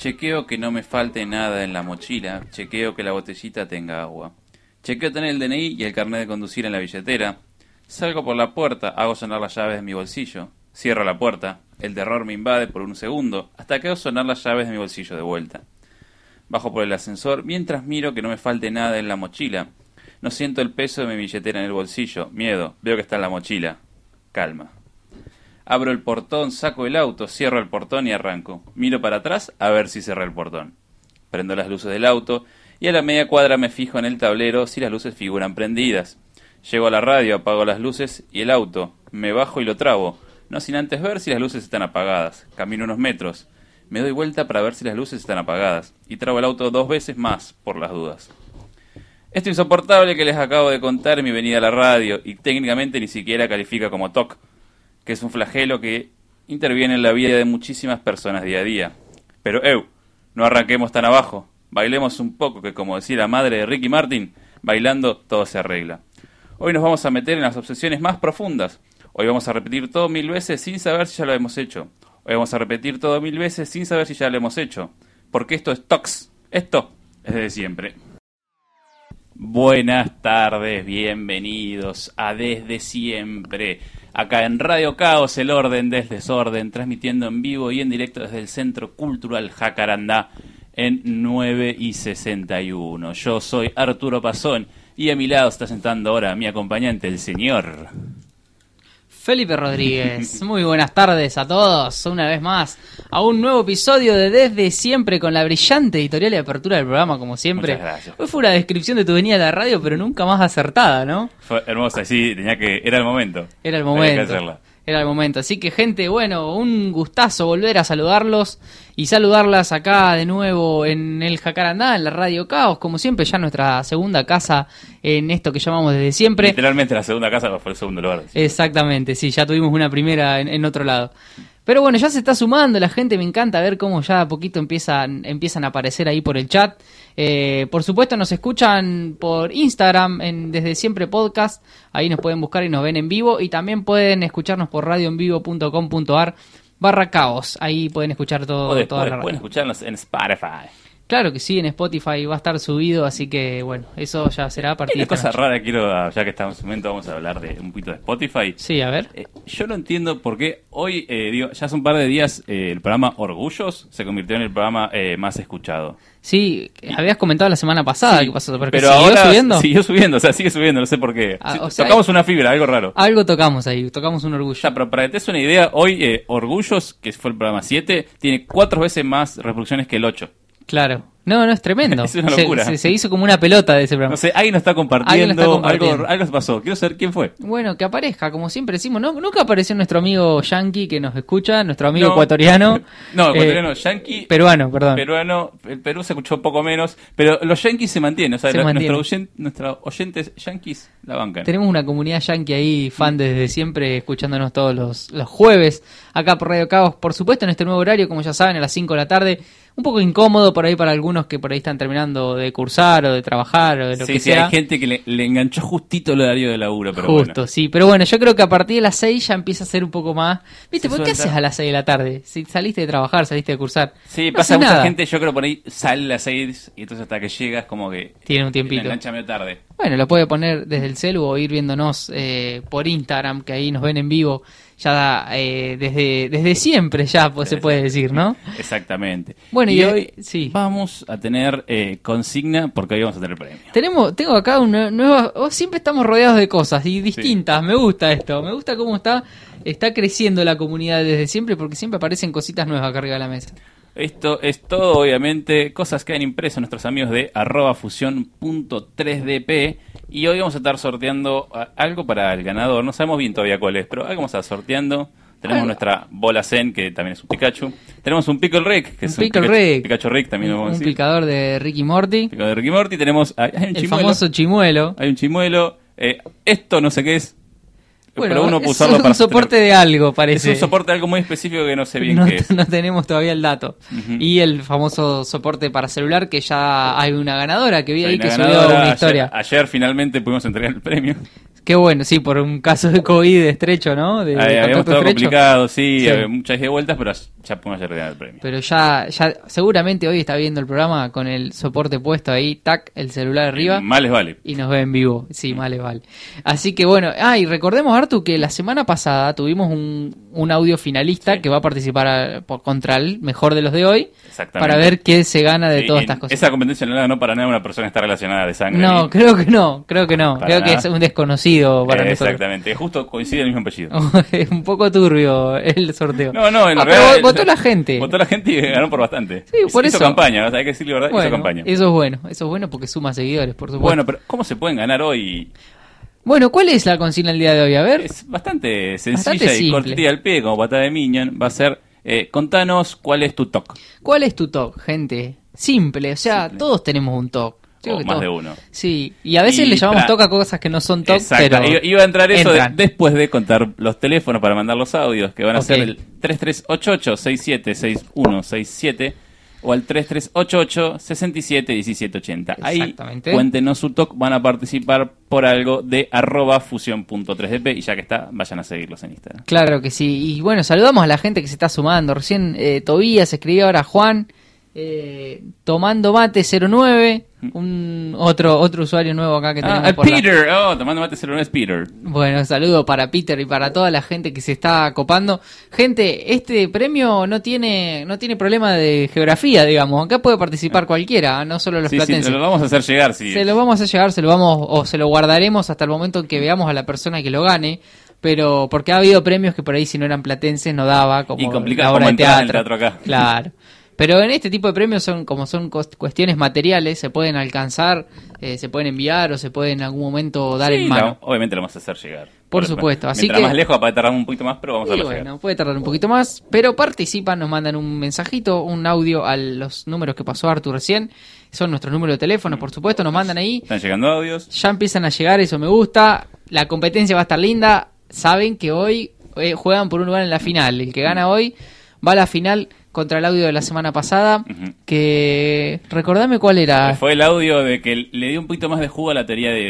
Chequeo que no me falte nada en la mochila. Chequeo que la botellita tenga agua. Chequeo tener el DNI y el carnet de conducir en la billetera. Salgo por la puerta, hago sonar las llaves de mi bolsillo. Cierro la puerta. El terror me invade por un segundo, hasta que hago sonar las llaves de mi bolsillo de vuelta. Bajo por el ascensor mientras miro que no me falte nada en la mochila. No siento el peso de mi billetera en el bolsillo. Miedo. Veo que está en la mochila. Calma. Abro el portón, saco el auto, cierro el portón y arranco. Miro para atrás a ver si cerré el portón. Prendo las luces del auto y a la media cuadra me fijo en el tablero si las luces figuran prendidas. Llego a la radio, apago las luces y el auto. Me bajo y lo trabo, no sin antes ver si las luces están apagadas. Camino unos metros. Me doy vuelta para ver si las luces están apagadas y trabo el auto dos veces más por las dudas. Esto insoportable que les acabo de contar mi venida a la radio y técnicamente ni siquiera califica como TOC, que es un flagelo que interviene en la vida de muchísimas personas día a día. Pero, eu, no arranquemos tan abajo, bailemos un poco, que como decía la madre de Ricky Martin, bailando todo se arregla. Hoy nos vamos a meter en las obsesiones más profundas. Hoy vamos a repetir todo mil veces sin saber si ya lo hemos hecho. Hoy vamos a repetir todo mil veces sin saber si ya lo hemos hecho. Porque esto es TOX. Esto es de siempre. Buenas tardes, bienvenidos a Desde Siempre. Acá en Radio Caos, el orden del desorden, transmitiendo en vivo y en directo desde el Centro Cultural Jacarandá en 9 y 61. Yo soy Arturo Pasón y a mi lado está sentando ahora mi acompañante, el señor. Felipe Rodríguez, muy buenas tardes a todos, una vez más, a un nuevo episodio de Desde Siempre con la brillante editorial y apertura del programa, como siempre. Muchas gracias. Hoy fue una descripción de tu venida a la radio, pero nunca más acertada, ¿no? Fue hermosa, sí, tenía que. Era el momento. Era el Había que momento. hacerla. Era el momento. Así que, gente, bueno, un gustazo volver a saludarlos y saludarlas acá de nuevo en el Jacarandá, en la Radio Caos, como siempre, ya nuestra segunda casa en esto que llamamos desde siempre. Literalmente la segunda casa fue el segundo lugar. Exactamente, sí, ya tuvimos una primera en, en otro lado. Pero bueno, ya se está sumando la gente, me encanta ver cómo ya a poquito empiezan, empiezan a aparecer ahí por el chat. Eh, por supuesto nos escuchan por Instagram en Desde Siempre Podcast, ahí nos pueden buscar y nos ven en vivo y también pueden escucharnos por radioenvivo.com.ar barra caos, ahí pueden escuchar todo, O después toda la radio. pueden escucharnos en Spotify. Claro que sí, en Spotify va a estar subido, así que bueno, eso ya será a partir Hay de cosa noche. rara, quiero, ya que estamos en un momento, vamos a hablar de un poquito de Spotify. Sí, a ver. Eh, yo no entiendo por qué hoy, eh, digo, ya hace un par de días, eh, el programa Orgullos se convirtió en el programa eh, más escuchado. Sí, habías comentado la semana pasada Sí, que pasó, pero, siguió ahora subiendo. siguió subiendo, o sea, sigue subiendo, no sé por qué. Ah, Sí, o sea, tocamos una fibra, algo raro. Algo tocamos ahí, tocamos un orgullo. Ya, pero para que te des una idea, hoy Orgullos, que fue el programa 7, tiene cuatro veces más reproducciones que el 8. Claro. No, no, es tremendo. Es una locura. Se, se hizo como una pelota de ese programa. No sé, alguien lo está compartiendo, está compartiendo. Algo, algo se pasó. Quiero saber quién fue. Bueno, que aparezca, como siempre decimos. ¿no? Nunca apareció nuestro amigo Yankee que nos escucha, nuestro amigo No. ecuatoriano. No, Eh, ecuatoriano, yankee, Peruano, perdón. peruano, el Perú se escuchó poco menos, pero los yankees se mantienen, o sea, Se la- mantienen. nuestro oyen- nuestros oyentes yankees la bancan. Tenemos una comunidad yankee ahí, fan desde siempre, escuchándonos todos los, los jueves, acá por Radio Cabos. Por supuesto, en este nuevo horario, como ya saben, a las 5 de la tarde. Un poco incómodo por ahí para algunos que por ahí están terminando de cursar o de trabajar o de lo sí, que sí, sea. hay gente que le, le enganchó justito el horario de laburo, pero Justo, bueno. sí. Pero bueno, yo creo que a partir de las 6 ya empieza a ser un poco más. ¿Viste? ¿Por qué haces a las 6 de la tarde? Si saliste de trabajar, saliste de cursar. Sí, No pasa mucha nada. gente, yo creo por ahí sale a las 6 y entonces hasta que llegas como que... Tiene un tiempito. engancha medio tarde. Bueno, lo puede poner desde el celu o ir viéndonos eh, por Instagram, que ahí nos ven en vivo ya eh, desde, desde siempre, ya pues, se puede decir, ¿no? Exactamente. Bueno, y hoy sí. vamos a tener eh, consigna porque hoy vamos a tener premio. Tenemos, tengo acá una nueva. oh, siempre estamos rodeados de cosas y distintas. Me gusta esto. Me gusta cómo está, está creciendo la comunidad desde siempre porque siempre aparecen cositas nuevas acá arriba de la mesa. Esto es todo, obviamente, cosas que han impreso nuestros amigos de arroba fusión.3dp y hoy vamos a estar sorteando algo para el ganador. No sabemos bien todavía cuál es, pero algo vamos a estar sorteando. Tenemos nuestra bola Zen, que también es un Pikachu. Tenemos un Pickle Rick, que Un es un Pickle Pikachu, Rick. Pikachu Rick, también lo Un, vamos a un decir. picador de Ricky Morty. Picador de Ricky Morty. Tenemos hay un El chimuelo. famoso chimuelo. Hay un chimuelo. Eh, esto no sé qué es. Bueno, pero uno puede es usarlo un para soporte tener- de algo, Es parece. un soporte de algo muy específico que no sé bien no, qué es. no tenemos todavía el dato. Y el famoso soporte para celular, que ya hay una ganadora que vi ahí Hay que una subió ganadora. una Ayer- historia. Ayer, finalmente pudimos entregar el premio. Qué bueno, sí, por un caso de COVID estrecho, ¿no? De, Ahí habíamos estado estrecho. complicado, sí, Sí. había muchas y vueltas, pero ya podemos hacer el premio. Pero ya, ya, seguramente hoy está viendo el programa con el soporte puesto ahí, tac, el celular arriba. Más les vale. Y nos ve en vivo, sí, más le vale. Así que bueno, ah, y recordemos, Artu, que la semana pasada tuvimos un, un audio finalista Sí. que va a participar a- por, contra el mejor de los de hoy Exactamente. para ver qué se gana de todas estas cosas. Esa competencia no la ganó para nada una persona que está relacionada de sangre. No, Y- creo que no, creo que no. Para creo que es un desconocido para Eh. Exactamente, justo coincide el mismo apellido. es un poco turbio el sorteo. No, no, en Ah, realidad. pero votó la gente. Votó la gente y ganó por bastante. Sí, por hizo eso. campaña, hay que decirle la verdad, hizo campaña. eso es bueno, eso es bueno porque suma seguidores, por supuesto. Bueno, pero ¿cómo se pueden ganar hoy? Bueno, ¿cuál es la consigna del día de hoy? A ver. Es bastante sencilla Bastante y simple. cortita al pie, como patada de Minion. Va a ser, eh, contanos cuál es tu TOC. ¿Cuál es tu TOC, gente? Simple, o sea, Simple. todos tenemos un TOC. O más de uno. Sí, y a veces Y le llamamos para- TOC a cosas que no son TOC, Exacto, pero iba a entrar eso de- después de contar los teléfonos para mandar los audios, que van a ser el 3388-676167 o al 3388-671780. Ahí cuéntenos su TOC, van a participar por algo de arroba fusión.3dp y ya que está, vayan a seguirlos en Instagram. Claro que sí. Y bueno, saludamos a la gente que se está sumando. Recién eh, Tobías escribió ahora Juan, eh, Tomando Mate 09, un otro otro usuario nuevo acá que tenemos Ah, por la- Peter, oh, tomando mate no es Peter. Bueno, saludo para Peter y para toda la gente que se está copando. Gente, este premio no tiene no tiene problema de geografía, digamos. Acá puede participar cualquiera, no solo los Sí, sí, platenses. lo vamos a hacer llegar, sí. Se lo vamos a llegar, se lo vamos o se lo guardaremos hasta el momento en que veamos a la persona que lo gane. Pero porque ha habido premios que por ahí si no eran platenses no daba, como Y complicado la obra de en el teatro acá. Claro. Pero en este tipo de premios son como son cuestiones materiales, se pueden alcanzar, eh, se pueden enviar o se pueden en algún momento dar Sí, en la- mano. obviamente lo vamos a hacer llegar. Por supuesto, así Mientras que- más lejos a tardar un poquito más, pero vamos a Y hacerlo bueno, llegar. puede tardar un poquito más, pero participan, nos mandan un mensajito, un audio a los números que pasó Artur recién. Son nuestros números de teléfono, por supuesto, nos mandan ahí. Están llegando audios. Ya empiezan a llegar, eso me gusta. La competencia va a estar linda. Saben que hoy eh, juegan por un lugar en la final. El que gana hoy va a la final contra el audio de la semana pasada. Que recordame cuál era. Fue el audio de que le dio un poquito más de jugo a la teoría de,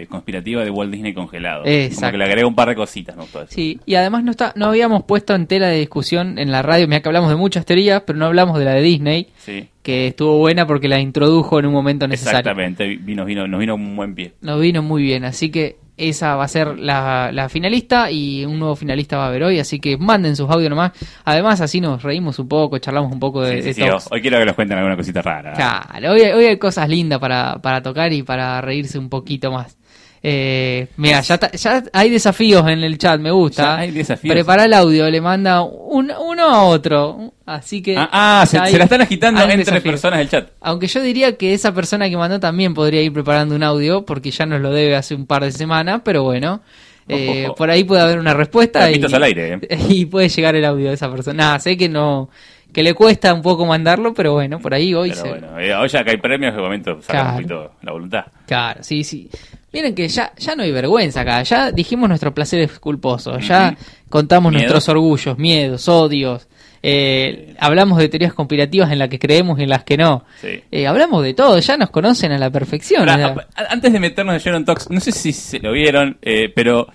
de conspirativa de Walt Disney congelado. Como Exacto. que le agregó un par de cositas, me gustó eso. Sí, y además no está, no habíamos puesto en tela de discusión en la radio, mira que hablamos de muchas teorías, pero no hablamos de la de Disney, Sí, que estuvo buena porque la introdujo en un momento necesario. exactamente. Vino, vino, nos vino un buen pie. Nos vino muy bien, así que esa va a ser la, la finalista y un nuevo finalista va a haber hoy, así que manden sus audios nomás. Además, así nos reímos un poco, charlamos un poco de, Sí, sí, de sí, talks. Hoy quiero que nos cuenten alguna cosita rara. Claro, hoy, hoy hay cosas lindas para, para tocar y para reírse un poquito más. Eh, mira, ya, ta- ya hay desafíos en el chat, me gusta. Hay desafíos. Prepara el audio, le manda un- uno a otro. Así que. Ah, ah, se, hay- se la están agitando entre desafío. personas del chat. Aunque yo diría que esa persona que mandó también podría ir preparando un audio, porque ya nos lo debe hace un par de semanas, pero bueno. eh, Ojo. por ahí puede haber una respuesta y, al aire, eh. y puede llegar el audio de esa persona. Nada, sé que no que le cuesta un poco mandarlo, pero bueno, por ahí hoy Pero se... bueno, eh, hoy ya que hay premios, de momento saca Claro. un poquito la voluntad. Claro, sí, sí. Miren que ya, ya no hay vergüenza acá, ya dijimos nuestros placeres culposos, ya contamos nuestros orgullos, miedos, odios, eh, hablamos de teorías conspirativas en las que creemos y en las que no. Sí. Eh, hablamos de todo, ya nos conocen a la perfección. Ahora, o sea, a- antes de meternos de Sharon Talks, no sé si se lo vieron, eh, pero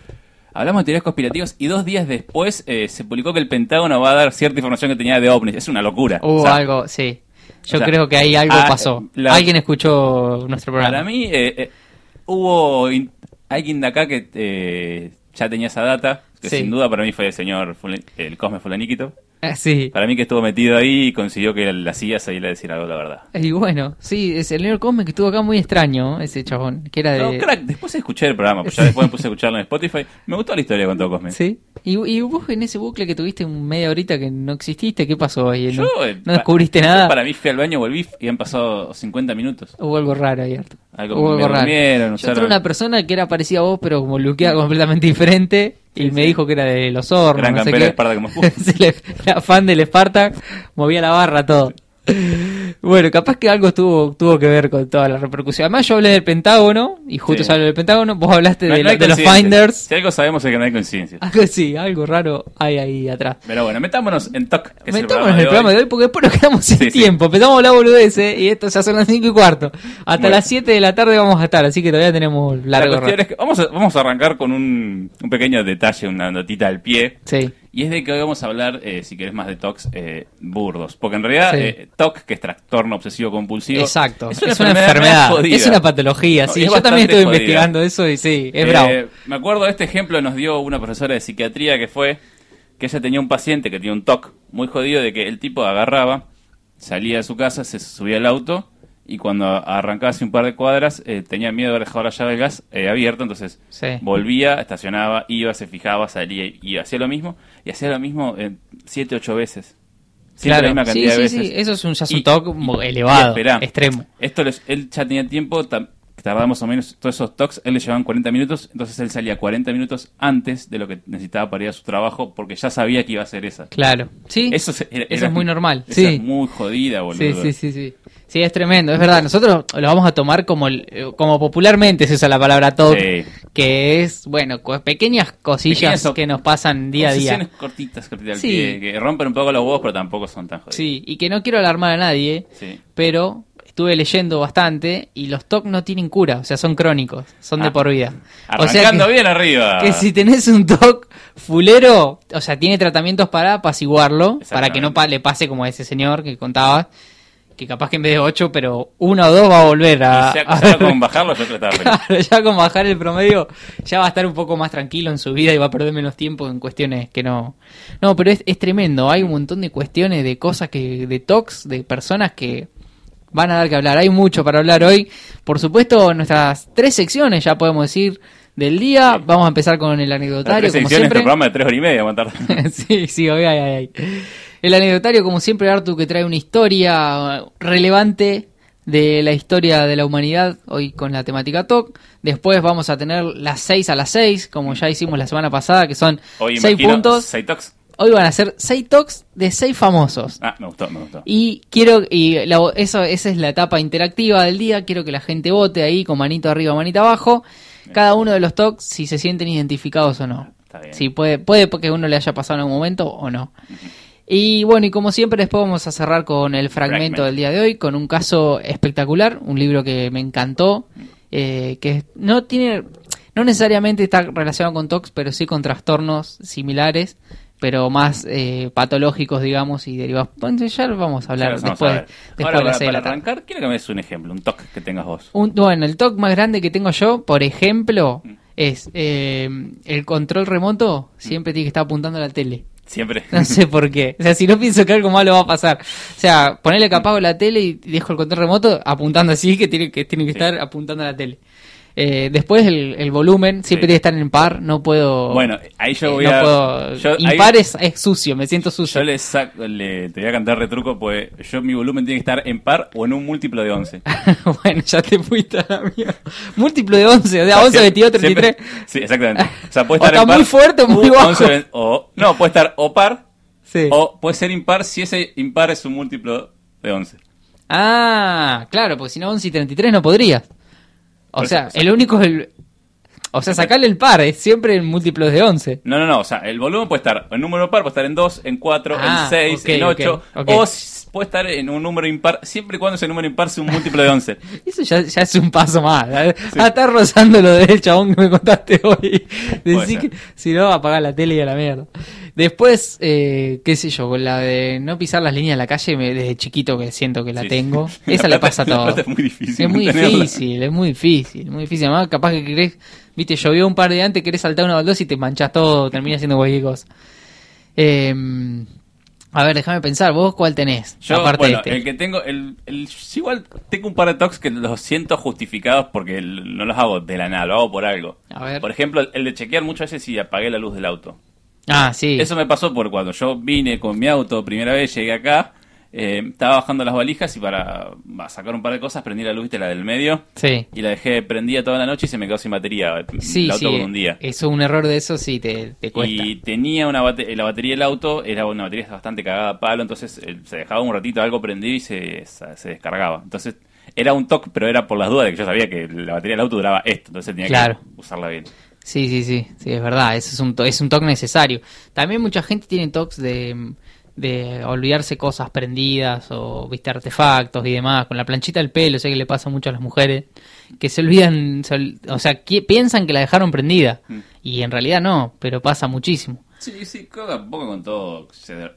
hablamos de teorías conspirativas y dos días después eh, se publicó que el Pentágono va a dar cierta información que tenía de ovnis. Es una locura. hubo O sea, algo, sí. Yo o sea, creo que ahí algo ah, pasó. la- Alguien escuchó nuestro programa. Para mí, eh, eh, hubo in- alguien de acá que eh, ya tenía esa data, que Sí. sin duda para mí fue el señor el Cosme Fulaniquito. Sí. Para mí que estuvo metido ahí y consiguió que la CIA saliera a decir algo la verdad. Y bueno, sí, es el señor Cosme que estuvo acá muy extraño, ese chabón, que era de... No, crack, después escuché el programa, pues ya después me puse a escucharlo en Spotify. Me gustó la historia con todo Cosme. Sí. ¿Y, y vos en ese bucle que tuviste media horita que no exististe, ¿qué pasó ahí? Yo, ¿No, eh, no descubriste yo nada? Para mí fui al baño, volví y han pasado 50 minutos. Hubo algo raro ahí. Algo Hubo algo raro. durmieron, Yo una persona que era parecida a vos, pero como luqueada completamente diferente, y Sí, me sí. dijo que era de los hornos, Gran no sé qué. de Spartak era fan del Spartak, movía la barra, todo. Bueno, capaz que algo tuvo, tuvo que ver con toda la repercusión. Además, yo hablé del Pentágono, y justo Sí. se habló del Pentágono, vos hablaste No- de, no hay de los. Finders. Si algo sabemos es que no hay coincidencia. Algo sí, algo raro hay ahí atrás. Pero bueno, metámonos en TOC. el Metámonos en el programa de hoy porque después nos quedamos sin Sí, sí. tiempo. Empezamos a hablar boludeces y esto ya son las 5 y cuarto. Hasta Bueno. las 7 de la tarde vamos a estar, así que todavía tenemos La largo cuestión rato. es que vamos a, vamos a arrancar con un, un pequeño detalle, una notita al pie. Sí, Y es de que hoy vamos a hablar, eh, si querés más de TOCs, eh, burdos. Porque en realidad, Sí. eh, TOC, que es trastorno obsesivo compulsivo. exacto. Es una enfermedad, enfermedad, jodida. es una patología. No, Sí, es yo también estuve jodida. investigando eso y sí, es Eh, bravo. Me acuerdo de este ejemplo nos dio una profesora de psiquiatría que fue que ella tenía un paciente que tenía un TOC muy jodido de que el tipo agarraba, salía de su casa, se subía al auto y cuando arrancaba hace un par de cuadras eh, tenía miedo de haber dejado la llave del gas eh, abierta, entonces Sí. volvía, estacionaba, iba, se fijaba, salía y, hacía lo mismo y hacía lo mismo eh, siete, ocho veces. Siempre la misma sí, cantidad sí, de sí, veces. eso es un, ya es Y- un toque y- y elevado, esperá. extremo. Esto les- él ya tenía tiempo, tardaba más o menos todos esos talks, él le llevaban 40 minutos, entonces él salía 40 minutos antes de lo que necesitaba para ir a su trabajo porque ya sabía que iba a hacer esa. Claro, sí, Eso, se- era- eso era- es muy normal. esa Sí. es muy jodida, boludo. Sí, sí, sí, sí. Sí, es tremendo, es verdad. Nosotros lo vamos a tomar como, eh, como popularmente se usa la palabra Sí. que es, bueno, pequeñas cosillas Pequeñas que nos pasan día a día. Cortitas, cortitas Sí. que rompen un poco los huevos, pero tampoco son tan jodidas. Sí, y que no quiero alarmar a nadie, Sí. pero estuve leyendo bastante y los TOC no tienen cura, o sea, son crónicos, son de Ah, por vida. O sea Arrancando que- bien arriba. que si tenés un TOC fulero, o sea, tiene tratamientos para apaciguarlo, para que no pa- le pase como a ese señor que contabas, que capaz que en vez de 8, pero uno o dos va a volver a... Y sea, a- con bajarlo, yo. Claro, ya con bajar el promedio ya va a estar un poco más tranquilo en su vida y va a perder menos tiempo en cuestiones que no... No, pero es, es tremendo, hay un montón de cuestiones, de cosas que... de talks, de personas que van a dar que hablar. Hay mucho para hablar hoy. Por supuesto, nuestras tres secciones, ya podemos decir, del día. Vamos a empezar con el Las anecdotario, tres como de siempre. este programa de tres horas y media, aguantar. sí, sí, hoy hay, hay, hay. El anecdotario, como siempre, Artu, que trae una historia relevante de la historia de la humanidad, hoy con la temática TOC. Después vamos a tener las 6 a las 6, como ya hicimos la semana pasada, que son Hoy 6 imagino puntos. seis talks. Hoy van a ser 6 TOCs de 6 famosos. Ah, me gustó, me gustó. Y quiero, y la- eso, esa es la etapa interactiva del día, quiero que la gente vote ahí con manito arriba, manito abajo, cada uno de los talks, si se sienten identificados o no. Está bien. Si puede, puede porque uno le haya pasado en algún momento o no. Y bueno, y como siempre después vamos a cerrar con el fragmento Fragment. del día de hoy, con un caso espectacular, un libro que me encantó, eh, que no tiene, no necesariamente está relacionado con TOCs, pero sí con trastornos similares, pero más eh, patológicos, digamos, y derivados. Bueno, ya lo vamos a hablar vamos después, a después Ahora, de las para, para arrancar, quiero que me des un ejemplo, un talk que tengas vos. Un- bueno, el TOC más grande que tengo yo, por ejemplo, Mm. es eh, el control remoto siempre tiene que estar apuntando a la tele. Siempre. No sé por qué. O sea, si no pienso que algo malo va a pasar. O sea, ponerle apago la tele y dejo el control remoto apuntando así, que tiene que, tiene que Sí. estar apuntando a la tele. Eh, después el, el volumen siempre Sí. tiene que estar en par, no puedo... Bueno, ahí yo eh, voy no a. puedo- yo, ahí- impar es, es sucio, me siento sucio. Yo le, saco, le te voy a cantar retruco, pues yo mi volumen tiene que estar en par o en un múltiplo de 11. bueno, ya te fuiste a la mierda. Múltiplo de 11, o sea, 11, 22, 33. Siempre- sí, exactamente. O sea, puede O estar está en par. muy fuerte o muy bajo. 11, ve- o, no, puede estar o par Sí. o puede ser impar si ese impar es un múltiplo de 11. Ah, claro, porque si no 11 y 33 no podrías. O sea, el único es el... O sea, sacarle el par, es siempre en múltiplos de 11. No, no, no. O sea, el volumen puede estar en número par, puede estar en 2, en 4, Ah, en 6, ok, en 8. ok, ok. O puede estar en un número impar, siempre y cuando ese número impar sea un múltiplo de 11. Eso ya, ya es un paso más. ¿eh? Ah, está rozando lo del chabón que me contaste hoy. Ser. que si no, apagar la tele y a la mierda. Después, eh, qué sé yo, con la de no pisar las líneas de la calle, me- desde chiquito que siento que la Sí. tengo. La Esa le plata- pasa a la plata es muy difícil Es muy difícil, es muy difícil, muy difícil. Además, capaz que querés, viste, llovió un par de antes, querés saltar una baldosa y te manchás todo, termina siendo cualquier cosa. Eh, a ver, déjame pensar, vos cuál tenés, Yo, aparte bueno, de este. el que tengo, el, el- igual tengo un par de talks que los siento justificados porque el- no los hago de la nada, lo hago por algo. A ver. Por ejemplo, el de chequear muchas veces si apagué la luz del auto. Ah, sí. Eso me pasó por cuando yo vine con mi auto primera vez, llegué acá Eh, estaba bajando las valijas y para sacar un par de cosas prendí la luz, viste, la del medio. Sí. Y la dejé prendida toda la noche y se me quedó sin batería. Sí, el auto sí. por un día. Eso, un error de eso sí te, te cuesta. Y tenía una bate- la batería del auto, era una batería bastante cagada a palo, entonces eh, se dejaba un ratito algo prendido y se, se descargaba. Entonces era un toque, pero era por las dudas de que yo sabía que la batería del auto duraba esto, entonces tenía Claro. que usarla bien. Sí, sí, sí, sí, es verdad, eso es un, es un toque necesario. También mucha gente tiene toques de, de olvidarse cosas prendidas o, viste, artefactos y demás, con la planchita del pelo, sé que le pasa mucho a las mujeres, que se olvidan, se ol- o sea, que piensan que la dejaron prendida, Mm. y en realidad no, pero pasa muchísimo. Sí, sí, creo que un poco con todo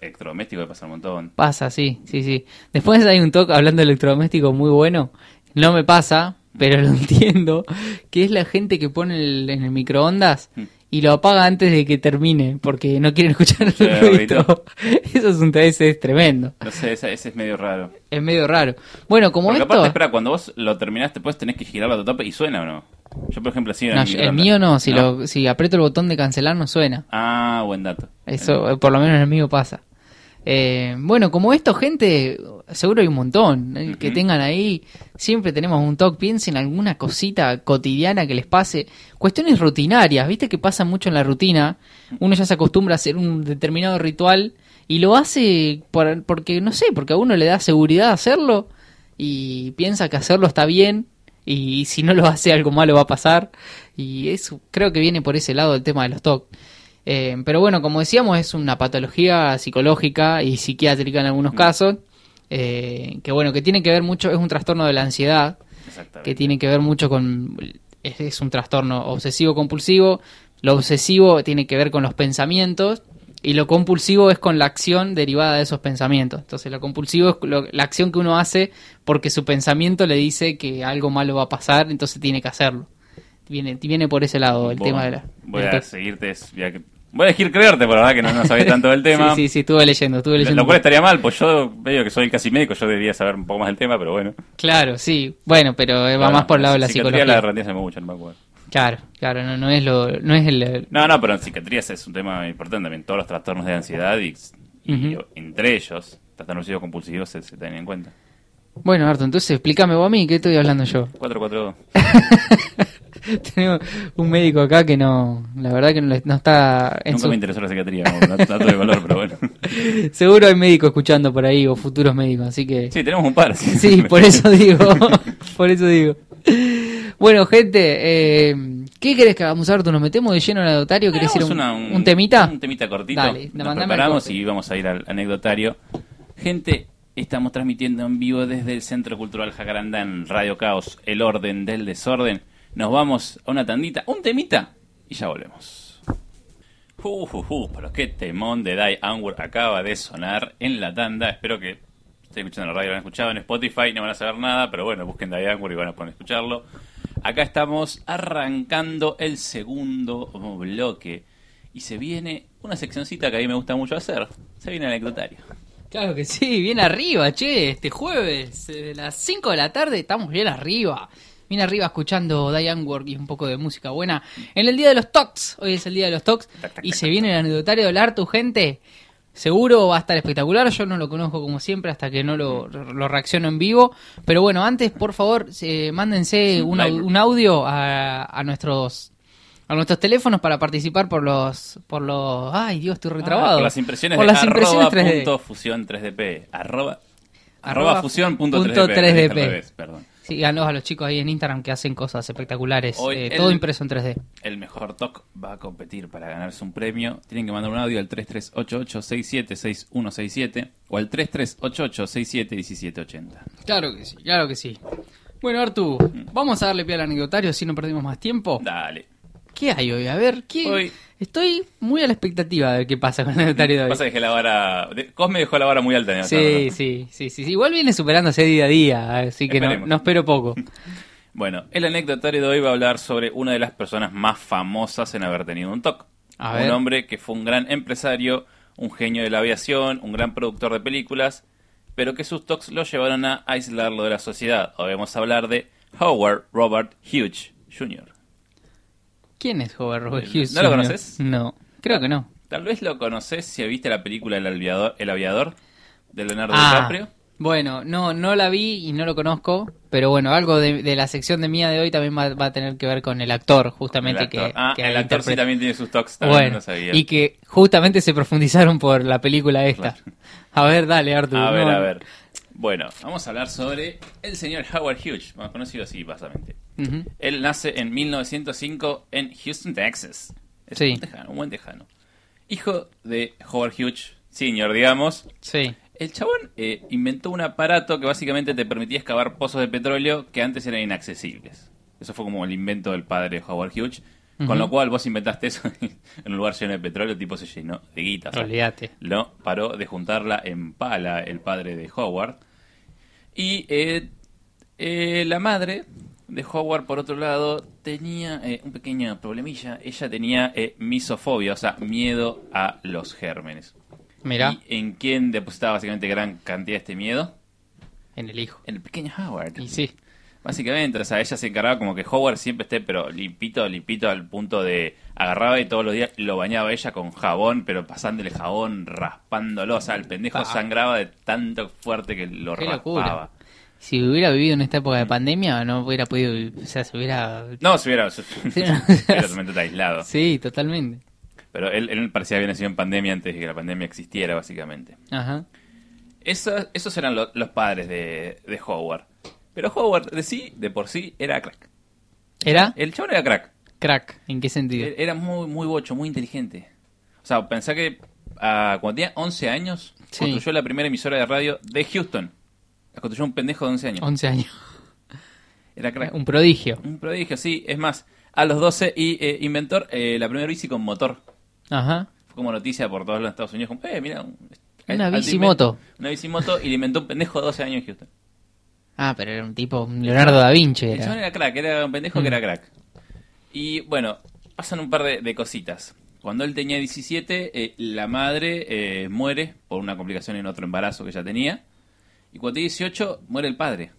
electrodoméstico que pasa un montón. Pasa, sí, sí, sí. Después hay un toque, hablando de electrodoméstico muy bueno, no me pasa, pero lo entiendo, que es la gente que pone el- en el microondas Mm. Y lo apaga antes de que termine, porque no quieren escuchar Sí, el ruido. Eso es un ese es tremendo, No sé, ese, ese es medio raro. es medio raro. Bueno, como Porque esto... aparte, espera, cuando vos lo terminaste, después tenés que girarlo a tu tope y suena o no. Yo, por ejemplo, así en no, el mío no, si, ¿No? Lo, si aprieto el botón de cancelar no suena. Ah, buen dato. Eso, eh, por lo menos en el mío pasa. Eh, bueno, como esto, gente, seguro hay un montón eh, que tengan ahí. Siempre tenemos un talk. Piensen en alguna cosita cotidiana que les pase. Cuestiones rutinarias, viste que pasa mucho en la rutina. Uno ya se acostumbra a hacer un determinado ritual y lo hace por- porque, no sé, porque a uno le da seguridad hacerlo y piensa que hacerlo está bien. Y si no lo hace, algo malo va a pasar. Y eso creo que viene por ese lado el tema de los TOC. Eh, pero bueno, como decíamos, es una patología psicológica y psiquiátrica en algunos casos. eh, que bueno, que tiene que ver mucho, es un trastorno de la ansiedad, que tiene que ver mucho con. Es, es un trastorno obsesivo-compulsivo. Lo obsesivo tiene que ver con los pensamientos. Y lo compulsivo es con la acción derivada de esos pensamientos. Entonces, lo compulsivo es lo- la acción que uno hace porque su pensamiento le dice que algo malo va a pasar, entonces tiene que hacerlo. Viene, viene por ese lado el tema de la. Voy a seguirte. es- ya que- Voy a elegir creerte, por la verdad que no, no sabía tanto del tema. Sí, sí, sí, estuve leyendo, estuve leyendo. Lo cual estaría mal, pues yo veo que soy casi médico, yo debería saber un poco más del tema, pero bueno. Claro, sí. Bueno, pero eh, va más por el lado de la psicología. la rendía hace mucho, no me acuerdo. Claro, claro, no, no es lo, no es el, No, no, pero en psiquiatría es un tema importante también. Todos los trastornos de ansiedad y, entre ellos, trastornos compulsivos se, se tienen en cuenta. Bueno, Arto, entonces explícame vos a mí, ¿qué estoy hablando yo? 442. Tenemos un médico acá que no, la verdad que no, no está en Nunca su- me interesó la psiquiatría, no tuve valor, pero bueno. Seguro hay médicos escuchando por ahí o futuros médicos, así que Sí, tenemos un par. sí, por eso digo, por eso digo. Bueno, gente, eh, ¿qué querés que hagamos, Arto? ¿Nos metemos de lleno en el anecdotario? ¿Querés ir a un, una- un temita? Un temita cortito. Dale, Nos preparamos y vamos a ir al anecdotario. Gente, estamos transmitiendo en vivo desde el Centro Cultural Jacaranda en Radio Caos, el orden del desorden. Nos vamos a una tandita, un temita y ya volvemos. Uh, uh, uh, pero qué temón de Die Anwar acaba de sonar en la tanda. Espero que estén escuchando la radio, lo han escuchado en Spotify, no van a saber nada, pero bueno, busquen Die Anwar y van a poder escucharlo. Acá estamos arrancando el segundo bloque y se viene una seccioncita que a mí me gusta mucho hacer. Se viene anecdotario. Claro que sí, bien arriba, che, este jueves, eh, a las 5 de la tarde, estamos bien arriba. Bien arriba escuchando Diane Ward y un poco de música buena. En el día de los talks, hoy es el día de los talks, y se viene el anecdotario del Artu, gente. Seguro va a estar espectacular, yo no lo conozco como siempre hasta que no lo, lo reacciono en vivo. Pero bueno, antes, por favor, eh, mándense un, un audio a, a nuestros a nuestros teléfonos para participar por los por los ay Dios estoy retrabado Ah, por las impresiones Por de las impresiones arroba 3D. punto fusión 3dp. Arroba, Arroba arroba fusión punto punto 3dp. 3DP. al revés, perdón. Síganos a los chicos ahí en Instagram que hacen cosas espectaculares. Hoy eh, el- Todo impreso en 3D. El mejor talk va a competir para ganarse un premio. Tienen que mandar un audio al 3388-676167 o al 3388-671780. Claro que sí, claro que sí. Bueno, Artu, vamos a darle pie al anecdotario si no perdimos más tiempo. Dale. ¿Qué hay hoy? A ver, ¿qué? Hoy- Estoy muy a la expectativa de qué pasa con el anecdotario de hoy. Pasa que la vara. Cosme dejó la vara muy alta en el Sí, sí, sí, sí, sí. Igual viene superándose día a día, así que no, espero poco. Bueno, el anecdotario de hoy va a hablar sobre una de las personas más famosas en haber tenido un TOC. A un ver. hombre que fue un gran empresario, un genio de la aviación, un gran productor de películas, pero que sus TOCs lo llevaron a aislarlo de la sociedad. Hoy vamos a hablar de Howard Robert Hughes Jr. ¿Quién es Howard Robert ¿No Hughes? lo Jr.? conoces? No, creo que no. Tal vez lo conoces si viste la película El Aviador, El Aviador de Leonardo Ah, DiCaprio. Bueno, no, no la vi y no lo conozco, pero bueno, algo de, de la sección de mía de hoy también va, va a tener que ver con el actor, justamente El actor. que, ah, que el actor sí interpreta. también tiene sus talks, también Bueno, no sabía. y que justamente se profundizaron por la película esta. A ver, dale, Arthur. A ver, no- a ver. Bueno, vamos a hablar sobre el señor Howard Hughes, más conocido así, básicamente. Él nace en 1905 en Houston, Texas. Es Sí. un tejano, un buen tejano. Hijo de Howard Hughes Sr., digamos. Sí, El chabón eh, inventó un aparato que básicamente te permitía excavar pozos de petróleo que antes eran inaccesibles. Eso fue como el invento del padre de Howard Hughes. Con lo cual vos inventaste eso en un lugar lleno de petróleo, el tipo se llenó de guita. olvídate. no paró de juntarla en pala el padre de Howard. Y eh, eh, la madre de Howard, por otro lado, tenía eh, un pequeño problemilla. Ella tenía eh, misofobia, o sea, miedo a los gérmenes. Mira, ¿Y en quién depositaba básicamente gran cantidad de este miedo? en el hijo. En el pequeño Howard. Y sí, Básicamente, o sea, ella se encargaba como que Howard siempre esté, pero limpito, limpito al punto de agarraba y todos los días lo bañaba ella con jabón, pero pasándole jabón, raspándolo. O sea, el pendejo Pa. sangraba de tanto fuerte que lo Qué raspaba. locura. si hubiera vivido en esta época de pandemia, no hubiera podido, o sea, se hubiera... No, se hubiera, se, hubiera totalmente aislado. Sí, totalmente. Pero él, él parecía haber nacido en pandemia antes de que la pandemia existiera, básicamente. Ajá. Esos, esos eran lo- los padres de, de Howard. Pero Howard de sí, de por sí, era crack. ¿Era? El chabón era crack. Crack, ¿en qué sentido? Era muy, muy bocho, muy inteligente. O sea, pensá que ah, cuando tenía 11 años, Sí. construyó la primera emisora de radio de Houston. La construyó un pendejo de 11 años. 11 años. Era crack. Un prodigio. Un prodigio, sí. Es más, a los 12 y eh, inventor eh, la primera bici con motor. Ajá. Fue como noticia por todos los Estados Unidos. Como, eh, mira. un- Una bicimoto. Una bicimoto y le inventó un pendejo de 12 años en Houston. Ah, pero era un tipo, un Leonardo da Vinci El chabón era. era crack, era un pendejo Mm. que era crack. Y bueno, pasan un par de, de cositas. Cuando él tenía 17, eh, la madre eh, muere por una complicación en otro embarazo que ella tenía. Y cuando tiene 18, muere el padre.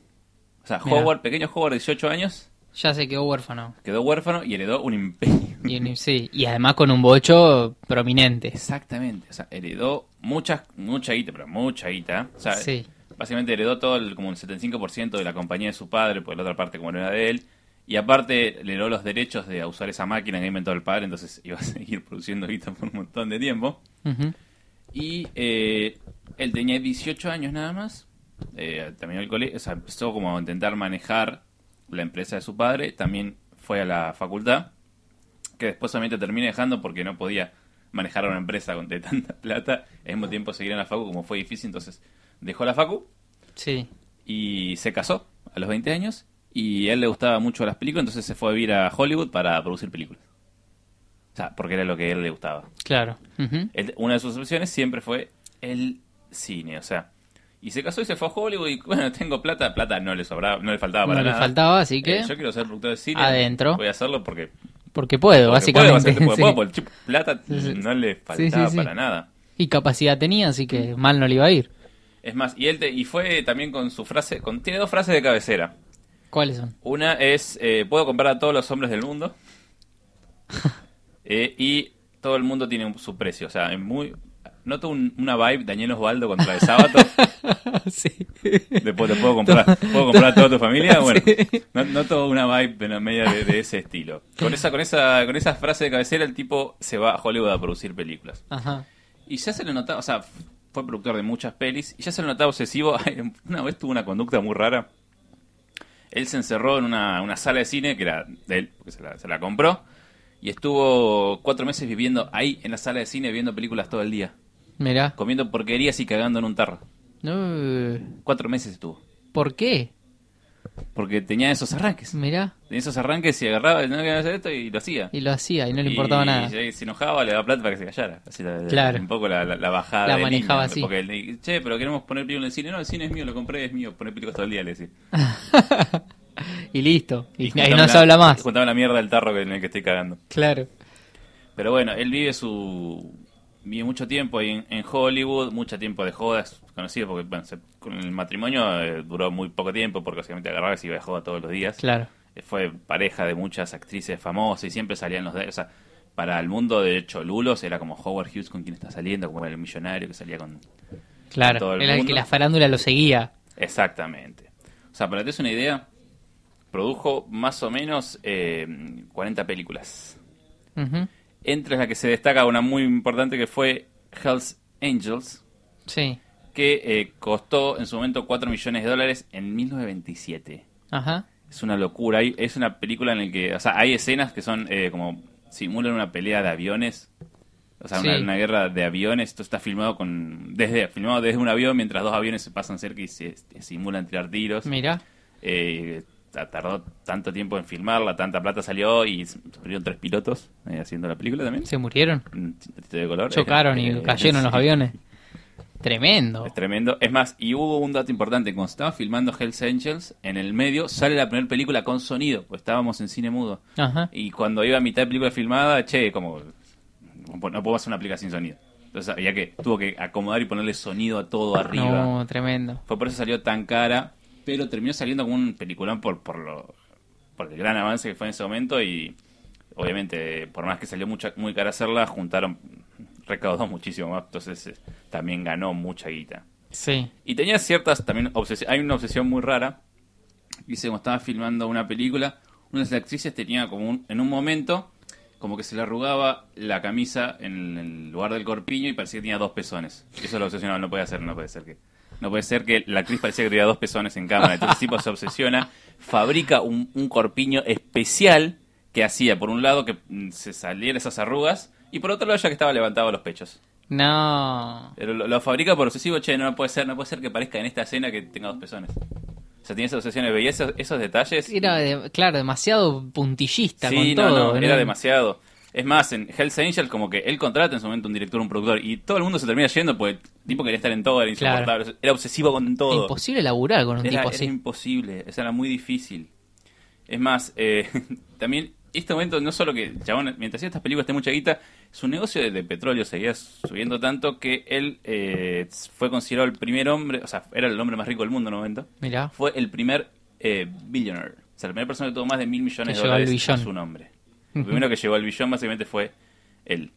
O sea, Mirá. Howard, pequeño Howard de 18 años, Ya se quedó huérfano. quedó huérfano y heredó un imperio. Y, sí, y además con un bocho prominente. Exactamente, o sea, heredó mucha, mucha guita, pero mucha guita. O sea, Sí. Básicamente heredó todo el, como el 75% de la compañía de su padre, porque la otra parte como no era de él. Y aparte le heredó los derechos de usar esa máquina que inventó el padre, entonces iba a seguir produciendo guita por un montón de tiempo. Y eh, él tenía 18 años nada más. Eh, terminó el colegio, o sea, empezó como a intentar manejar la empresa de su padre. También fue a la facultad, que después solamente terminé dejando porque no podía manejar una empresa con de tanta plata. Al mismo tiempo seguir en la facu, como fue difícil, entonces dejó la facu Sí. y se casó a los 20 años. Y a él le gustaba mucho las películas, entonces se fue a vivir a Hollywood para producir películas. O sea, porque era lo que a él le gustaba. Claro. Él- una de sus opciones siempre fue el cine, o sea. Y se casó y se fue a Hollywood y bueno, tengo plata, plata no le sobraba, no le faltaba para No le nada. faltaba, así que Eh, yo quiero ser productor de cine. adentro. Voy a hacerlo porque, porque puedo, porque puedo, básicamente. sí. puedo, porque chip plata no le faltaba sí, sí. para nada. Y capacidad tenía, así que mal no le iba a ir. Es más, y él te- y fue también con su frase, con, tiene dos frases de cabecera. ¿Cuáles son? Una es, eh, puedo comprar a todos los hombres del mundo. Eh, y todo el mundo tiene un- su precio. O sea, es muy... Noto un- una vibe Daniel Osvaldo contra el sábado. sí. Después te puedo comprar, puedo comprar a toda tu familia. Bueno, Sí. noto una vibe media de, de ese estilo. Con esa, con esa, con esa frase de cabecera, el tipo se va a Hollywood a producir películas. Ajá. Y ya se le notaba, o sea, fue productor de muchas pelis, y ya se le notaba obsesivo. Una vez tuvo una conducta muy rara. Él se encerró en una, una sala de cine que era de él, porque se la, se la compró, y estuvo cuatro meses viviendo ahí en la sala de cine viendo películas todo el día, Mirá. comiendo porquerías y cagando en un tarro. No, Cuatro meses estuvo. ¿Por qué? Porque tenía esos arranques. Mirá. Tenía esos arranques y agarraba, no quería hacer esto y lo hacía. Y lo hacía y no le importaba Y nada. se enojaba, le daba plata para que se callara. Así la- la- Claro. Un poco la, la- la bajada. La de manejaba línea, así. Porque che, pero queremos poner películas en el cine. No, el cine es mío, lo compré, es mío. Poner películas todo el día, le decía. y listo. Y, juntame no se habla más. Juntame la mierda del tarro en el que estoy cagando. Claro. Pero bueno, él vive su. Vive mucho tiempo en, en Hollywood, mucho tiempo de jodas, conocido porque bueno, se- con el matrimonio eh, duró muy poco tiempo porque básicamente agarraba y se iba de joda todos los días. Claro. Eh, Fue pareja de muchas actrices famosas y siempre salían los de. O sea, para el mundo de Cholulos era como Howard Hughes con quien está saliendo, como el millonario que salía con. Claro, todo el era el que la farándula lo seguía. Exactamente. O sea, para que te des una idea, produjo más o menos eh, 40 películas. Entre las que se destaca una muy importante que fue Hell's Angels, Sí. que eh, costó en su momento 4 millones de dólares en 1927. Ajá. Es una locura. Hay- es una película en la que, o sea, hay escenas que son eh, como simulan una pelea de aviones. O sea, una, Sí. una guerra de aviones. Esto está filmado con desde filmado desde un avión mientras dos aviones se pasan cerca y se, se simulan tirar tiros. Mira. Eh, tardó tanto tiempo en filmarla, tanta plata salió y se murieron tres pilotos eh, haciendo la película también. Se murieron. De color. Chocaron y Eh, cayeron los aviones. Tremendo. Es tremendo. Es más, y hubo un dato importante. Cuando estaba filmando Hells Angels, en el medio sale la primera película con sonido, pues estábamos en cine mudo. Ajá. Y cuando iba a mitad de película filmada, che, como no puedo hacer una película sin sonido. Entonces había que, tuvo que acomodar y ponerle sonido a todo arriba. No, tremendo. Fue por eso salió tan cara, pero terminó saliendo como un peliculón por, por, lo, por el gran avance que fue en ese momento y obviamente por más que salió mucha, muy cara hacerla, juntaron, recaudó muchísimo más, entonces eh, también ganó mucha guita. Sí. Y tenía ciertas también obsesiones. Hay una obsesión muy rara. Dice, como estaba filmando una película, una de las actrices tenía como un- en un momento, como que se le arrugaba la camisa en el lugar del corpiño y parecía que tenía dos pezones. Eso lo obsesionaba, no puede ser, no puede ser que. No puede ser que la actriz parecía que tenía dos pezones en cámara. Entonces el tipo se obsesiona, fabrica un, un corpiño especial que hacía, por un lado, que mm, se salieran esas arrugas, y por otro lado, ya que estaba levantado los pechos. No. Pero lo, lo fabrica por obsesivo, che, no puede ser, no puede ser que parezca en esta escena que tenga dos pezones. O sea, tiene esas obsesiones, veía esos, esos detalles. Era, de- claro, demasiado puntillista sí, con no, todo. no, era demasiado. Es más, en Hells Angels como que él contrata en su momento un director, un productor, y todo el mundo se termina yendo porque el tipo quería estar en todo, era Claro. insoportable, era obsesivo con todo. Imposible laburar con un Era, tipo era así. imposible, eso era muy difícil. Es más, eh, también este momento no solo que chabón, mientras hacía estas películas de mucha guita, su negocio de, de petróleo seguía subiendo tanto que él eh, fue considerado el primer hombre, o sea, era el hombre más rico del mundo en un momento. Mirá. Fue el primer eh, billionaire, o sea, la primera persona que tuvo más de mil millones de dólares a su nombre. El primero que llegó al billón básicamente fue él.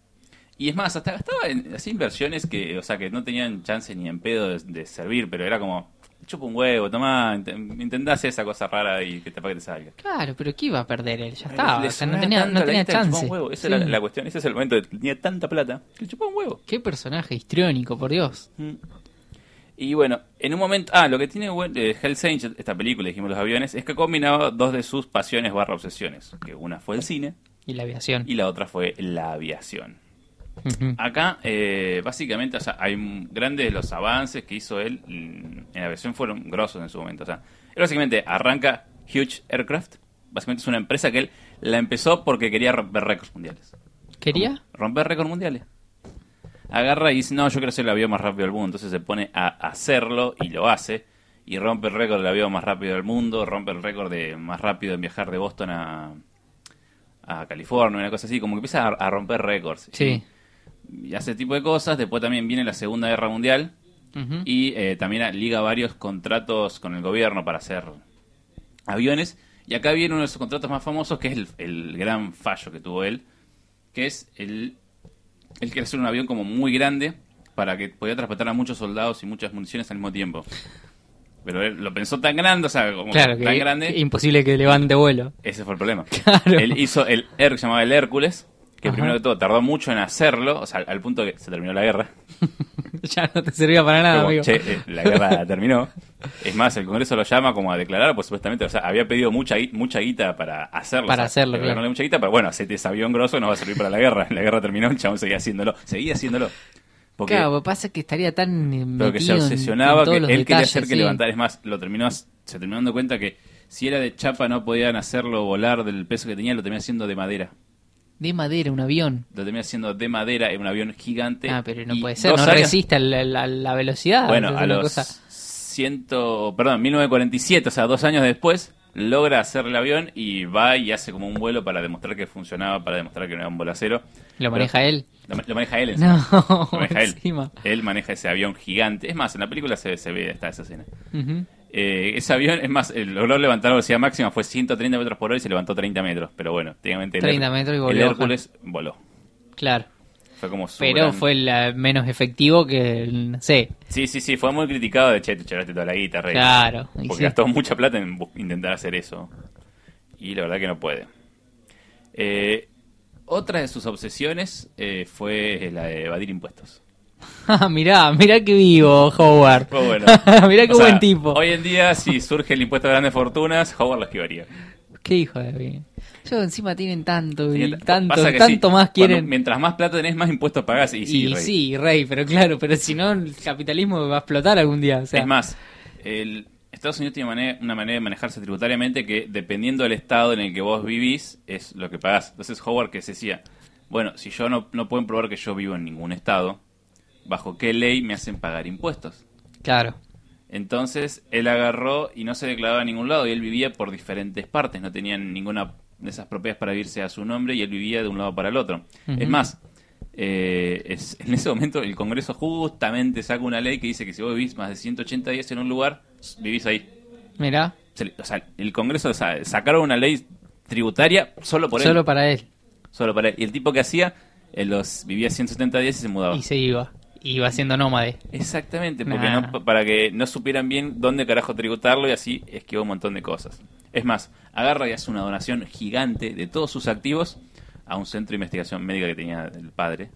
Y es más, hasta gastaba en así inversiones que, o sea, que no tenían chance ni en pedo de, de servir, pero era como, chupa un huevo, tomá, int- intentá hacer esa cosa rara y que te para que te salga. Claro, pero ¿qué iba a perder él? Ya estaba. Le o sea, no tenía, no la tenía chance. un huevo. Esa Sí. es la, la cuestión, ese es el momento de tenía tanta plata que le chupaba un huevo. Qué personaje histriónico, por Dios. Mm. Y bueno, en un momento, ah, lo que tiene buen- eh, Hell's Angels, esta película, dijimos los aviones, es que combinaba dos de sus pasiones barra obsesiones, que una fue el cine Y la aviación. y la otra fue la aviación. Acá, eh, básicamente, o sea, hay grandes de los avances que hizo él en la aviación fueron grosos en su momento. O sea, él básicamente arranca Huge Aircraft. Básicamente es una empresa que él la empezó porque quería romper récords mundiales. ¿Quería? Romper récords mundiales. Agarra y dice, no, yo quiero ser el avión más rápido del mundo. Entonces se pone a hacerlo y lo hace. Y rompe el récord del avión más rápido del mundo. Rompe el récord de más rápido en viajar de Boston a, a California, una cosa así. Como que empieza a, a romper récords. Sí. Y hace ese tipo de cosas. Después también viene la Segunda Guerra Mundial. Y eh, también liga varios contratos con el gobierno para hacer aviones. Y acá viene uno de sus contratos más famosos, que es el, el gran fallo que tuvo él, que es el... Él quiere hacer un avión como muy grande para que pudiera transportar a muchos soldados y muchas municiones al mismo tiempo. Pero él lo pensó tan grande, o sea, como Claro, tan que grande, imposible que levante vuelo. ese fue el problema. Claro. Él hizo el Her- que se llamaba el Hércules, que Ajá. primero que todo tardó mucho en hacerlo, o sea, al punto que se terminó la guerra. ya no te servía para nada, Como, amigo. che, eh, la guerra terminó. Es más, el Congreso lo llama como a declarar, pues supuestamente, o sea, había pedido mucha, mucha guita para hacerlo. Para o sea, hacerlo, claro. mucha guita, pero bueno, hacete ese avión grosso no va a servir para la guerra. La guerra terminó, el chabón seguía haciéndolo. Seguía haciéndolo. Porque, Claro, pasa que estaría tan eh, pero que se en- obsesionaba en todos que él quería hacer que sí. levantar. Es más, lo terminó, se terminó dando cuenta que si era de chapa no podían hacerlo volar del peso que tenía, lo terminó haciendo de madera. De madera, un avión. Lo terminó haciendo de madera en un avión gigante. Ah, pero no y puede ser, no años- resiste la, la- la velocidad. Bueno, a los cosa- ciento, perdón, 1947, o sea, dos años después, logra hacer el avión y va y hace como un vuelo para demostrar que funcionaba, para demostrar que no era un bolacero. Lo maneja él. Lo, lo maneja él, encima. No, Lo maneja él. encima. Él maneja ese avión gigante. Es más, en la película se, se ve hasta esa escena. Eh, ese avión, es más, el logró levantar la velocidad máxima fue 130 metros por hora y se levantó 30 metros. Pero bueno, técnicamente el, 30 metros y volvió el Hércules voló. Claro. Fue como su Pero gran- fue la menos efectivo que, el- no sé, Sí, sí, sí, fue muy criticado de che, te toda la guitarra. Claro, Porque sí. gastó mucha plata en intentar hacer eso. Y la verdad que no puede. Eh, otra de sus obsesiones eh, fue la de evadir impuestos. Mirá, mirá que vivo, Howard. Bueno. mirá qué sea, buen tipo. Hoy en día, si surge el impuesto de grandes fortunas, Howard lo esquivaría. Qué hijo de mí. Yo encima tienen tanto, y tanto, tanto sí, más cuando- quieren. mientras más plata tenés, más impuestos pagás. Y, sí, y rey. sí, rey, pero claro, pero si no, el capitalismo va a explotar algún día. O sea, Es más, el Estados Unidos tiene manera- una manera de manejarse tributariamente que dependiendo del estado en el que vos vivís es lo que pagás. Entonces Howard que se decía, bueno, si yo no, no pueden probar que yo vivo en ningún estado, ¿bajo qué ley me hacen pagar impuestos? claro. Entonces él agarró y no se declaraba a ningún lado y él vivía por diferentes partes, no tenía ninguna de esas propiedades para irse a su nombre y él vivía de un lado para el otro. Es más, eh, es- en ese momento el Congreso justamente saca una ley que dice que si vos vivís más de 180 días en un lugar, vivís ahí. Mirá, o sea, el Congreso o sea, sacaron una ley tributaria solo por solo él. para él. Solo para él. Y el tipo que hacía, eh, los vivía 170 días y se mudaba. Y se iba. Iba siendo nómade. Exactamente, porque Nah. no, para que no supieran bien dónde carajo tributarlo y así esquivó un montón de cosas. Es más, agarra y hace una donación gigante de todos sus activos a un centro de investigación médica que tenía el padre.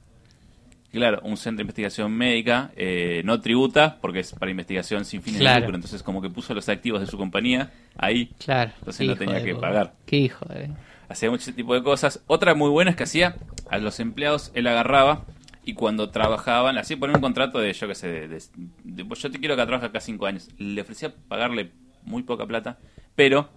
Claro, un centro de investigación médica eh, no tributa porque es para investigación sin fines de Claro. lucro. Entonces, como que puso los activos de su compañía ahí, Claro. Entonces no tenía de que pagar. Qué hijo de. hacía mucho tipo de cosas. Otra muy buena es que hacía a los empleados, él agarraba y cuando trabajaban, hacía poner un contrato de, yo qué sé, de, de- de- pues yo te quiero que trabajes acá cinco años. Le ofrecía pagarle muy poca plata, pero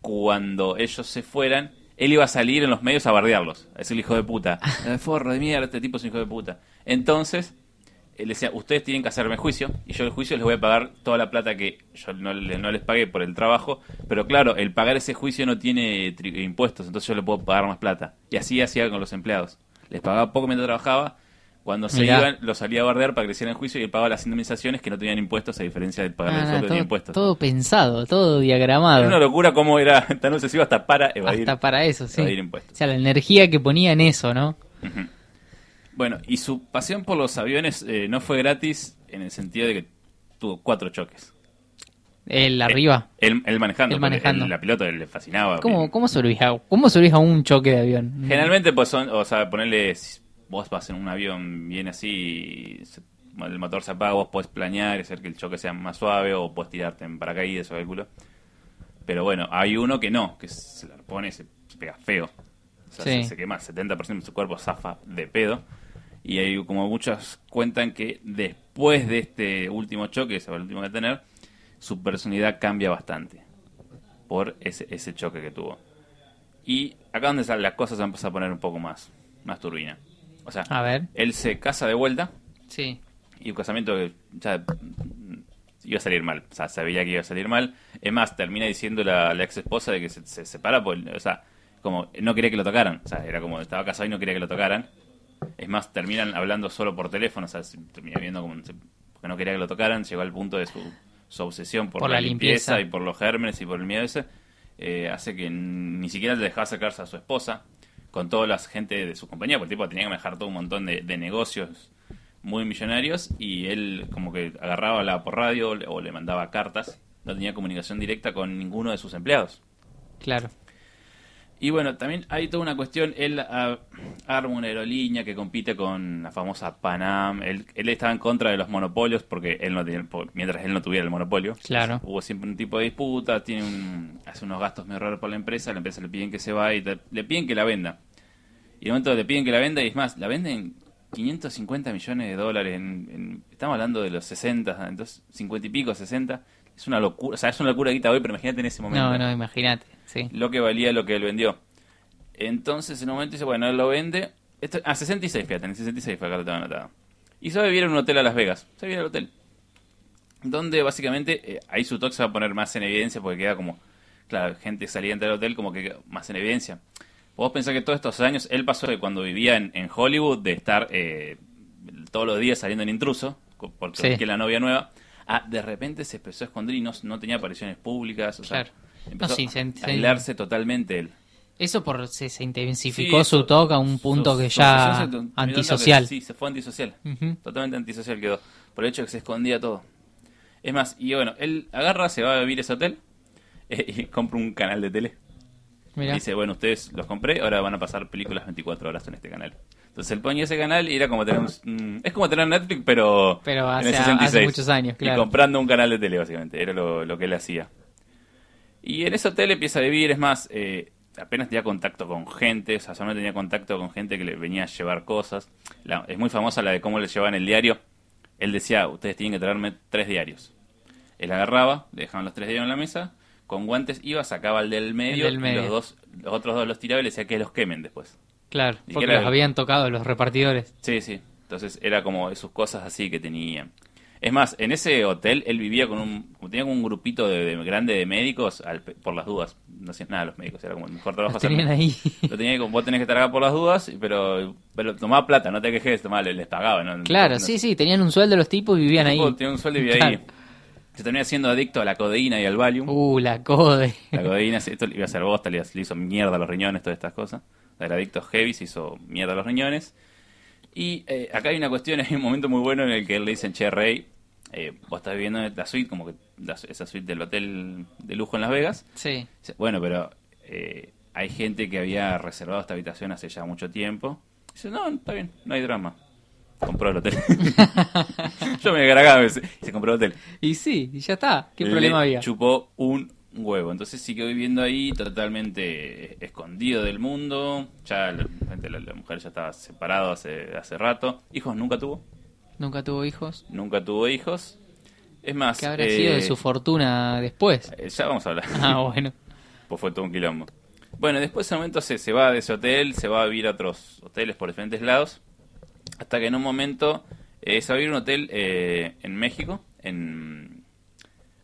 cuando ellos se fueran, él iba a salir en los medios a bardearlos. Es el hijo de puta. "Eh, Forro de mierda, este tipo es un hijo de puta. Entonces, él decía, ustedes tienen que hacerme juicio y yo el juicio les voy a pagar toda la plata que yo no, le- no les pagué por el trabajo, pero claro, el pagar ese juicio no tiene impuestos, entonces yo le puedo pagar más plata. Y así hacía con los empleados. Les pagaba poco mientras trabajaba, cuando se Mirá. iban los salía a bardear para que le hicieran el juicio y él pagaba las indemnizaciones que no tenían impuestos a diferencia de pagar Ah, el sueldo de todo, impuestos. todo pensado, todo Era diagramado. una locura cómo era tan obsesivo hasta para evadir, Hasta para eso, sí. evadir O impuestos. sea, la energía que ponía en eso, ¿no? Bueno, y su pasión por los aviones eh, no fue gratis en el sentido de que tuvo cuatro choques. Él arriba. Él, él manejando, porque manejando. él- la pilota le fascinaba. ¿Cómo, cómo sobrevivís a, cómo sobrevivís a un choque de avión? Generalmente, pues son, o sea, ponerle, vos vas en un avión bien así, se- el motor se apaga, vos podés planear y hacer que el choque sea más suave o podés tirarte en paracaídas o cálculo. Pero bueno, hay uno que no, que se la pone y se, se pega feo. O sea, Sí. se, se quema, 70% de su cuerpo zafa de pedo. Y hay como muchos cuentan que después de este último choque, ese fue el último que tener, su personalidad cambia bastante por ese, ese choque que tuvo. Y acá donde salen las cosas se empiezan a poner un poco más, más turbina. O sea, A ver. él se casa de vuelta Sí. y un casamiento que ya iba a salir mal. O sea, sabía que iba a salir mal. Es más, termina diciendo la, la ex esposa de que se, se separa, por, o sea, como no quería que lo tocaran. O sea, era como estaba casado y no quería que lo tocaran. Es más, terminan hablando solo por teléfono. O sea, se termina viendo como se- porque no quería que lo tocaran. Llegó al punto de su, su obsesión por, Por la, la limpieza, limpieza. y por los gérmenes y por el miedo ese. eh, hace que ni siquiera le dejaba acercarse a su esposa con toda la gente de su compañía, porque el tipo tenía que manejar todo un montón de, de negocios muy millonarios y él como que agarraba la por radio o le mandaba cartas, no tenía comunicación directa con ninguno de sus empleados. Claro. Y bueno, también hay toda una cuestión, él ah, arma una aerolínea que compite con la famosa Panam, él, él estaba en contra de los monopolios porque él no tenía, por- mientras él no tuviera el monopolio, Claro. hubo siempre un tipo de disputa, tiene un, hace unos gastos medio raros por la empresa, la empresa le piden que se vaya y te- le piden que la venda. Y de momento le piden que la venda y es más, la venden 550 millones de dólares, en, en- estamos hablando de los 60, entonces 50 y pico, 60, es una locura, o sea, es una locura guita hoy, pero imagínate en ese momento No, no, imagínate. Sí. lo que valía lo que él vendió. Entonces, en un momento dice, bueno, él lo vende. Esto, ah, 66, fíjate, en 66 fue acá lo tengo anotado. Y se va a vivir en un hotel a Las Vegas. Se va a vivir al hotel. Donde básicamente eh, ahí su talk se va a poner más en evidencia porque queda como, claro, gente saliente del hotel como que queda más en evidencia. Vos pensás que todos estos años él pasó de cuando vivía en, en Hollywood de estar eh, todos los días saliendo en intruso, porque Sí. que la novia nueva, a de repente se empezó a esconder y no, no tenía apariciones públicas. O sea, Claro. empezó No, sí, se- a se- aislarse totalmente él. Eso por se, se intensificó Sí, su toque a un punto Su- que ya se antisocial. que- Sí, se fue antisocial. Totalmente antisocial quedó. Por el hecho de que se escondía todo. Es más, y bueno, él agarra, se va a vivir ese hotel eh, y compra un canal de tele. Mirá. Dice, bueno, ustedes los compré, ahora van a pasar películas 24 horas en este canal. Entonces él ponía ese canal y era como tener un... es como tener Netflix, pero, Pero en hace- el 66. hace muchos años, claro. Y comprando un canal de tele, básicamente. Era lo, lo que él hacía. Y en ese hotel empieza a vivir, es más, eh, apenas tenía contacto con gente, o sea, solamente tenía contacto con gente que le venía a llevar cosas. La- es muy famosa la de cómo le llevaban el diario. Él decía, ustedes tienen que traerme tres diarios. Él agarraba, le dejaban los tres diarios en la mesa, con guantes iba, sacaba el del medio, del y medio. los, dos, los otros dos los tiraba y le decía que los quemen después. Claro, porque los habían tocado los repartidores. Sí, sí. Entonces era como sus cosas así que tenía. Es más, en ese hotel él vivía con un. tenía como un grupito de, de- grande de médicos al- por las dudas. No hacían nada los médicos, era como el mejor trabajo. Hacer- tenían ahí. Lo tenía que, como, vos tenés que estar acá por las dudas, pero, pero tomaba plata, no te quejes, tomaba, les. ¿no? Claro, No- sí, sí, tenían un sueldo los tipos y vivían ahí. tipo Tenía un sueldo y vivía Claro. ahí. Se termina siendo adicto a la codeína y al Valium. Uh, la code. La codeína, esto le iba a hacer bosta, le hizo mierda a los riñones, todas estas cosas. Era adicto heavy, se hizo mierda a los riñones. Y eh, acá hay una cuestión, hay un momento muy bueno en el que él le dicen, che, Rey, eh, vos estás viviendo en la suite, como que la- esa suite del hotel de lujo en Las Vegas. Sí. Dice, Bueno, pero eh, hay gente que había reservado esta habitación hace ya mucho tiempo. Dice, no, está bien, no hay drama. Compró el hotel. Yo me cargaba y se compró el hotel. Y sí, y ya está. ¿Qué Le problema había? Chupó un huevo. Entonces siguió viviendo ahí totalmente escondido del mundo. Ya la, la- la mujer ya estaba separada hace, hace rato. Hijos nunca tuvo. Nunca tuvo hijos. Nunca tuvo hijos. Es más... ¿Qué habrá eh, sido de su fortuna después? eh, Ya vamos a hablar. Ah, bueno. Pues fue todo un quilombo. Bueno, después de ese momento se, se va de ese hotel, se va a vivir a otros hoteles por diferentes lados. Hasta que en un momento eh, se va a vivir a un hotel eh, en México, en...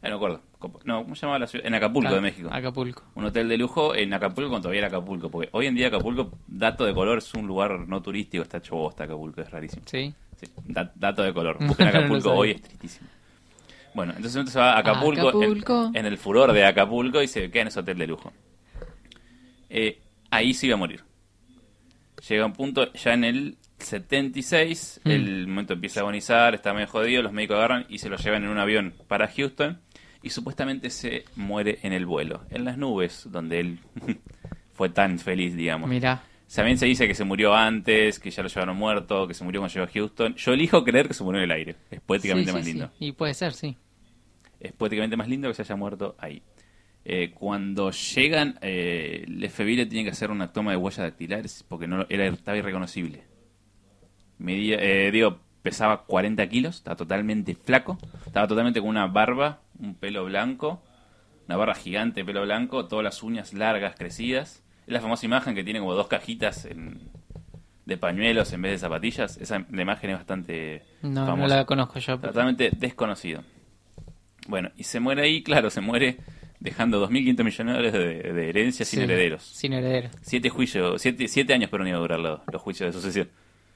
ah, no me acuerdo. No, ¿cómo se llamaba la ciudad? En Acapulco, de México. Acapulco. Un hotel de lujo en Acapulco cuando todavía era Acapulco. Porque hoy en día Acapulco, dato de color, es un lugar no turístico. Está hecho bosta Acapulco, es rarísimo. Sí. Sí, da- dato de color. Busquen Acapulco hoy, es tristísimo. Bueno, entonces entonces va a Acapulco, Acapulco. En, en el furor de Acapulco y se queda en ese hotel de lujo. Eh, ahí se iba a morir. Llega un punto, ya en el 76, Mm. el momento empieza a agonizar, está medio jodido, los médicos agarran y se lo llevan en un avión para Houston y supuestamente se muere en el vuelo, en las nubes, donde él fue tan feliz, digamos. Mirá. También se dice que se murió antes, que ya lo llevaron muerto, que se murió cuando llegó a Houston. Yo elijo creer que se murió en el aire. Es poéticamente Sí, más sí, lindo. sí. Y puede ser, sí. Es poéticamente más lindo que se haya muerto ahí. Eh, cuando llegan, eh, el FBI le tiene que hacer una toma de huellas dactilares porque no era, estaba irreconocible. Medía, eh, digo, pesaba 40 kilos, estaba totalmente flaco, estaba totalmente con una barba, un pelo blanco, una barba gigante, pelo blanco, todas las uñas largas, crecidas. Es la famosa imagen que tiene como dos cajitas en- de pañuelos en vez de zapatillas. Esa la imagen es bastante No, no la conozco yo. pero- Totalmente desconocido. Bueno, y se muere ahí, claro, se muere dejando 2.500 millones de dólares de, de herencia sin herederos. Sin herederos. Siete juicios, siete, siete años pero no iba a durar los, los juicios de sucesión.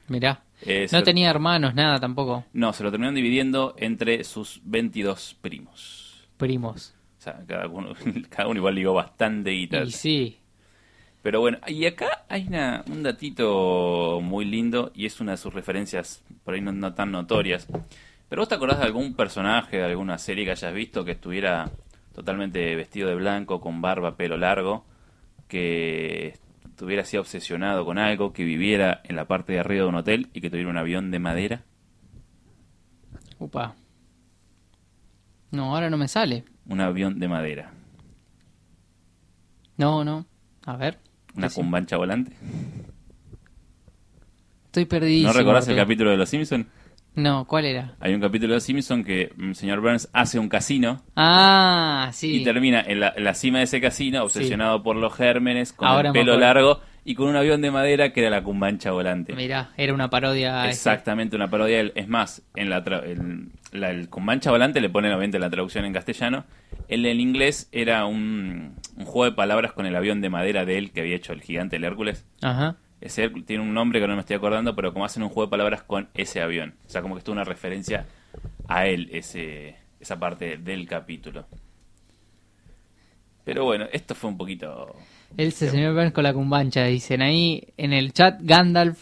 Mirá. Eh, No tenía hermanos, nada tampoco. No, se lo terminaron dividiendo entre sus 22 primos. Primos. O sea, cada uno, cada uno igual ligó bastante guita. Y sí. Pero bueno, y acá hay una, un datito muy lindo y es una de sus referencias por ahí no, no tan notorias. Pero vos te acordás de algún personaje de alguna serie que hayas visto que estuviera totalmente vestido de blanco, con barba, pelo largo, que estuviera así obsesionado con algo, que viviera en la parte de arriba de un hotel y que tuviera un avión de madera? Upa. No, ahora no me sale. Un avión de madera. No, no. A ver. Una cumbancha volante. Estoy perdido. ¿No recordás el capítulo de Los Simpsons? No, ¿cuál era? Hay un capítulo de Los Simpsons que el señor Burns hace un casino Ah, sí. y termina en la, en la cima de ese casino, obsesionado por los gérmenes, con Ahora el pelo largo y con un avión de madera que era la cumbancha volante. Mirá, era una parodia. Exactamente, una parodia. Es más, en la, tra- el, la- el cumbancha volante le ponen obviamente la traducción en castellano. El en inglés era un, un juego de palabras con el avión de madera de él que había hecho el gigante el Hércules. Ajá. Hércules tiene un nombre que no me estoy acordando, pero como hacen un juego de palabras con ese avión. O sea, como que estuvo una referencia a él, ese, esa parte del capítulo. Pero bueno, esto fue un poquito... Él se señor Burns con la cumbancha, dicen ahí en el chat Gandalf.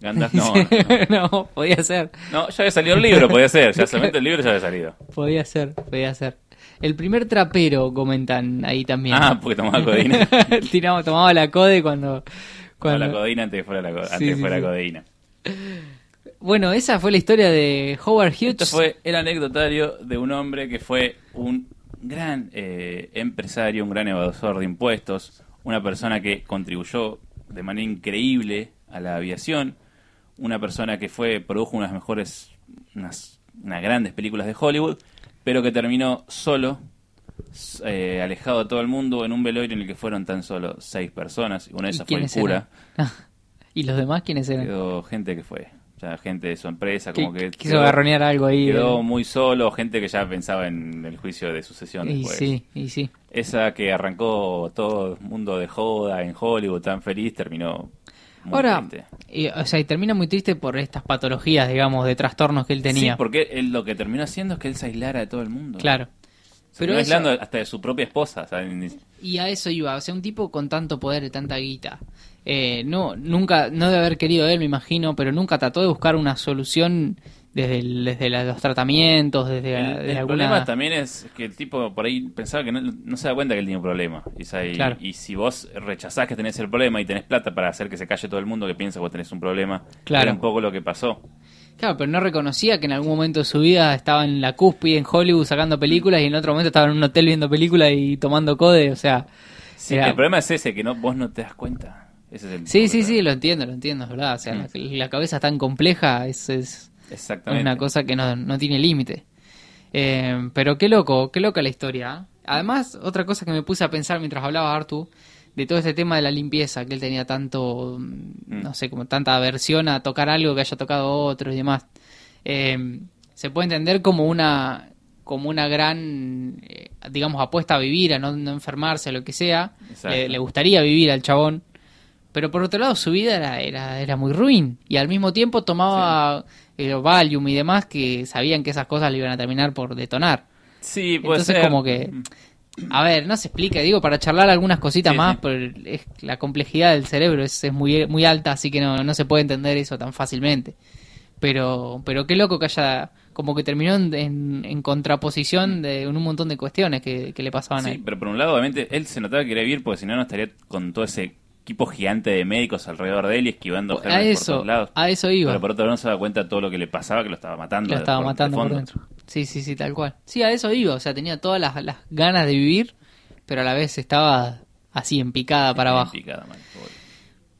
Gandalf, no, no, no, podía ser. No, ya había salido el libro, podía ser. Ya solamente el libro ya había salido. Podía ser, podía ser. El primer trapero, comentan ahí también. Ah, porque tomaba codeína. Tiramos, tomaba la code cuando... cuando... La codeína antes que fuera la, co- antes Sí, que fuera sí. codeína. Bueno, esa fue la historia de Howard Hughes. Esto fue el anecdotario de un hombre que fue un gran eh, empresario, un gran evasor de impuestos, una persona que contribuyó de manera increíble a la aviación, una persona que fue produjo unas mejores, unas, unas grandes películas de Hollywood, pero que terminó solo, eh, alejado de todo el mundo, en un velorio en el que fueron tan solo seis personas, y una de ¿Y esas fue el cura. ¿Y los demás quiénes eran? Quedó gente que fue, o sea, gente de su empresa, como que quiso agarronear algo ahí. Quedó eh. muy solo, gente que ya pensaba en el juicio de sucesión y después. sí, y sí. Esa que arrancó todo el mundo de joda en Hollywood tan feliz, terminó muy Ahora, y, o sea, y termina muy triste por estas patologías, digamos, de trastornos que él tenía. Sí, porque él lo que terminó haciendo es que él se aislara de todo el mundo. Claro. Se Pero eso- aislando hasta de su propia esposa. Y a eso iba, o sea, un tipo con tanto poder y tanta guita. Eh, no, nunca, no debe haber querido él, me imagino, pero nunca trató de buscar una solución desde, el- desde la- los tratamientos, desde El, de el alguna... problema también es que el tipo por ahí pensaba que no, no se da cuenta que él tiene un problema. Claro. y si vos rechazás que tenés el problema y tenés plata para hacer que se calle todo el mundo que piensa que vos tenés un problema, Claro. era un poco lo que pasó. Claro, pero no reconocía que en algún momento de su vida estaba en la cúspide en Hollywood sacando películas y en otro momento estaba en un hotel viendo películas y tomando code, o sea... Sí, era- el problema es ese, que no vos no te das cuenta. Ese es el Sí, sí, sí, lo entiendo, lo entiendo, es verdad. O sea, Mm. la, la cabeza tan compleja es, es Exactamente. una cosa que no, no tiene límite. Eh, pero qué loco, qué loca la historia. ¿eh? Además, otra cosa que me puse a pensar mientras hablaba Artu, de todo este tema de la limpieza, que él tenía tanto, mm, no sé, como tanta aversión a tocar algo que haya tocado otro y demás. Eh, se puede entender como una como una gran, eh, digamos, apuesta a vivir, a no, no enfermarse, lo que sea. Le, gustaría vivir al chabón. Pero por otro lado, su vida era, era, era muy ruin. Y al mismo tiempo tomaba eh, Valium y demás que sabían que esas cosas le iban a terminar por detonar. Sí, puede Entonces, ser. como que. A ver, no se explica, digo, para charlar algunas cositas Sí, más, sí. pero es, la complejidad del cerebro es, es muy, muy alta, así que no, no se puede entender eso tan fácilmente. Pero, pero qué loco que haya, como que terminó en, en, en contraposición de un montón de cuestiones que, que le pasaban a Sí, él. pero por un lado, obviamente, él se notaba que quería vivir porque si no, no estaría con todo ese equipo gigante de médicos alrededor de él y esquivando A gérmenes por eso, todos lados. a eso iba. Pero por otro lado, no se da cuenta de todo lo que le pasaba, que lo estaba matando. lo estaba por- matando por dentro. Sí, sí, sí, tal cual. Sí, a eso iba, o sea, tenía todas las, las ganas de vivir, pero a la vez estaba así en picada para abajo. picada, man, pobre.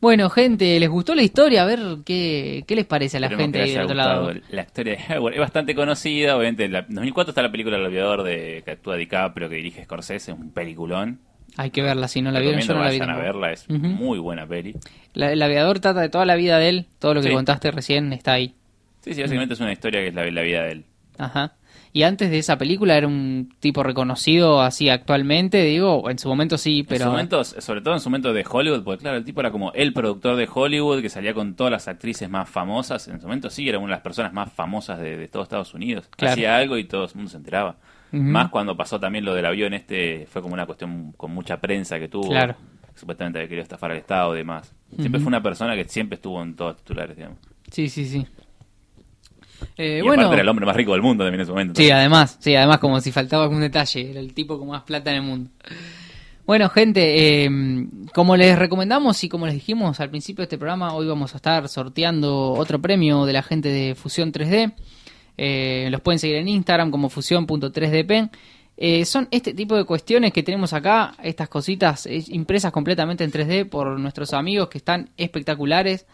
Bueno, gente, ¿les gustó la historia? A ver qué, qué les parece a la Esperemos gente que del otro lado. La historia de Howard es bastante conocida, obviamente. En la- en 2004 está la película El Aviador de que actúa DiCaprio, que dirige Scorsese, un peliculón. Hay que verla, si no la vieron, yo no la vi. a verla, es muy buena peli. La- el aviador trata de toda la vida de él, todo lo que Sí. contaste recién está ahí. Sí, sí, básicamente es una historia que es la, la vida de él. Ajá. Y antes de esa película era un tipo reconocido así actualmente, digo, en su momento sí, pero... En su momento, sobre todo en su momento de Hollywood, porque claro, el tipo era como el productor de Hollywood que salía con todas las actrices más famosas. En su momento sí, era una de las personas más famosas de, de todo Estados Unidos. Claro. Hacía algo y todo el mundo se enteraba. Más cuando pasó también lo del avión este, fue como una cuestión con mucha prensa que tuvo. Claro. Supuestamente había querido estafar al Estado y demás. Siempre fue una persona que siempre estuvo en todos los titulares, digamos. Sí, sí, sí. Eh, y bueno, era el hombre más rico del mundo también en ese momento. Sí, además, sí, además como si faltaba algún detalle, era el tipo con más plata en el mundo. Bueno, gente, eh, como les recomendamos y como les dijimos al principio de este programa, hoy vamos a estar sorteando otro premio de la gente de Fusión 3D. Eh, los pueden seguir en Instagram como fusión.3dp. Eh, son este tipo de cuestiones que tenemos acá, estas cositas impresas completamente en 3D por nuestros amigos que están espectaculares.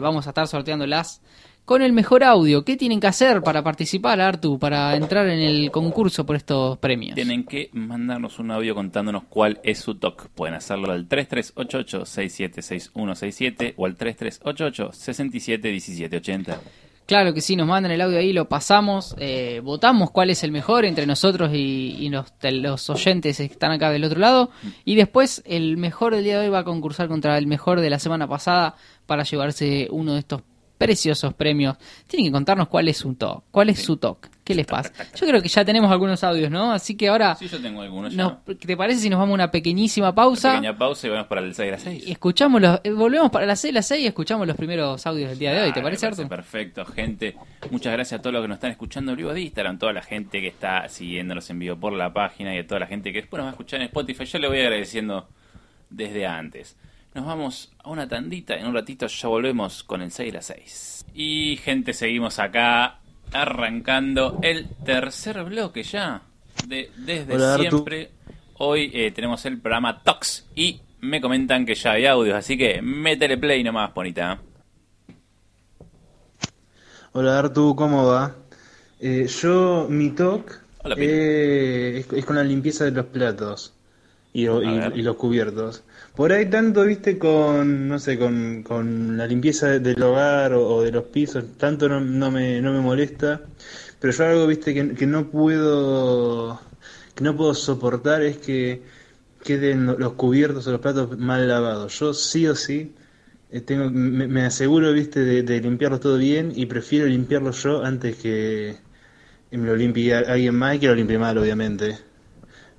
Vamos a estar sorteándolas con el mejor audio. ¿Qué tienen que hacer para participar, Artu, para entrar en el concurso por estos premios? Tienen que mandarnos un audio contándonos cuál es su TOC. Pueden hacerlo al 3388-676167 o al 3388-671780. Claro que sí, nos mandan el audio ahí, lo pasamos, eh, votamos cuál es el mejor entre nosotros y, y los, los oyentes que están acá del otro lado. Y después el mejor del día de hoy va a concursar contra el mejor de la semana pasada para llevarse uno de estos preciosos premios. Tienen que contarnos cuál es su TOC, cuál es su TOC. ¿Qué ¿Qué les pasa? Yo creo que ya tenemos algunos audios, ¿no? Así que ahora, Sí, yo tengo algunos ya. nos- ¿te parece si nos vamos a una pequeñísima pausa? Pequeña pausa y vamos para el 6 de las 6. Y escuchamos los, eh, volvemos para las 6 las 6 y escuchamos los primeros audios del día de hoy, ¿te parece, me Artur? Perfecto, gente. Muchas gracias a todos los que nos están escuchando en vivo de Instagram, toda la gente que está siguiéndonos en vivo por la página y a toda la gente que después nos va a escuchar en Spotify. Yo le voy agradeciendo desde antes. Nos vamos a una tandita, en un ratito ya volvemos con el 6 de las 6. Y gente, seguimos acá arrancando el tercer bloque ya. De, desde Hola, siempre. Hoy eh, tenemos el programa Tox y me comentan que ya hay audios, así que métele play nomás, bonita. Hola Artu, ¿cómo va? Eh, yo, mi Pili. eh, es, es con la limpieza de los platos A y los cubiertos. Por ahí tanto, viste, con, no sé, con, con la limpieza de- del hogar o, de los pisos, tanto no, no me, no me molesta, pero yo algo, viste, que, no puedo, que no puedo soportar es que queden lo- los cubiertos o los platos mal lavados. Yo sí o sí eh, tengo, me, me aseguro, viste, de, de limpiarlos todo bien y prefiero limpiarlo yo antes que me lo limpie alguien más y que lo limpie mal, obviamente.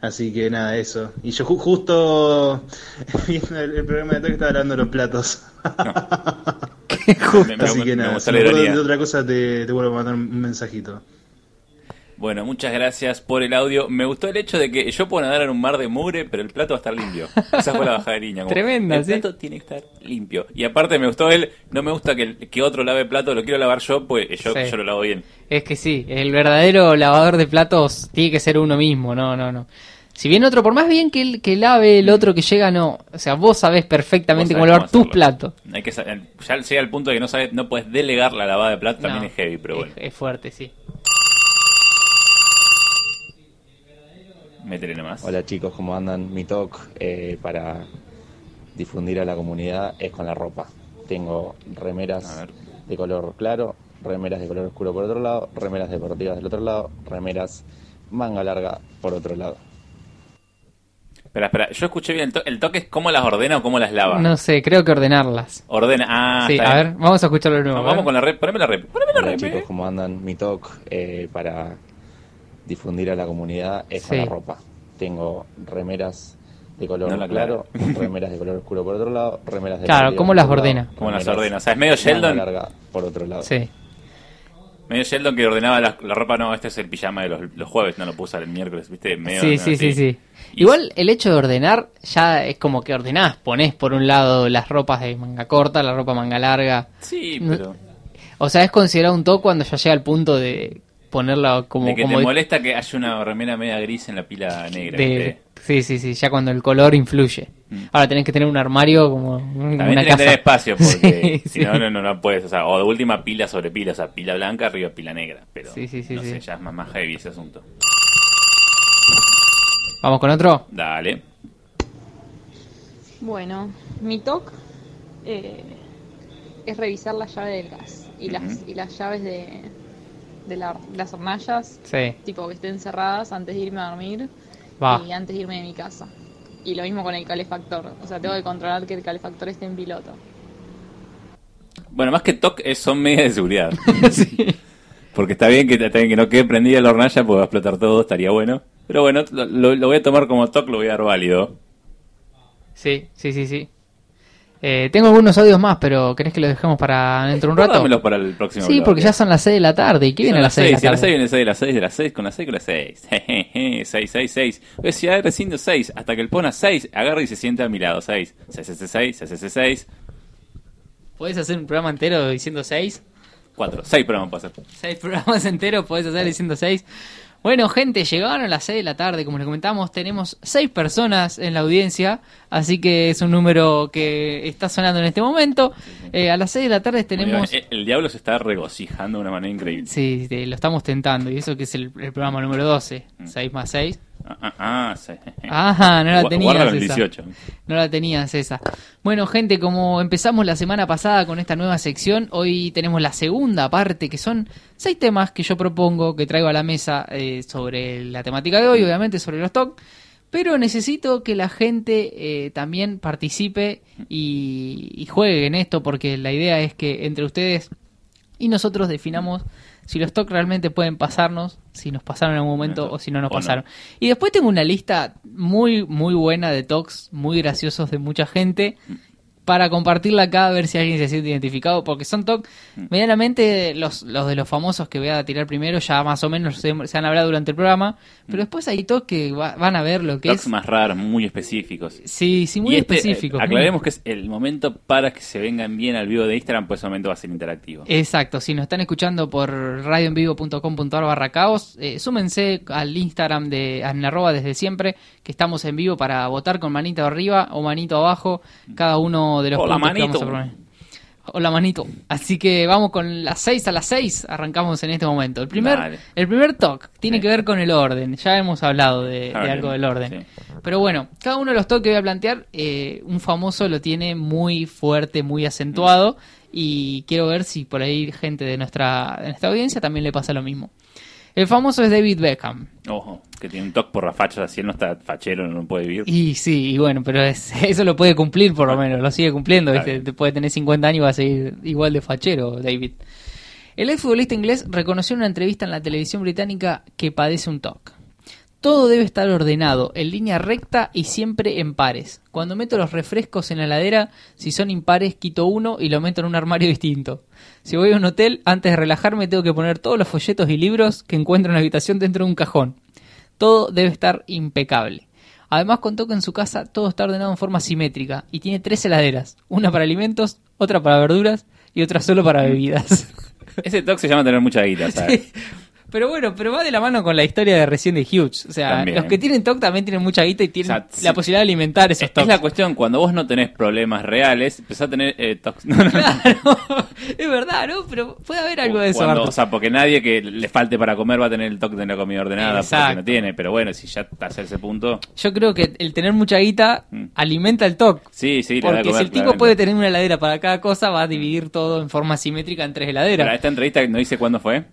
Así que nada, eso. Y yo ju- justo viendo el, el programa de todo que estaba lavando los platos. Me- me- Así que me nada, si me de otra cosa te, te vuelvo a mandar un mensajito. Bueno, muchas gracias por el audio. Me gustó el hecho de que yo puedo nadar en un mar de mugre, pero el plato va a estar limpio. Esa fue la bajada de línea. como, Tremenda, El ¿sí? plato tiene que estar limpio. Y aparte me gustó él, no me gusta que, otro lave el plato, lo quiero lavar yo, pues yo, Sí. yo lo lavo bien. Es que sí, el verdadero lavador de platos tiene que ser uno mismo, no, no, no. Si bien otro, por más bien que, el- que lave el otro que llega, no. O sea, vos sabés perfectamente Vos cómo lavar tus platos. Hay que ya llega el punto de que no sabes, no puedes delegar la lavada de plato, también No, es heavy, pero es- bueno, Es, fuerte, sí. Métele nomás. Hola chicos, ¿cómo andan? Mi talk eh, para difundir a la comunidad es con la ropa. Tengo remeras de color claro, remeras de color oscuro por otro lado, remeras deportivas del otro lado, remeras manga larga por otro lado. Espera, espera, yo escuché bien, el, to- el toque es cómo las ordena o cómo las lava. No sé, creo que ordenarlas. Ordena, ah, sí, está a bien. ver, vamos a escucharlo de nuevo. No, vamos con la rep, poneme la rep, poneme la Hola rep. chicos, eh. ¿cómo andan? Mi talk eh, para difundir a la comunidad es Sí. la ropa. Tengo remeras de color No la claro, remeras de color oscuro por otro lado, remeras de Claro, ¿cómo las ordena? ¿Cómo las ordena? O sea, es medio Sheldon. larga por otro lado. Sí. Medio Sheldon que ordenaba la, la ropa, no, este es el pijama de los, los jueves, no lo puse el miércoles, ¿viste? Medio, Sí, sí, sí, sí. Igual el hecho de ordenar ya es como que ordenás, ponés por un lado las ropas de manga corta, la ropa manga larga. Sí, pero. O sea, es considerado un toque cuando ya llega al punto de ponerla como... de que como te molesta que haya una remera media gris en la pila negra. Sí, sí, sí, ya cuando el color influye. Mm. Ahora tenés que tener un armario como También una tenés que casa. tener espacio, porque Sí, si sí. no, no, no, no puedes. O sea, o de última pila sobre pila, o sea, pila blanca arriba pila negra. Pero Sí, sí, sí, no sí. sé, ya es más, más heavy ese asunto. Vamos con otro. Dale. Bueno, mi TOC eh, es revisar la llave del gas y las y las llaves de, de la- las hornallas, Sí, tipo que estén cerradas antes de irme a dormir va. y antes de irme de mi casa. Y lo mismo con el calefactor, o sea, tengo que controlar que el calefactor esté en piloto. Bueno, más que TOC es- son medidas de seguridad. sí. Porque está bien que está bien que no quede prendida la hornalla porque va a explotar todo, estaría bueno. Pero bueno, lo, lo- lo voy a tomar como TOC, lo voy a dar válido. sí, sí, sí, sí. Eh, tengo algunos audios más, pero ¿querés que los dejemos para dentro de un rato? Para el próximo Sí, bloque. porque ya son las 6 de la tarde. ¿Y qué viene a las 6 de la seis, y a las tarde? 6 viene 6 de las 6 de las 6 con las 6 con las 6. Jejeje, 6, 6, 6. Voy a recién 6 hasta que el pona 6 agarra y se sienta a mi lado. 6, 6, 6, 6, 6, 6, 6, ¿Podés hacer un programa entero diciendo 6? 4. 6 programas para hacer. 6 programas enteros podés hacer diciendo 6. Bueno, gente, llegaron a las 6 de la tarde, como les comentamos, tenemos 6 personas en la audiencia, así que es un número que está sonando en este momento. Eh, a las 6 de la tarde tenemos... El, el diablo se está regocijando de una manera increíble. Sí, sí, lo estamos tentando, y eso que es el, el programa número 12, 6 más 6. Ah, ah, ah, sí. Ajá, no la tenías esa. 18. No la tenías esa. Bueno, gente, como empezamos la semana pasada con esta nueva sección, hoy tenemos la segunda parte, que son seis temas que yo propongo, que traigo a la mesa eh, sobre la temática de hoy, obviamente sobre los TOC. Pero necesito que la gente eh, también participe y, y juegue en esto, porque la idea es que entre ustedes y nosotros definamos si los TOC realmente pueden pasarnos, si nos pasaron en algún momento o si no nos o no. pasaron. Y después tengo una lista muy, muy buena de TOCs, muy graciosos de mucha gente, para compartirla acá a ver si alguien se siente identificado, porque son TOC, Mm. medianamente los, los de los famosos que voy a tirar primero, ya más o menos se, se han hablado durante el programa, pero después hay TOC que va- van a ver lo que Tocs es... más raros, muy específicos. Sí, sí, muy y este, específicos. eh, muy- aclaremos que es el momento para que se vengan bien al vivo de Instagram, pues ese momento va a ser interactivo. Exacto, si nos están escuchando por radioenvivo.com.ar barra caos, eh, súmense al Instagram de en arroba desde siempre, que estamos en vivo para votar con manito arriba o manito abajo, cada uno de los Hola, puntos que vamos manito. a. Hola manito. Así que vamos con las 6 a las 6, arrancamos en este momento. El primer, Dale. el primer talk tiene Sí. que ver con el orden, ya hemos hablado de, algo del orden. Sí. Pero bueno, cada uno de los talks que voy a plantear, eh, un famoso lo tiene muy fuerte, muy acentuado. Y quiero ver si por ahí gente de nuestra, de nuestra audiencia también le pasa lo mismo. El famoso es David Beckham. Ojo, que tiene un toque por la facha, si él no está fachero no puede vivir. Y sí, y bueno, pero es- eso lo puede cumplir por lo menos, lo sigue cumpliendo. Bien. Te puede tener 50 años y va a seguir igual de fachero, David. El exfutbolista inglés reconoció en una entrevista en la televisión británica que padece un TOC. Todo debe estar ordenado, en línea recta y siempre en pares. Cuando meto los refrescos en la heladera, si son impares, quito uno y lo meto en un armario distinto. Si voy a un hotel, antes de relajarme tengo que poner todos los folletos y libros que encuentro en la habitación dentro de un cajón. Todo debe estar impecable. Además contó que en su casa todo está ordenado en forma simétrica y tiene tres heladeras, una para alimentos, otra para verduras y otra solo para bebidas. Ese toque se llama tener mucha guita, ¿sabes? Sí. Pero bueno, pero va de la mano con la historia de recién de Hughes. O sea, También. los que tienen TOC también tienen mucha guita y tienen O sea, la sí. posibilidad de alimentar esos Es, TOCs. es la cuestión, cuando vos no tenés problemas reales, empezás a tener eh, tocs. No, no, no. Claro, es verdad, ¿no? Pero puede haber algo de eso. Cuando- o sea, porque nadie que le falte para comer va a tener el toque de la comida ordenada porque Exacto. no tiene. Pero bueno, si ya estás a ese punto, Yo creo que el tener mucha guita Mm. alimenta el TOC. sí, sí, Porque comer, si el tipo claramente. puede tener una heladera para cada cosa, va a dividir todo en forma simétrica en tres heladeras. Pero esta entrevista no dice cuándo fue.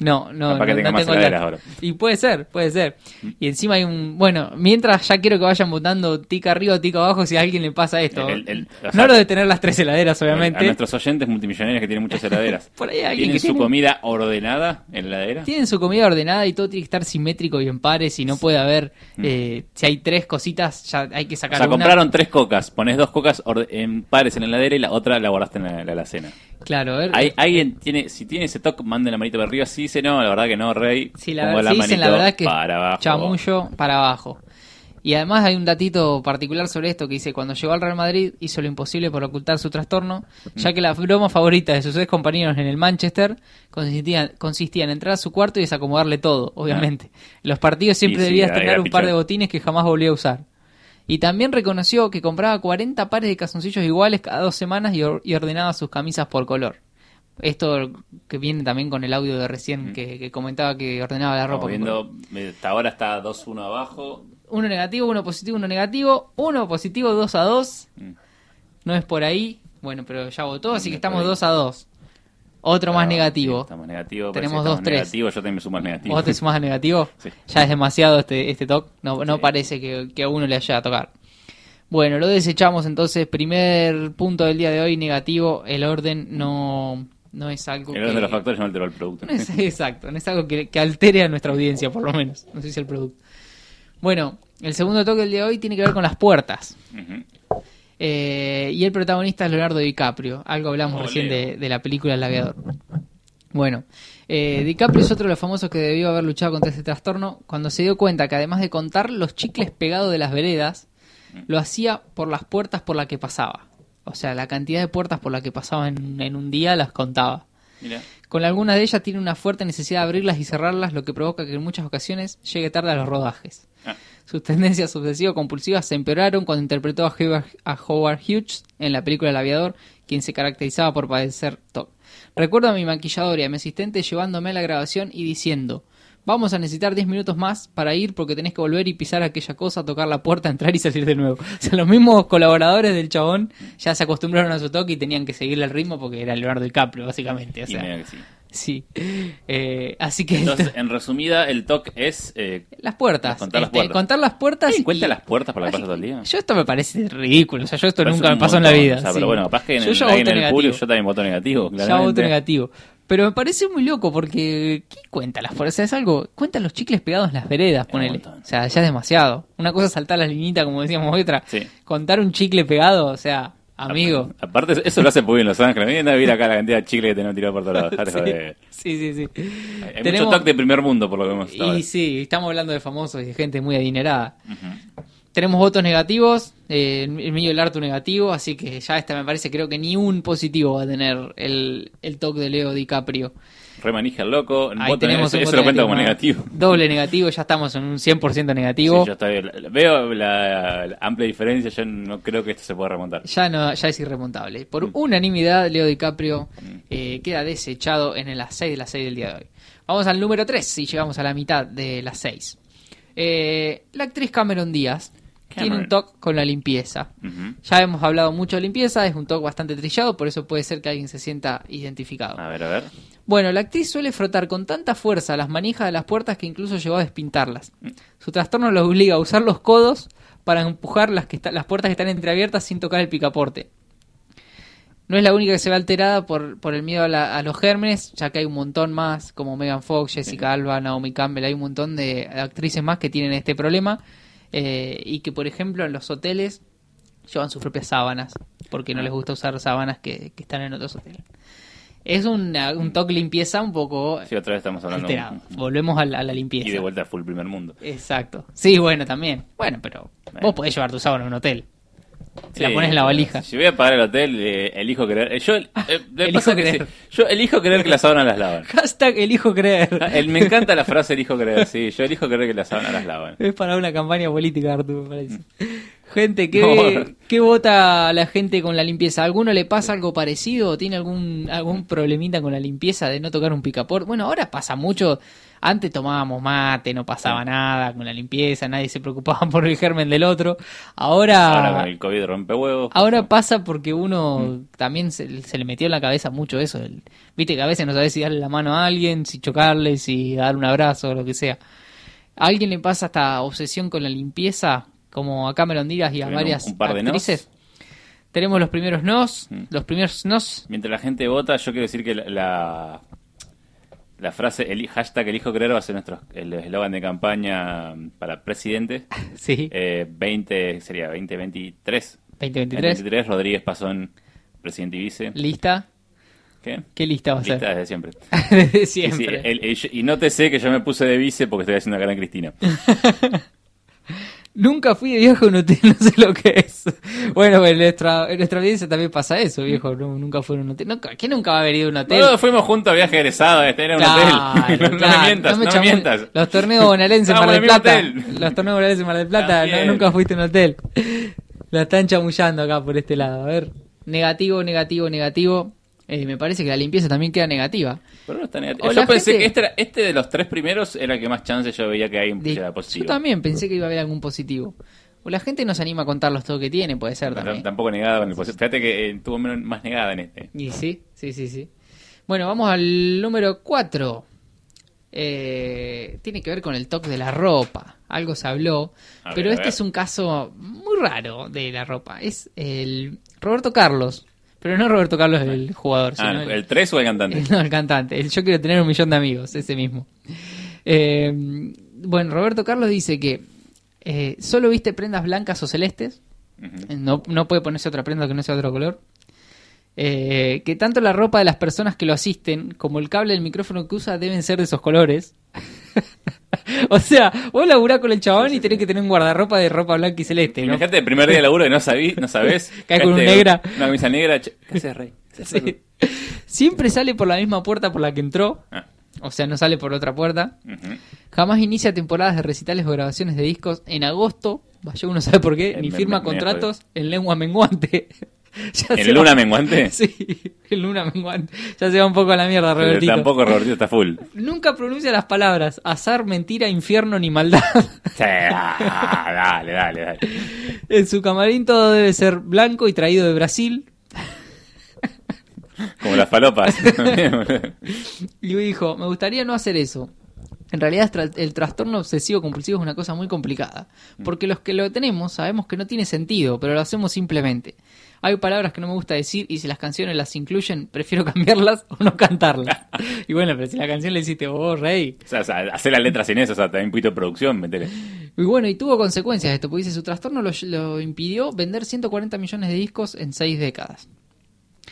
No, no, Capaz que no, tenga no más tengo ahora. Y puede ser, puede ser. Y encima hay un... Bueno, mientras ya quiero que vayan votando tica arriba o tica abajo si a alguien le pasa esto. El- el- o no sea, lo de tener las tres heladeras, A obviamente. nuestros oyentes multimillonarios que tienen muchas heladeras. Por ahí ¿Tienen que su tiene- comida ordenada en la heladera? Tienen su comida ordenada y todo tiene que estar simétrico y en pares y no puede haber... eh, si hay tres cositas, ya hay que Mm. O sacar sea, una. compraron tres cocas, pones dos cocas en pares en la heladera y la otra la guardaste en la, la alacena. Claro, a ver. Hay, alguien tiene, si tiene ese toque, manden la manito para arriba. Si dice no, la verdad que no, Rey. Sí, la sí dicen la verdad que para abajo. chamullo para abajo. Y además hay un datito particular sobre esto que dice, cuando llegó al Real Madrid hizo lo imposible por ocultar su trastorno, ya que la broma favorita de sus ex compañeros en el Manchester consistía, consistía en entrar a su cuarto y desacomodarle todo, obviamente. En Los partidos siempre sí, debía era un par de botines que jamás volvió a usar. Y también reconoció que compraba 40 pares de calzoncillos iguales cada dos semanas y, or- y ordenaba sus camisas por color. Esto que viene también con el audio de recién que, que comentaba que ordenaba la ropa. Viendo, eh, hasta ahora está 2-1 abajo. Uno negativo, uno positivo, uno negativo. Uno positivo, 2 a 2. Mm. No es por ahí. Bueno, pero ya votó, así que estamos ahí. 2 a 2. Otro más Ah, negativo. estamos negativo. Tenemos dos, tres. negativos, yo también me sumo al negativo. ¿Vos te sumás a negativo? Sí. Ya es demasiado este, este toque. No, no Sí. parece que, que a uno le haya a tocar. Bueno, lo desechamos entonces. Primer punto del día de hoy, negativo. El orden no, no es algo El que... orden de los factores no alteró el producto. No es exacto, no es algo que, que altere a nuestra audiencia, por lo menos. No sé si el producto. Bueno, el segundo toque del día de hoy tiene que ver con las puertas. Ujú. Eh, y el protagonista es Leonardo DiCaprio. Algo hablamos Ole. recién de, de la película El Aviador. Bueno, eh, DiCaprio es otro de los famosos que debió haber luchado contra este trastorno cuando se dio cuenta que además de contar los chicles pegados de las veredas, lo hacía por las puertas por las que pasaba. O sea, la cantidad de puertas por las que pasaba en, en un día las contaba. Mira. Con algunas de ellas tiene una fuerte necesidad de abrirlas y cerrarlas, lo que provoca que en muchas ocasiones llegue tarde a los rodajes. Ah. Sus tendencias obsesivo-compulsivas se empeoraron cuando interpretó a Howard, a Howard Hughes en la película El Aviador, quien se caracterizaba por padecer TOC. Recuerdo a mi maquilladora y a mi asistente llevándome a la grabación y diciendo, vamos a necesitar 10 minutos más para ir porque tenés que volver y pisar aquella cosa, tocar la puerta, entrar y salir de nuevo. O sea, los mismos colaboradores del chabón ya se acostumbraron a su toque y tenían que seguirle el ritmo porque era Leonardo DiCaprio, básicamente. O Y sea, medio que sí. Sí. Eh, así que Entonces, en resumida, el TOC es. Eh, las puertas. Contar las Este, puertas. contar las puertas. ¿Alguien y- cuenta las puertas por la que pasa todo el día? Yo esto me parece ridículo. O sea, yo esto Parece nunca me pasó en la vida. o sea, sí. Pero bueno, capaz que en, yo el, voto en el negativo. público yo también voto negativo. ya claramente. voto negativo. Pero me parece muy loco porque ¿qué cuenta las fuerzas? Es algo, cuentan los chicles pegados en las veredas, ponele. O sea, ya es demasiado. Una cosa es saltar las linitas, como decíamos otra. Sí. Contar un chicle pegado, o sea, amigo. Aparte, eso lo hace muy bien Los Ángeles. Mira, mira acá la cantidad de chicle que tenemos tirado por todos lados. Sí, joder. sí, sí. sí. Hay Tenemos- mucho toque de primer mundo por lo que hemos estado. Y sí, estamos hablando de famosos y de gente muy adinerada. Tenemos votos negativos, eh, el mío el Artu negativo, así que ya esta me parece, creo que ni un positivo va a tener el, el toque de Leo DiCaprio. Remanija el loco. Ahí voto- tenemos eso lo cuenta como negativo. Doble negativo, ya estamos en un 100% negativo. Sí, yo estoy- veo la, la amplia diferencia. Yo no creo que esto se pueda remontar. Ya no, ya es irremontable. Por Mm. unanimidad, Leo DiCaprio eh, queda desechado en las 6 de las 6 del día de hoy. Vamos al número 3 y llegamos a la mitad de las 6. Eh, la actriz Cameron Díaz tiene un toque con la limpieza. Ya hemos hablado mucho de limpieza, es un toque bastante trillado, por eso puede ser que alguien se sienta identificado. A ver, a ver. Bueno, la actriz suele frotar con tanta fuerza las manijas de las puertas que incluso llegó a despintarlas. Su trastorno lo obliga a usar los codos para empujar las, que está- las puertas que están entreabiertas sin tocar el picaporte. No es la única que se ve alterada por, por el miedo a, la- a los gérmenes, ya que hay un montón más, como Megan Fox, Jessica Alba, Naomi Campbell, hay un montón de actrices más que tienen este problema eh, y que, por ejemplo, en los hoteles llevan sus propias sábanas, porque no les gusta usar sábanas que, que están en otros hoteles. Es una- un toque limpieza un poco Sí, otra vez estamos hablando. alterado. Volvemos a la, a la limpieza. Y de vuelta a full primer mundo. Exacto. Sí, bueno, también. Bueno, pero Bueno. vos podés llevar tu sábana a un hotel. Sí, la pones en la valija. Si voy a pagar el hotel, eh, elijo creer. eh, yo, eh, Elijo pasa que creer. sí, yo elijo creer que las sábanas las lavan. Hashtag elijo creer. Ah, el- me encanta la frase elijo creer, sí. Yo elijo creer que las sábanas las lavan. Es para una campaña política, Arturo, me parece. Gente, No. ¿qué, ¿qué vota la gente con la limpieza? ¿A alguno le pasa algo parecido? ¿Tiene algún, algún problemita con la limpieza de no tocar un picaporte? Bueno, ahora pasa mucho. Antes tomábamos mate, no pasaba nada con la limpieza, nadie se preocupaba por el germen del otro. Ahora, Ahora con el COVID rompe huevos. ahora pasa porque uno también se, se le metió en la cabeza mucho eso. el- Viste que a veces no sabes si darle la mano a alguien, si chocarle, si darle un abrazo o lo que sea. ¿A alguien le pasa esta obsesión con la limpieza? Como a Cameron Díaz y a varias un par de nos. actrices. Tenemos los primeros nos, Mm. los primeros nos. Mientras la gente vota, yo quiero decir que la, la, la frase el hashtag elijo creer va a ser nuestro el eslogan de campaña para presidente. Sí, Eh, 20, sería 2023. 2023. 2023, Rodríguez Pasón, presidente y vice. ¿Lista? ¿Qué? ¿Qué lista va a Lista ser? desde siempre. Desde Sí, sí, siempre. el- el- y no te sé que yo me puse de vice porque estoy haciendo acá en Cristina. Nunca fui de viaje a un hotel, no sé lo que es. Bueno, en nuestra, en nuestra audiencia también pasa eso, viejo. No, nunca fue a un hotel. Nunca, ¿Quién nunca va a venir a un hotel? Todos fuimos juntos a viaje egresado, este era un Claro, hotel. no, me mientas, no, me mientas. Los torneos bonaerenses en Mar del Plata. hotel. Los torneos bonaerenses en Mar del Plata. no, nunca fuiste a un hotel. La están chamullando acá por este lado. A ver. Negativo, negativo, negativo. Eh, me parece que la limpieza también queda negativa. Pero no está negativo. O Yo pensé gente- que este, era- este de los tres primeros era el que más chance yo veía que hay De- era positivo. yo también pensé que iba a haber algún positivo. O la gente no se anima a contar los toques que tiene, puede ser también. Tampoco negada con el positivo. Fíjate que eh, tuvo menos, más negada en este. Y sí, sí, sí, sí. Bueno, vamos al número 4. tiene que ver con el toque de la ropa. Algo se habló. A pero ver, este es un caso muy raro de la ropa. Es el Roberto Carlos. Pero no Roberto Carlos el jugador, Ah, sino ¿el, el, el 3 o el cantante? no, el cantante. El yo quiero tener un millón de amigos, ese mismo. Eh, bueno, Roberto Carlos dice que eh, solo viste prendas blancas o celestes. No, no puede ponerse otra prenda que no sea otro color. Eh, que tanto la ropa de las personas que lo asisten como el cable del micrófono que usa deben ser de esos colores. o sea, vos laburás con el chabón y tenés que tener un guardarropa de ropa blanca y celeste. ¿no? Imagínate el primer día de laburo que no sabís, no sabés. Cae con un Este, negra. Una camisa negra. ¿Qué haces, rey? ¿Qué haces, Sí. Siempre sale por la misma puerta por la que entró. Ah, O sea, no sale por otra puerta. Jamás inicia temporadas de recitales o grabaciones de discos en agosto. Vaya uno sabe por qué. Eh, Ni me- firma me- me contratos en lengua menguante. ¿En luna va- menguante? Sí, en luna menguante. Ya se va un poco a la mierda, Pero Robertito. tampoco Robertito está full. Nunca pronuncia las palabras azar, mentira, infierno ni maldad. Sí, ah, dale, dale, dale. en su camarín todo debe ser blanco y traído de Brasil. Como las palopas. Y dijo, me gustaría no hacer eso. En realidad el trastorno obsesivo compulsivo es una cosa muy complicada, porque los que lo tenemos sabemos que no tiene sentido, pero lo hacemos simplemente. Hay palabras que no me gusta decir y si las canciones las incluyen, prefiero cambiarlas o no cantarlas. y bueno, pero si la canción le hiciste vos, rey. O sea, o sea, hacer las letras en eso, o sea, también un poquito de producción, metele. Y bueno, y tuvo consecuencias esto, porque dice, su trastorno lo, lo impidió vender 140 millones de discos en seis décadas.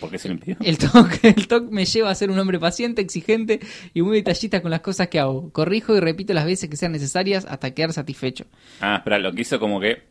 ¿Por qué se lo impidió? El TOC, el TOC me lleva a ser un hombre paciente, exigente y muy detallista con las cosas que hago. Corrijo y repito las veces que sean necesarias hasta quedar satisfecho. Ah, espera, lo que hizo como que.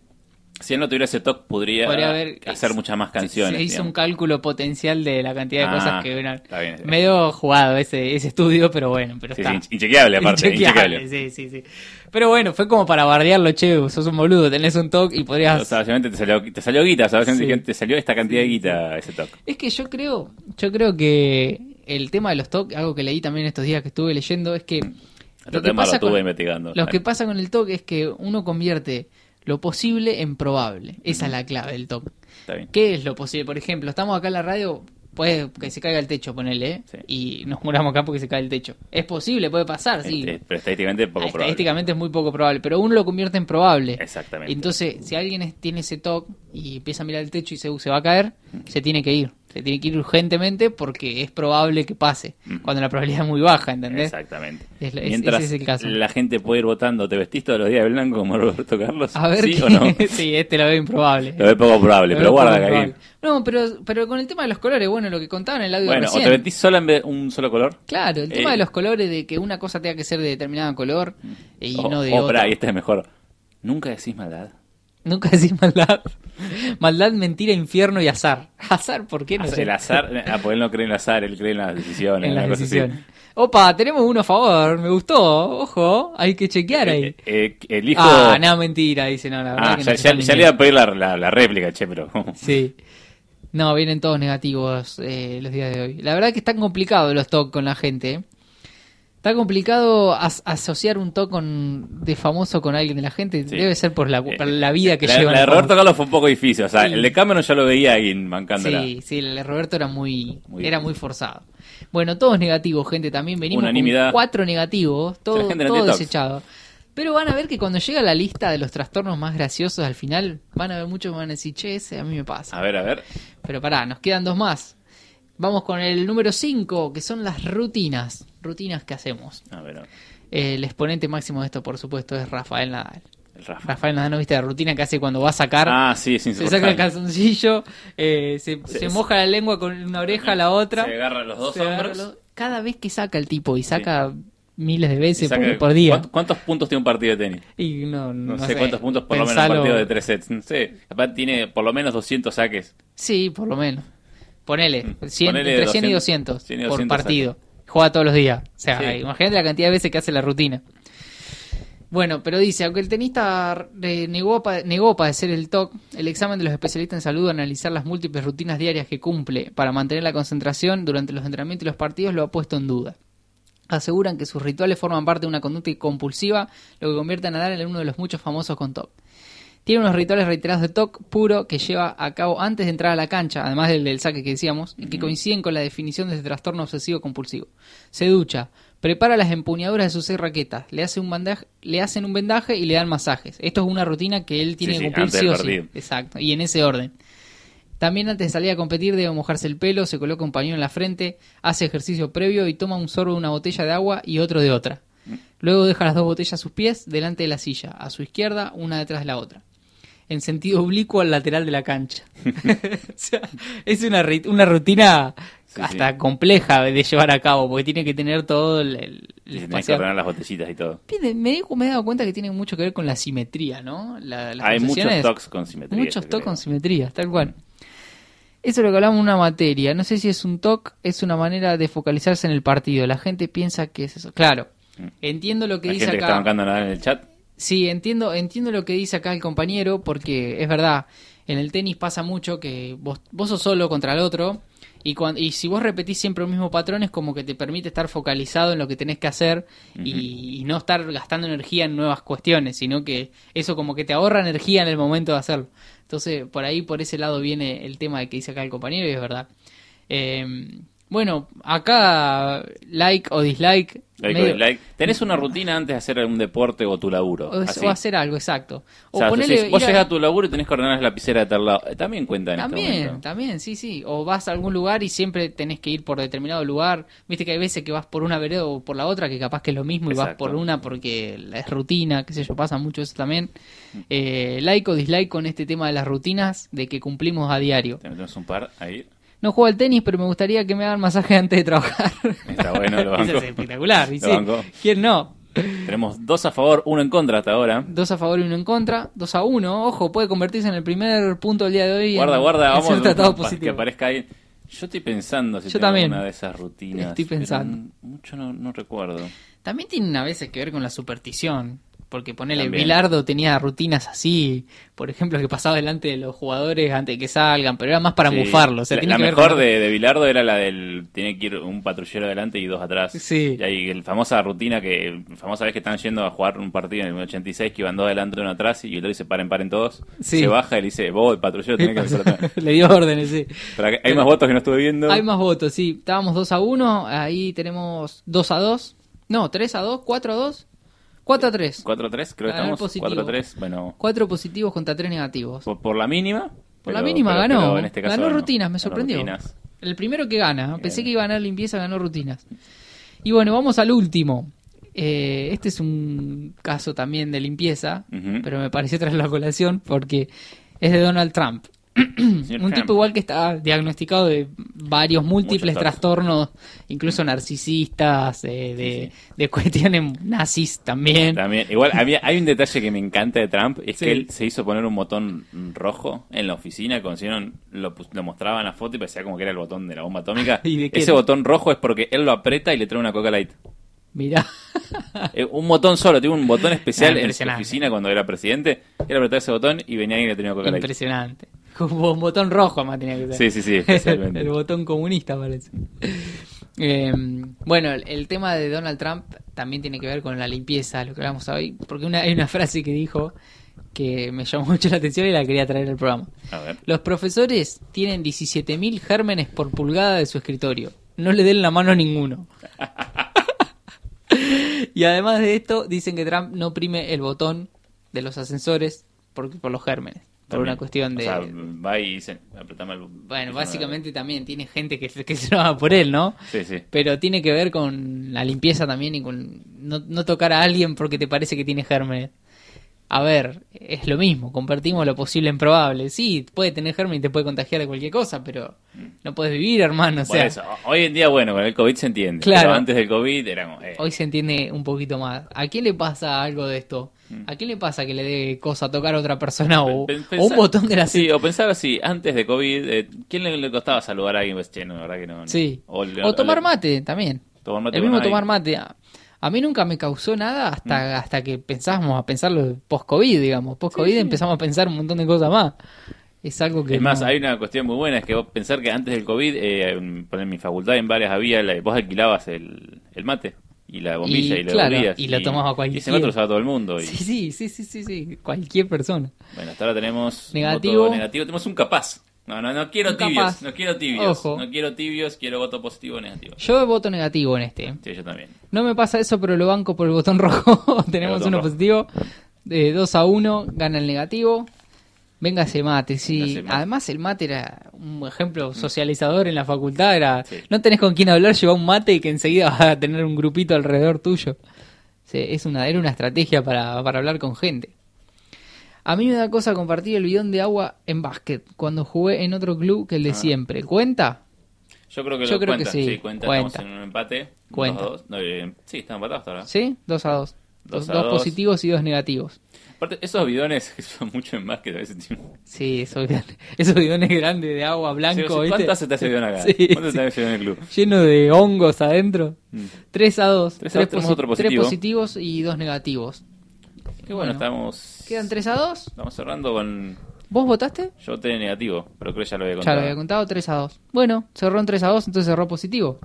Si él no tuviera ese toque, podría, Podría haber- hacer muchas más canciones. Se, hizo digamos. un cálculo potencial de la cantidad de Ah, cosas que eran. está bien. Medio jugado ese, ese estudio, pero bueno, pero Sí, está. sí, inchequeable, aparte, inchequeable. Sí, sí, sí. Pero bueno, fue como para bardearlo, che, sos un boludo, tenés un TOC y podrías... O sea, obviamente te salió, te salió guita, o sea, Sí. te salió esta cantidad de guita ese toque. Es que yo creo, yo creo que el tema de los TOC, algo que leí también estos días que estuve leyendo, es que Este lo que lo pasa estuve con, investigando. lo que pasa con el TOC es que uno convierte lo posible en probable. Esa es la clave del. Está bien. ¿Qué es lo posible? Por ejemplo, estamos acá en la radio, puede que se caiga el techo, ponele, ¿eh? Sí. y nos muramos acá porque se cae el techo. Es posible, puede pasar, sí. Este, pero estadísticamente poco probable. Estadísticamente es muy poco probable, pero uno lo convierte en probable. Exactamente. Entonces, si alguien es- tiene ese TOC y empieza a mirar el techo y se, se va a caer, se tiene que ir. Se tiene que ir urgentemente porque es probable que pase, Ujú. cuando la probabilidad es muy baja, ¿entendés? Exactamente. Es Mientras ese es el caso. la gente puede ir votando, ¿te vestís todos los días de blanco como Roberto Carlos? A ver ¿Sí qué- o no? sí, este lo veo improbable. Lo veo poco probable, Lo pero guarda probable. No, pero, pero con el tema de los colores, bueno, lo que contaban en el audio Bueno, o te vestís solo en vez un solo color. Claro, el tema Eh, de los colores, de que una cosa tenga que ser de determinado color y o- no de o, otro. pará, y este es mejor. Nunca decís maldad. Nunca decís maldad. Maldad, mentira, infierno y azar. Azar, ¿por qué no? El azar, ah, porque él no cree en el azar, él cree en las decisiones. en las cosa así. decisiones. Opa, tenemos uno a favor, me gustó, ojo, hay que chequear ahí. Eh, eh, el hijo. Ah, no, mentira, dice, no, la verdad Ah, que ya, no ya- ya le iba a pedir la, la- la réplica, che, pero. Sí. No, vienen todos negativos eh, los días de hoy. La verdad que están complicados los TOC con la gente. ¿Eh? Está complicado as- asociar un con, de famoso con alguien de la gente. Sí. Debe ser por la, por la vida que la, llevan. la de Roberto. Carlos fue un poco difícil. O sea, Sí. el de Cameron ya lo veía ahí mancándola. Sí, sí, el de Roberto era muy, Muy era muy forzado. Bueno, todos negativos, gente, también venimos Unanimidad. con cuatro negativos, todo, La gente no todo desechado. Pero van a ver que cuando llega la lista de los trastornos más graciosos al final, van a ver muchos que van a decir, che, ese a mí me pasa. A ver, a ver. Pero pará, nos quedan dos más. Vamos con el número 5, que son las rutinas. Rutinas que hacemos. A ver, a ver. El exponente máximo de esto, por supuesto, es Rafael Nadal. El Rafa. Rafael Nadal, ¿no viste la rutina que hace cuando va a sacar? Ah, sí, es se saca el calzoncillo, eh, se, Se- se moja la lengua con una oreja a la otra. Se agarra los dos hombros. los- Cada vez que saca el tipo, y saca miles de veces saca- por, por día. ¿cuántos, cuántos puntos tiene un partido de tenis? Y no, No, no sé, cuántos puntos por lo menos un Pensalo- partido de tres sets. No sé. Capaz tiene por lo menos 200 saques. Sí, por lo menos. Ponele, Mm. 100, Ponele entre 100 y 200, 200, 100 y por 200 partido. Juega todos los días. O sea, Sí. imagínate la cantidad de veces que hace la rutina. Bueno, pero dice, aunque el tenista eh, negó, negó padecer el TOC, el examen de los especialistas en salud, analizar las múltiples rutinas diarias que cumple para mantener la concentración durante los entrenamientos y los partidos, lo ha puesto en duda. Aseguran que sus rituales forman parte de una conducta compulsiva, lo que convierte a Nadal en uno de los muchos famosos con TOC. Tiene unos rituales reiterados de TOC puro que lleva a cabo antes de entrar a la cancha, además del, del saque que decíamos, y que coinciden con la definición de trastorno obsesivo compulsivo. Se ducha, prepara las empuñaduras de sus seis raquetas, le, hace un bandaje, le hacen un vendaje y le dan masajes. Esto es una rutina que él tiene Sí, que cumplir sí o sí. Exacto, y en ese orden. También antes de salir a competir debe mojarse el pelo, se coloca un pañuelo en la frente, hace ejercicio previo y toma un sorbo de una botella de agua y otro de otra. Luego deja las dos botellas a sus pies delante de la silla, a su izquierda, una detrás de la otra. En sentido oblicuo al lateral de la cancha. o sea, es una, una rutina Sí, hasta sí. compleja de llevar a cabo, porque tiene que tener todo el, el- Y que ordenar las botellitas y todo. Me, me he dado cuenta que tiene mucho que ver con la simetría, ¿no? La- las Hay muchos toques con simetría. Muchos yo TOC creo. con simetría, tal cual. Eso es lo que hablamos en una materia. No sé si es un TOC, es una manera de focalizarse en el partido. La gente piensa que es eso. Claro, Mm. entiendo lo que dice gente que está bancando nada en el chat. Sí, entiendo, entiendo lo que dice acá el compañero, porque es verdad, en el tenis pasa mucho que vos, vos sos solo contra el otro, y, cuan- y si vos repetís siempre el mismo patrón es como que te permite estar focalizado en lo que tenés que hacer y, y no estar gastando energía en nuevas cuestiones, sino que eso como que te ahorra energía en el momento de hacerlo. Entonces, por ahí, por ese lado viene el tema de que dice acá el compañero, y es verdad. Eh, Bueno, acá like o dislike. Like, medio- like. Tenés una rutina antes de hacer un deporte o tu laburo. o, o hacer algo, exacto. O O sea, vos a- tu laburo y tenés que ordenar la lapicera de tal lado. Eh, También cuenta en este También, momento. también, sí, sí. O vas a algún lugar y siempre tenés que ir por determinado lugar. Viste que hay veces que vas por una vereda o por la otra, que capaz que es lo mismo y vas por una porque la- es rutina, qué sé yo, pasa mucho eso también. Eh, like o dislike con este tema de las rutinas de que cumplimos a diario. Te metemos un par ahí. No juego al tenis, pero me gustaría que me hagan masaje antes de trabajar. Está bueno, lo banco. Eso es espectacular, y Lo sí. banco. ¿Quién no? Tenemos dos a favor, uno en contra hasta ahora. Dos a favor y uno en contra. Dos a uno. Ojo, puede convertirse en el primer punto del día de hoy. Guarda, en- guarda, en vamos ser tratado que aparezca ahí. Yo estoy pensando si Yo tengo también. una de esas rutinas. Estoy pensando. mucho no, no recuerdo. También tiene a veces que ver con la superstición. Porque ponele, También. Bilardo tenía rutinas así, por ejemplo, que pasaba delante de los jugadores antes de que salgan, pero era más para Sí. mufarlos. O sea, la tiene la que ver mejor con- de, de Bilardo era la del. Tiene que ir un patrullero adelante y dos atrás. Sí. Y ahí, el famosa rutina que. Famosa vez que están yendo a jugar un partido en el 86 que iban dos adelante y uno atrás y el otro dice paren, paren todos. Sí. Se baja y le dice, vos, el patrullero, tenés que atrás. Le dio órdenes, sí. Pero hay más votos que no estuve viendo. Hay más votos, sí. Estábamos 2 a 1, ahí tenemos 2 a 2. No, 3 a 2, 4 a 2. 4 a 3. 4-3, creo que Ganó el estamos. positivo. 4-3, bueno. 4 positivos contra 3 negativos. Por, por la mínima. Por la mínima ganó. en este caso ganó rutinas, me Ganó sorprendió. rutinas. El primero que gana. Bien. Pensé que iba a ganar limpieza, ganó rutinas. Y bueno, vamos al último. Eh, este es un caso también de limpieza, Ujú. pero me pareció traer la colación porque es de Donald Trump. Un tipo igual que está diagnosticado de varios múltiples Muchos trastornos, incluso narcisistas, eh, de, Sí, de cuestiones nazis también. También, igual había, hay un detalle que me encanta de Trump, es Sí. que él se hizo poner un botón rojo en la oficina, cuando hicieron, lo, lo mostraban en la foto y parecía como que era el botón de la bomba atómica. ¿Y de qué Ese era? botón rojo es porque él lo aprieta y le trae una Coca Light. Mirá. Eh, un botón solo, tiene un botón especial Ah, en su oficina cuando era presidente. Él apretaba ese botón y venía alguien y le tenía Coca Light. Impresionante. Como un botón rojo más tenía que ser. Sí, sí, sí, especialmente. el botón comunista parece. Eh, bueno, el, tema de Donald Trump también tiene que ver con la limpieza, lo que hablamos hoy, porque una, hay una frase que dijo que me llamó mucho la atención y la quería traer al programa. A ver. Los profesores tienen 17.000 gérmenes por pulgada de su escritorio. No le den la mano a ninguno. y además de esto, dicen que Trump no oprime el botón de los ascensores por, por los gérmenes. Por También. una cuestión de... O sea, va y dice, apretame el Bueno, básicamente también tiene gente que, que se lo haga por él, ¿no? Sí, sí. Pero tiene que ver con la limpieza también y con no, no tocar a alguien porque te parece que tiene gérmenes. A ver, es lo mismo, compartimos lo posible en probable. Sí, puede tener gérmenes y te puede contagiar de cualquier cosa, pero no puedes vivir, hermano. O Por sea, eso, hoy en día, bueno, con el COVID se entiende. Claro. Pero antes del COVID como, eh, hoy se entiende un poquito más. ¿A quién le pasa algo de esto? ¿A quién le pasa que le dé cosa a tocar a otra persona o, un botón de la Sí, o pensar así, antes de COVID, eh, ¿quién le, le costaba saludar a alguien? Pues, che, no, la verdad que no. no. Sí. O, tomar mate también. Tomar mate el mismo tomar mate. A, a mí nunca me causó nada hasta, hasta que pensábamos a pensarlo post-COVID, digamos. Post-COVID empezamos a pensar un montón de cosas más. Es algo que. Es más, no- hay una cuestión muy buena, es que vos pensar que antes del COVID, eh, en, en mi facultad en varias había, la- vos alquilabas el, el mate y la bombilla y, Y, lo claro, devolvías. y lo tomaba Y cualquiera. ese lo usaba todo el mundo. Y, Sí, sí, sí, sí, sí, sí. Cualquier persona. Bueno, hasta ahora tenemos Negativo. voto negativo. Tenemos un capaz. No, no, no quiero tibios. No quiero tibios. Ojo. No quiero tibios, quiero voto positivo o negativo. Yo voto negativo en este. Sí, yo también. No me pasa eso, pero lo banco por el botón rojo. Tenemos botón uno rojo. positivo. De 2 a 1, gana el negativo. Venga ese mate, sí. Mate. Además, el mate era un ejemplo socializador en la facultad. Era, Sí. no tenés con quién hablar, lleva un mate y que enseguida vas a tener un grupito alrededor tuyo. Sí, es una, era una estrategia para, para hablar con gente. A mí me da cosa compartir el bidón de agua en básquet cuando jugué en otro club que el de siempre. ¿Cuenta? Yo creo que Yo lo creo que cuenta. sí, cuenta. cuenta. Estamos en un empate. Cuenta. Dos a dos. No, eh, sí, estamos empatados hasta ahora. ¿Sí? 2 a 2. Dos Dos, a dos dos. positivos y dos negativos. Aparte, esos bidones que son mucho en básquet a veces Sí, esos bidones, esos bidones grandes de agua Sí, blanco, sí. ¿Cuánto hace te hace bidón acá? Sí, ¿Cuánto sí. bidón en el club? Lleno de hongos adentro. Mm. 3 a 2. Tres a dos, tenemos otro positivo. positivos y dos negativos. Qué bueno, Bueno. estamos. ¿Quedan 3 a 2? Estamos cerrando con. ¿Vos votaste? Yo te negativo, pero creo que ya lo había Ya contado. lo había contado, 3 a 2. Bueno, cerró en 3 a 2, entonces cerró positivo.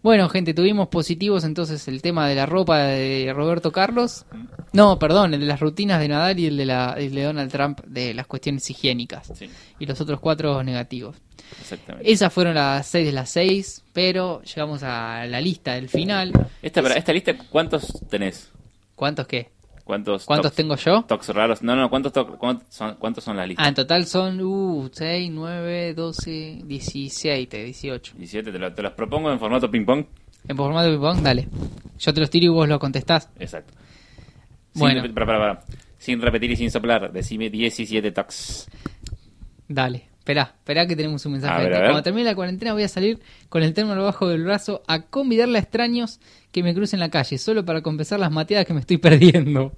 Bueno, gente, tuvimos positivos entonces el tema de la ropa de Roberto Carlos. No, perdón, el de las rutinas de Nadal y el de, la, el de Donald Trump de las cuestiones higiénicas. Sí, Y los otros cuatro negativos. exactamente. Esas fueron las seis de las seis, pero llegamos a la lista del final. Esta, esta lista, ¿cuántos tenés? ¿Cuántos qué? ¿Cuántos, ¿Cuántos tocs- tengo yo? tocs raros? No, no, ¿cuántos, tocs- cuántos, son, ¿cuántos son las listas? Ah, en total son uh, 6, 9, 12, 17, 18. 17, te, lo- te los propongo en formato ping-pong. En formato ping-pong, dale. Yo te los tiro y vos lo contestás. Exacto. Sin, Bueno. repe- para, para, para. Sin repetir y sin soplar, decime 17 tocs. Dale, esperá, esperá que tenemos un mensaje. A ver, Gente. a ver. Cuando termine la cuarentena voy a salir con el termo abajo del brazo a convidarle a extraños que me crucen la calle, solo para compensar las mateadas que me estoy perdiendo.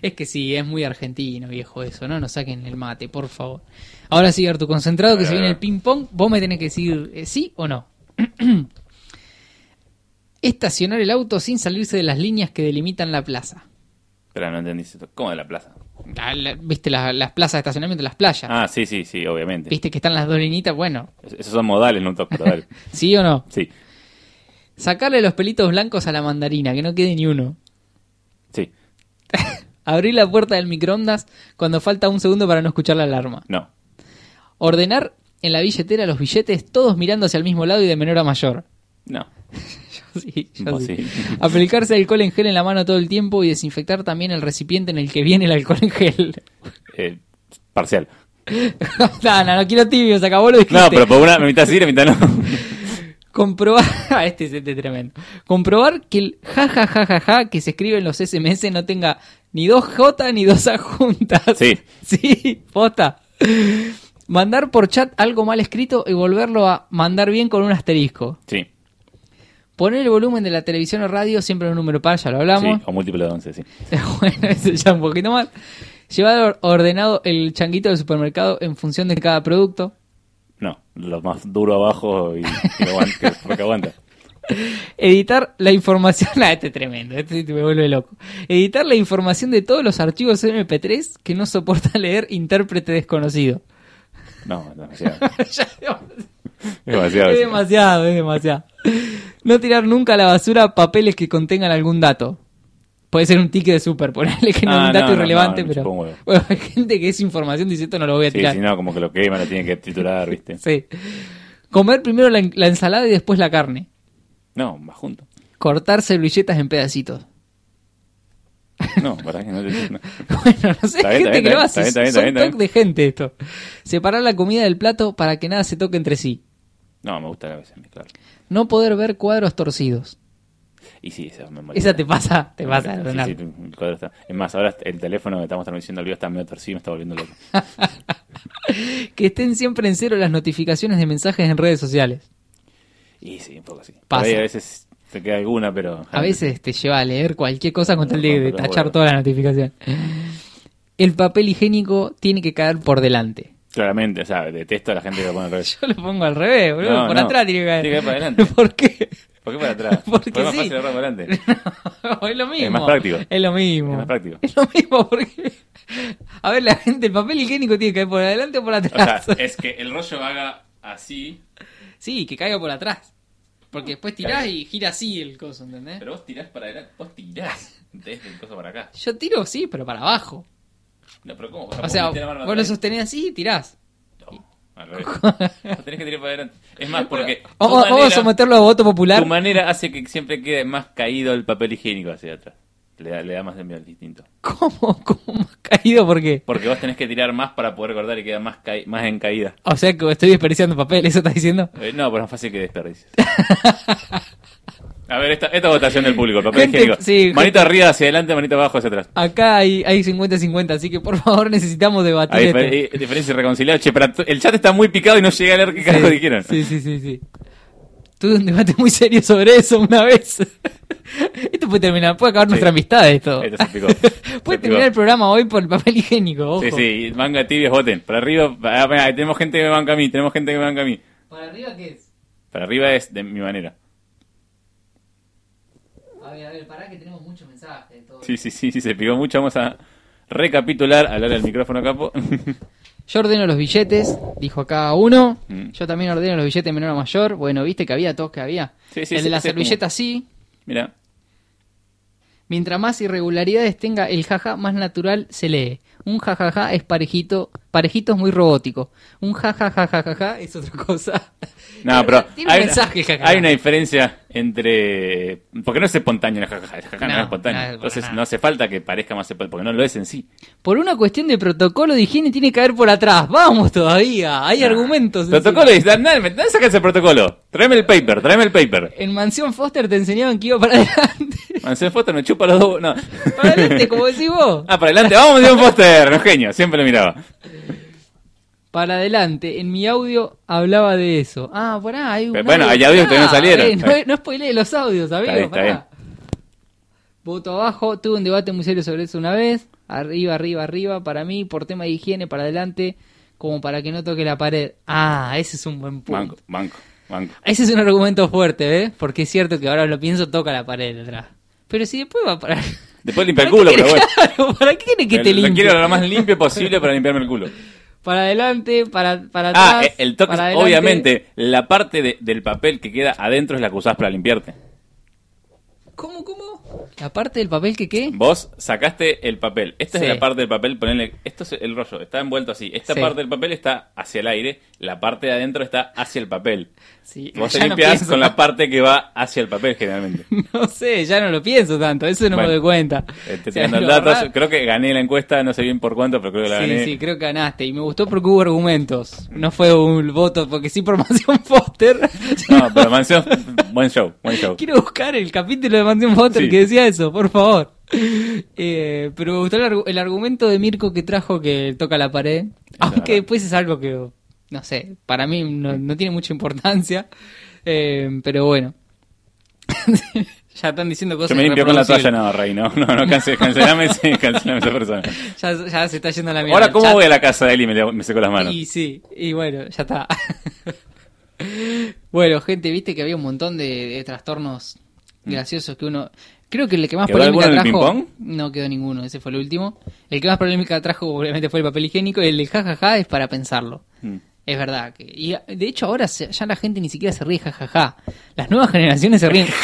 Es que sí, es muy argentino, viejo, eso. No nos saquen el mate, por favor. Ahora sí, Artu, concentrado que se viene el ping-pong. Vos me tenés que decir eh, sí o no. Estacionar el auto sin salirse de las líneas que delimitan la plaza. Espera, no entendí esto. ¿Cómo de la plaza? La- la- ¿Viste la- las plazas de estacionamiento, las playas? Ah, sí, sí, sí, obviamente. ¿Viste que están las dos linitas? Bueno, Es- Esos son modales, no toc, pero dale. ¿sí o no? Sí, Sacarle los pelitos blancos a la mandarina, que no quede ni uno. sí, Abrir la puerta del microondas cuando falta un segundo para no escuchar la alarma. no. Ordenar en la billetera los billetes todos mirando hacia el mismo lado y de menor a mayor. No. Sí. Aplicarse alcohol en gel en la mano todo el tiempo y desinfectar también el recipiente en el que viene el alcohol en gel. Eh, parcial. no, no, no quiero tibio, se acabó lo dijiste. No, pero por una mitad sí, la mitad no. Comprobar, este es este es tremendo. Comprobar que el ja ja ja ja ja que se escribe en los SMS no tenga ni dos J ni dos A juntas. Sí. Sí, posta. Mandar por chat algo mal escrito y volverlo a mandar bien con un asterisco. Sí, Poner el volumen de la televisión o radio siempre en un número par, ya lo hablamos. sí, o múltiplo de 11, sí. bueno, eso ya un poquito más. Llevar or- ordenado el changuito del supermercado en función de cada producto. No, lo más duro abajo y, aguanta, que- porque aguanta. Editar la información. Ah, este es tremendo, este me vuelve loco. Editar la información de todos los archivos MP3 que no soporta leer intérprete desconocido. No, demasiado. Ya, demasiado. es sí. demasiado, es demasiado. No tirar nunca a la basura papeles que contengan algún dato. Puede ser un ticket de super, ponerle que no es Ah, un dato no, irrelevante, no, pero. huevo. Bueno, hay gente que es información dice esto no lo voy a Sí, tirar. si no, como que lo quema, lo tiene que triturar, ¿viste? Sí. Comer primero la, la ensalada y después la carne. No, más junto. Cortar servilletas en pedacitos. No, para que no te. Bueno, no sé, hay gente que lo hace. bien, Son bien, toc de gente esto. Separar la comida del plato para que nada se toque entre sí. No, me gusta a veces mezclar. No poder ver cuadros torcidos. Y sí, esa me molesta. Esa te pasa, te pasa, sí, sí, el cuadro está- Es más, ahora el teléfono que estamos transmitiendo al vivo está medio torcido y me está volviendo loco. Que estén siempre en cero las notificaciones de mensajes en redes sociales. Y sí, un poco así. Por Pasa. ahí a veces te queda alguna, pero. A veces te lleva a leer cualquier cosa con tal de, de tachar bueno. toda la notificación. El papel higiénico tiene que caer por delante. Claramente, o sea, detesto a la gente que lo pone al revés. Yo lo pongo al revés, boludo. No, por no. atrás tiene que caer. Tiene que caer para adelante. ¿Por qué? ¿Por qué para atrás? Porque es más sí. fácil para adelante. es lo mismo. más práctico. Es lo mismo. Es más práctico. Es lo mismo porque... A ver, la gente, el papel higiénico tiene que caer por adelante o por O atrás. sea, es que el rollo haga así, Sí, que caiga por atrás. Porque después tirás y gira así el coso, ¿entendés? pero vos tirás para adelante. Vos tirás desde el coso para acá. Yo tiro, sí, pero para abajo. No, pero ¿cómo? O sea, la mano vos lo sostenés así y tirás. Al revés. Vos tenés que tirar para adelante. Es más, porque. Vamos, vamos a someterlo a voto popular. Tu manera hace que siempre quede más caído el papel higiénico hacia atrás. Le da, le da más envío al distinto. ¿Cómo? ¿Cómo más caído? ¿Por qué? Porque vos tenés que tirar más para poder cortar y queda más, más en caída. O sea que estoy desperdiciando papel, ¿eso estás diciendo? Eh, no, pero es más fácil que desperdicies. A ver, esta, esta votación del público, el papel Gente, higiénico. sí, gente- arriba hacia adelante, manito abajo hacia atrás. Acá hay, hay 50-50, así que por favor necesitamos debatir Hay difer- eh, diferencia irreconciliable. Che, pero el chat está muy picado y no llegué a leer qué carajo dijeron. Sí, sí, sí, sí. Tuve un debate muy serio sobre eso una vez. esto puede terminar, puede acabar nuestra amistad esto. Esto se picó. Se puede picó. terminar el programa hoy por el papel higiénico, ojo. Sí, sí, manga tibias, voten. Para arriba, ah, tenemos gente que me banca a mí, tenemos gente que me banca a mí. ¿Para arriba qué es? Para arriba es de mi manera. A ver, a ver, pará que tenemos muchos mensajes. Todo. Sí, sí, sí, sí, se picó mucho. Vamos a recapitular, hablar al micrófono capo. Yo ordeno los billetes, dijo acá uno. Mm. Yo también ordeno los billetes menor a mayor. Bueno, viste que había todos que había. Sí, sí, el sí, de la servilleta sí. Mira. Mientras más irregularidades tenga el jaja, más natural se lee. Un jajaja es parejito, parejito es muy robótico. Un jajajajaja es otra cosa. No, pero Tiene un hay, mensaje, una, jajaja. hay una diferencia entre... Porque no es espontáneo el jajaja, el jajaja no, No, es espontáneo. no, Entonces nada. no hace falta que parezca más espontáneo, porque no lo es en sí. Por una cuestión de protocolo de higiene tiene que haber por atrás. Vamos todavía, hay argumentos. Protocolo, dale, dale, sacas el protocolo. Tráeme el paper, tráeme el paper. En Mansión Foster te enseñaban que iba para adelante. Mansión Foster me chupa los dos. No. Para adelante, como decís vos. Ah, para adelante, vamos, Mansión Foster. Un genio, siempre lo miraba. Para adelante, en mi audio hablaba de eso. Ah, ahí. hay un Pero bueno, hay audios que no salieron. eh, no, no spoileé los audios, amigo. Está bien, está pará. Voto abajo, tuve un debate muy serio sobre eso una vez. Arriba, arriba, arriba. Para mí, por tema de higiene, para adelante, como para que no toque la pared. Ah, ese es un buen punto. Banco, banco, banco. Ese es un argumento fuerte, ¿eh? Porque es cierto que ahora lo pienso, toca la pared de atrás. Pero si después va a parar. Después limpia el ¿Para culo, pero bueno. claro, ¿Para qué quiere que te Lo limpie? quiero lo más limpio posible para limpiarme el culo. Para adelante, para, para atrás. Ah, el toque, para obviamente, la parte de- del papel que queda adentro es la que usás para limpiarte. ¿Cómo, cómo? ¿La parte del papel que qué? Vos sacaste el papel. Esta Sí. es la parte del papel, ponele, esto es el rollo, está envuelto así. Esta Sí. parte del papel está hacia el aire, la parte de adentro está hacia el papel. Sí, Vos te no limpias pienso con la parte que va hacia el papel generalmente. No sé, ya no lo pienso tanto, eso no Bueno, me doy cuenta. Eh, te O sea, creo que gané la encuesta, no sé bien por cuánto, pero creo que la Sí, gané. sí, creo que ganaste. Y me gustó porque hubo argumentos. No fue un voto, porque sí por Mansión Foster. No, pero Mansión, buen show, buen show. Quiero buscar el capítulo de Mansión Foster Sí. que decía eso, por favor. Eh, pero me gustó el, argu- el argumento de Mirko que trajo que toca la pared. Aunque después es algo que, no sé, para mí no, no tiene mucha importancia. Eh, pero bueno. ya están diciendo cosas Yo me limpio con la toalla, no, Rey, no, no, no, cancel, cancelame, sí, cancelame esa persona. Ya, ya se está yendo a la mierda. Ahora, ¿cómo voy a la casa de él y me, me seco las manos? Y sí, y bueno, ya está. bueno, gente, viste que había un montón de, de trastornos graciosos que uno... Creo que el que más Mm. ¿Quedó polémica alguno en el trajo... No quedó ninguno, ese fue el último. El que más polémica trajo obviamente fue el papel higiénico y el de jajaja es para pensarlo. Mm. Es verdad. Que, y de hecho ahora se- ya la gente ni siquiera se ríe jajaja. Las nuevas generaciones se ríen.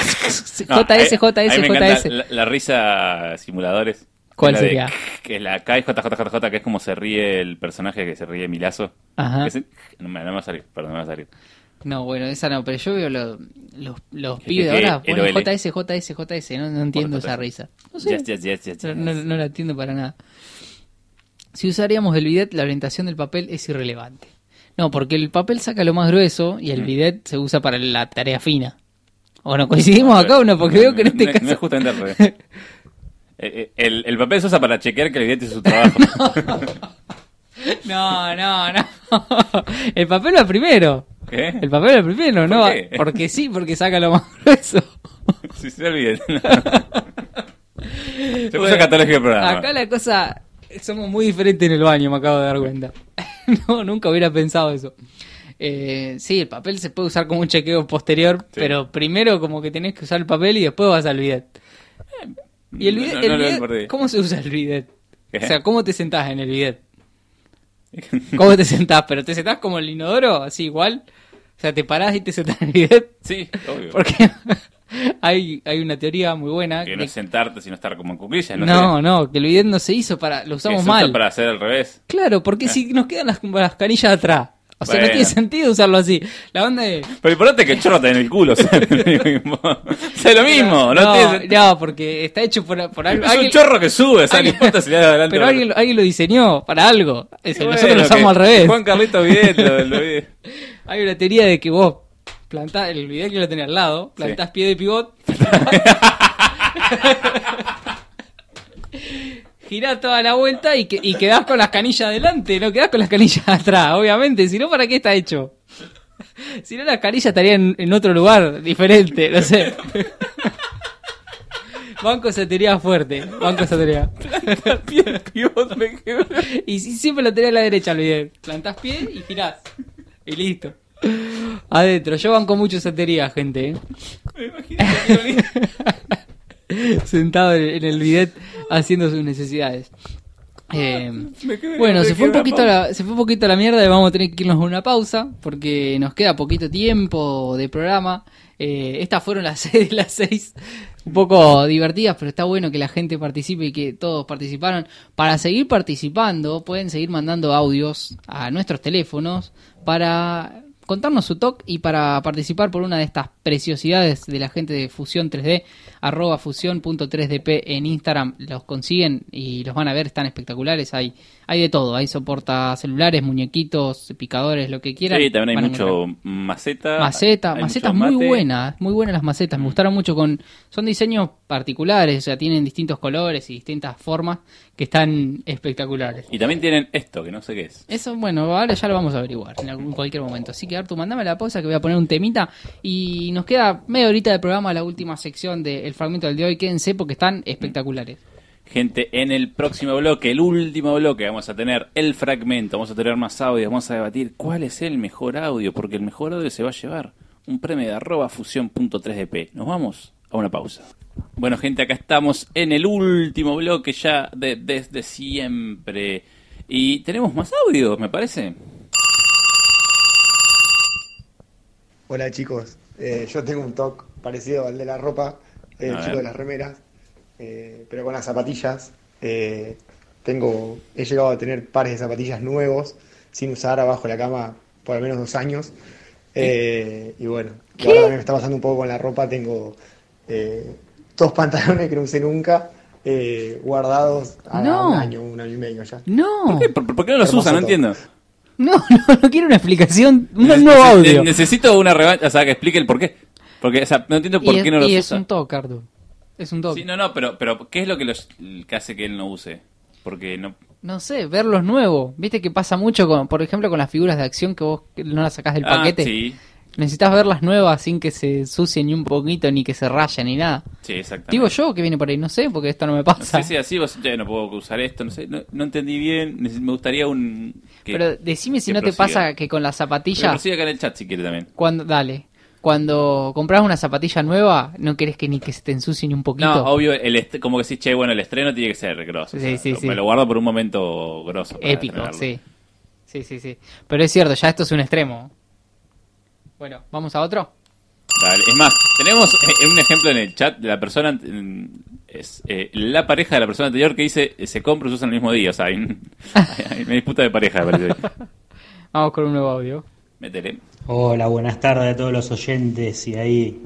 No, JS, JS, JS. La, la risa simuladores. ¿Cuál de- sería? que es la KJJJ, que es como se ríe el personaje que se ríe Milazo. Ajá. No, me, no me va a salir, perdón, no me va a salir. No, bueno, esa no, pero yo veo lo- los, los pibes de ahora ponen. JS, JS, JS, no, no entiendo esa risa. No sé, Yes, yes, yes, yes, yes. no, la entiendo para nada. Si usaríamos el bidet, la orientación del papel es irrelevante. No, porque el papel saca lo más grueso y el Mm. bidet se usa para la tarea fina. ¿O no coincidimos acá o no? Porque veo que en este No, no caso... es justamente al revés. Eh, eh, El, el papel se usa para chequear que el billete es su trabajo. No, no, no. El papel va primero. ¿Qué? El papel va primero, ¿no? qué? Porque sí, porque saca lo más grueso. Si se olviden. Se puso Bueno, catológico el programa. Acá la cosa. Somos muy diferentes en el baño, me acabo de dar cuenta. no, nunca hubiera pensado eso. Eh, sí, el papel se puede usar como un chequeo posterior, Sí. pero primero como que tenés que usar el papel y después vas al bidet. ¿Y el No, bidet? no, el no lo bidet-. ¿Cómo se usa el bidet? ¿Qué? O sea, ¿cómo te sentás en el bidet? ¿Cómo te sentás? ¿Pero te sentás como el inodoro? Así igual. O sea, te parás y te sentás en el bidet. Sí, obvio. Porque hay, hay una teoría muy buena. Que no de- es sentarte, sino estar como en cuclillas. No, no, no, que el bidet no se hizo para. Lo Que usamos se usa mal. para hacer al revés. Claro, porque si nos quedan las, las canillas atrás. O sea, no tiene sentido usarlo así. La onda de. Pero lo importante es que el chorro está en el culo. O sea, es lo mismo. O sea, es lo mismo. No, no, tiene sentido. no, porque está hecho por, por algo. Es un chorro que sube, o sea, no importa si le da adelante Pero alguien, alguien lo diseñó para algo. Es- nosotros lo usamos al revés. Juan Carlito Videt lo, lo vi. Hay una teoría de que vos plantás el video que lo tenés al lado, plantás pie de pivot. girás toda la vuelta y, que, y quedás con las canillas adelante, no quedás con las canillas atrás, obviamente. Si no, ¿para qué está hecho? Si no, las canillas estarían en otro lugar diferente, no sé. Banco esa teoría fuerte, banco esa teoría. Pie pivot me quebró. Y si siempre lo tenés a la derecha, olvidé. Plantás pie y girás. Y listo. Adentro, yo banco mucho esa teoría, gente. ¿eh? Me imagino que. Sentado en en el bidet haciendo sus necesidades. Eh, bueno, se fue, un poquito a la se fue un poquito a la mierda y vamos a tener que irnos a una pausa porque nos queda poquito tiempo de programa. Eh, estas fueron las seis las seis, un poco divertidas, pero está bueno que la gente participe y que todos participaron. Para seguir participando, pueden seguir mandando audios a nuestros teléfonos para contarnos su talk y para participar por una de estas preciosidades de la gente de Fusión 3D, arroba fusión.3dp en Instagram, los consiguen y los van a ver, están espectaculares, hay, hay de todo, hay soporta celulares, muñequitos, picadores, lo que quieran. Sí, también hay mucho encontrar. maceta. Maceta, macetas muy mate. buenas, muy buenas las macetas, me gustaron mucho con, son diseños particulares, o sea, tienen distintos colores y distintas formas que están espectaculares. Y también tienen esto, que no sé qué es. Eso, bueno, ahora ya lo vamos a averiguar en algún- cualquier momento. Así que, Artu, mandame la pausa que voy a poner un temita. Y nos queda media horita de programa, la última sección del fragmento del de hoy. Quédense porque están espectaculares. Gente, en el próximo bloque, el último bloque, vamos a tener el fragmento, vamos a tener más audio, vamos a debatir cuál es el mejor audio, porque el mejor audio se va a llevar un premio de arroba fusión.3dp. Nos vamos a una pausa. Bueno, gente, acá estamos en el último bloque ya de desde siempre. Y tenemos más audios, me parece. Hola chicos, Eh, yo tengo un toque parecido al de la ropa, A el chico de las remeras, eh, pero con las zapatillas. Eh, tengo, he llegado a tener pares de zapatillas nuevos sin usar abajo de la cama por al menos dos años. Eh, y bueno, ahora me está pasando un poco con la ropa. Tengo eh, dos pantalones que no usé nunca, eh, guardados a No. un año, un año y medio ya. No, ¿Por qué, por, por qué no los usan? No entiendo. no, no, no quiero una explicación, un nuevo audio. Necesito una revancha, o sea, que explique el por qué. Porque, o sea, no entiendo por y qué es, no los y usa. es un toque, Artu. Es un toque. Sí, no, no, pero, pero ¿qué es lo que, los, que hace que él no use? Porque no... No sé, verlos nuevos. Viste que pasa mucho, con, por ejemplo, con las figuras de acción que vos no las sacás del Ah, paquete. sí, Necesitas verlas nuevas sin que se ensucien ni un poquito, ni que se rayen, ni nada. sí, exactamente. Digo yo que viene por ahí, no sé, porque esto no me pasa. Sé si así vos, ya no puedo usar esto, no sé, no, no entendí bien, me gustaría un... Que, Pero decime si no te pasa que con las zapatillas, prosiga acá en el chat si quiere también. cuando, dale, cuando compras una zapatilla nueva, no querés que ni que se te ensucie ni un poquito. No, obvio, el como que sí, che, bueno, el estreno tiene que ser grosso. o Sí, sea, sí, lo- sí. Me lo guardo por un momento grosso. Épico, sí. Sí, sí, sí. Pero es cierto, ya esto es un extremo. Bueno, ¿vamos a otro? Dale. Es más, tenemos eh, un ejemplo en el chat de la persona, mm, es eh, la pareja de la persona anterior que dice se compra y se usa el mismo día. O sea, hay, un- hay una disputa de pareja, me parece. Vamos con un nuevo audio. Métele. Hola, buenas tardes a todos los oyentes y ahí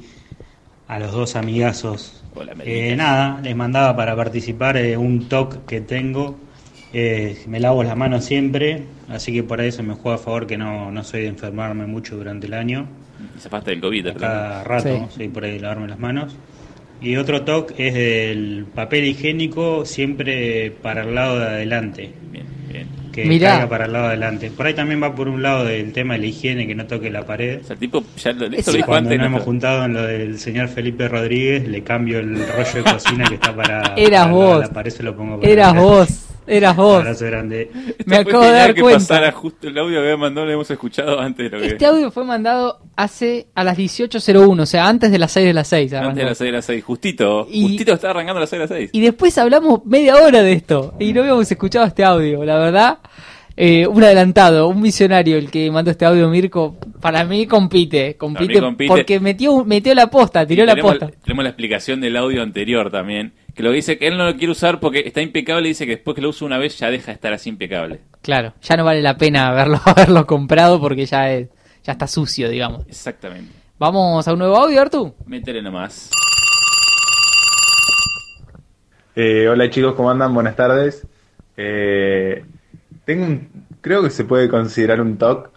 a los dos amigazos. Hola, Eh, nada, les mandaba para participar eh, un toque que tengo. Eh, me lavo las manos siempre, así que por eso me juega a favor que no, no soy de enfermarme mucho durante el año. Zafaste del COVID. A cada rato Sí. soy por ahí de lavarme las manos. Y otro toque es el papel higiénico siempre para el lado de adelante. Bien, bien. Que Mirá. caiga para el lado de adelante. Por ahí también va por un lado del tema de la higiene, que no toque la pared. O sea, el tipo ya lo, esto Sí, lo dijo Cuando antes. nos ¿no? hemos juntado en lo del señor Felipe Rodríguez, le cambio el rollo de cocina que está para, Eras para vos. la pared, se lo pongo para Eras adelante. vos, eras Un vos. abrazo grande. Me acabo de dar que cuenta. pasara justo el audio que había mandado, lo hemos escuchado antes de lo que... Este audio fue mandado hace a las 18.01, o sea, antes de las 6 de las 6. Antes de las 6 de las 6, justito. Y- Justito estaba arrancando a las 6 de las 6. Y después hablamos media hora de esto y no habíamos escuchado este audio. La verdad, eh, un adelantado, un visionario el que mandó este audio, Mirko. Para mí compite, compite, compite. porque metió, metió la posta, tiró Y la tenemos, posta. tenemos la explicación del audio anterior también, que lo dice que él no lo quiere usar porque está impecable y dice que después que lo usa una vez ya deja de estar así impecable. Claro, ya no vale la pena haberlo, haberlo comprado porque ya, es, ya está sucio, digamos. Exactamente. Vamos a un nuevo audio, Artu. Métele nomás. Eh, hola chicos, ¿cómo andan? Buenas tardes. Eh, tengo un, creo que se puede considerar un TOC,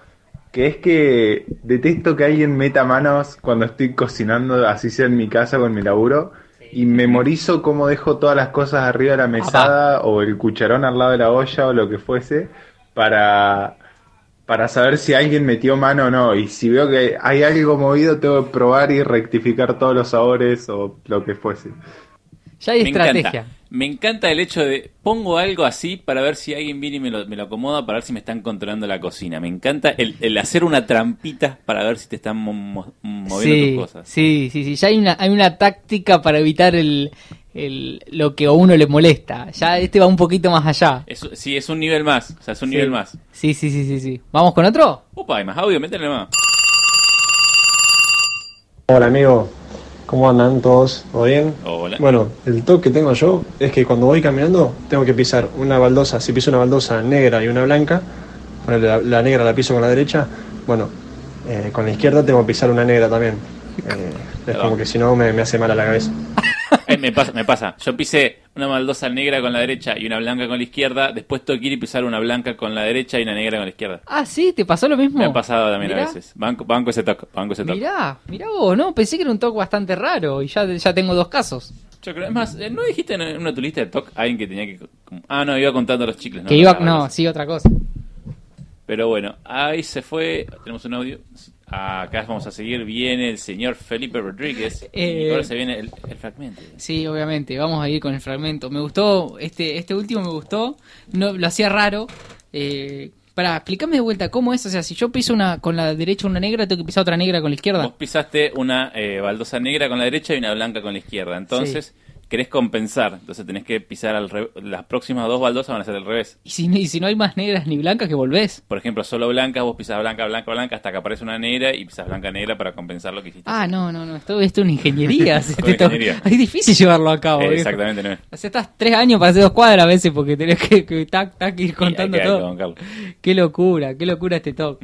que es que detesto que alguien meta manos cuando estoy cocinando, así sea en mi casa o en mi laburo, y memorizo cómo dejo todas las cosas arriba de la mesada o el cucharón al lado de la olla o lo que fuese para, para saber si alguien metió mano o no. Y si veo que hay algo movido, tengo que probar y rectificar todos los sabores o lo que fuese. Ya hay Me estrategia. encanta. Me encanta el hecho de pongo algo así para ver si alguien viene y me lo, me lo acomoda para ver si me están controlando la cocina. Me encanta el, el hacer una trampita para ver si te están mo- mo- moviendo Sí, tus cosas. sí, sí, sí. Ya hay una, hay una táctica para evitar el, el- lo que a uno le molesta. Ya este va un poquito más allá. Es, sí, es un nivel más. O sea, es un Sí. nivel más. Sí, sí, sí, sí, sí. ¿Vamos con otro? Opa, hay más audio, métele más. Hola amigo, ¿cómo andan todos? ¿Todo bien? Hola. Bueno, el toque que tengo yo es que cuando voy caminando tengo que pisar una baldosa, si piso una baldosa negra y una blanca, la, la negra la piso con la derecha, bueno, eh, con la izquierda tengo que pisar una negra también. Eh, es como que si no me, me hace mal a la cabeza. Eh, me, pasa, me pasa. Yo pisé una baldosa negra con la derecha y una blanca con la izquierda. Después tengo que ir y pisar una blanca con la derecha y una negra con la izquierda. Ah, sí, ¿te pasó lo mismo? Me ha pasado también Mirá. a veces. Banco, banco ese toque. Banco ese toque. Mirá, mirá vos, ¿no? Pensé que era un toque bastante raro y ya, ya tengo dos casos. Yo creo, es más, eh, ¿no dijiste en una de tu lista de toque alguien que tenía que... Ah, no, iba contando los chicles. que iba, no, sí, otra cosa. Pero bueno, ahí se fue. Tenemos un audio. Acá vamos a seguir. Viene el señor Felipe Rodríguez. Eh, y ahora se viene el, el fragmento. Sí, obviamente, vamos a ir con el fragmento. Me gustó, este, este último me gustó, no lo hacía raro. Eh, para, explícame de vuelta, ¿cómo es? O sea, si yo piso una con la derecha una negra, tengo que pisar otra negra con la Vos izquierda. pisaste una eh, baldosa negra con la derecha y una blanca con la izquierda. Entonces, querés compensar. Entonces tenés que pisar al Las próximas dos baldosas van a ser al revés. Y si, no- y si no hay más negras ni blancas, que volvés. Por ejemplo, solo blancas, vos pisas blanca, blanca, blanca, hasta que aparece una negra y pisas blanca, negra para compensar lo que hiciste. Ah, no, no, no, esto, esto es una ingeniería. Una este to- ingeniería. Es difícil llevarlo a cabo. Exactamente, no es. O sea, estás tres años para hacer dos cuadras a veces porque tenés que, que tac, tac, ir contando todo. Qué locura, qué locura este talk.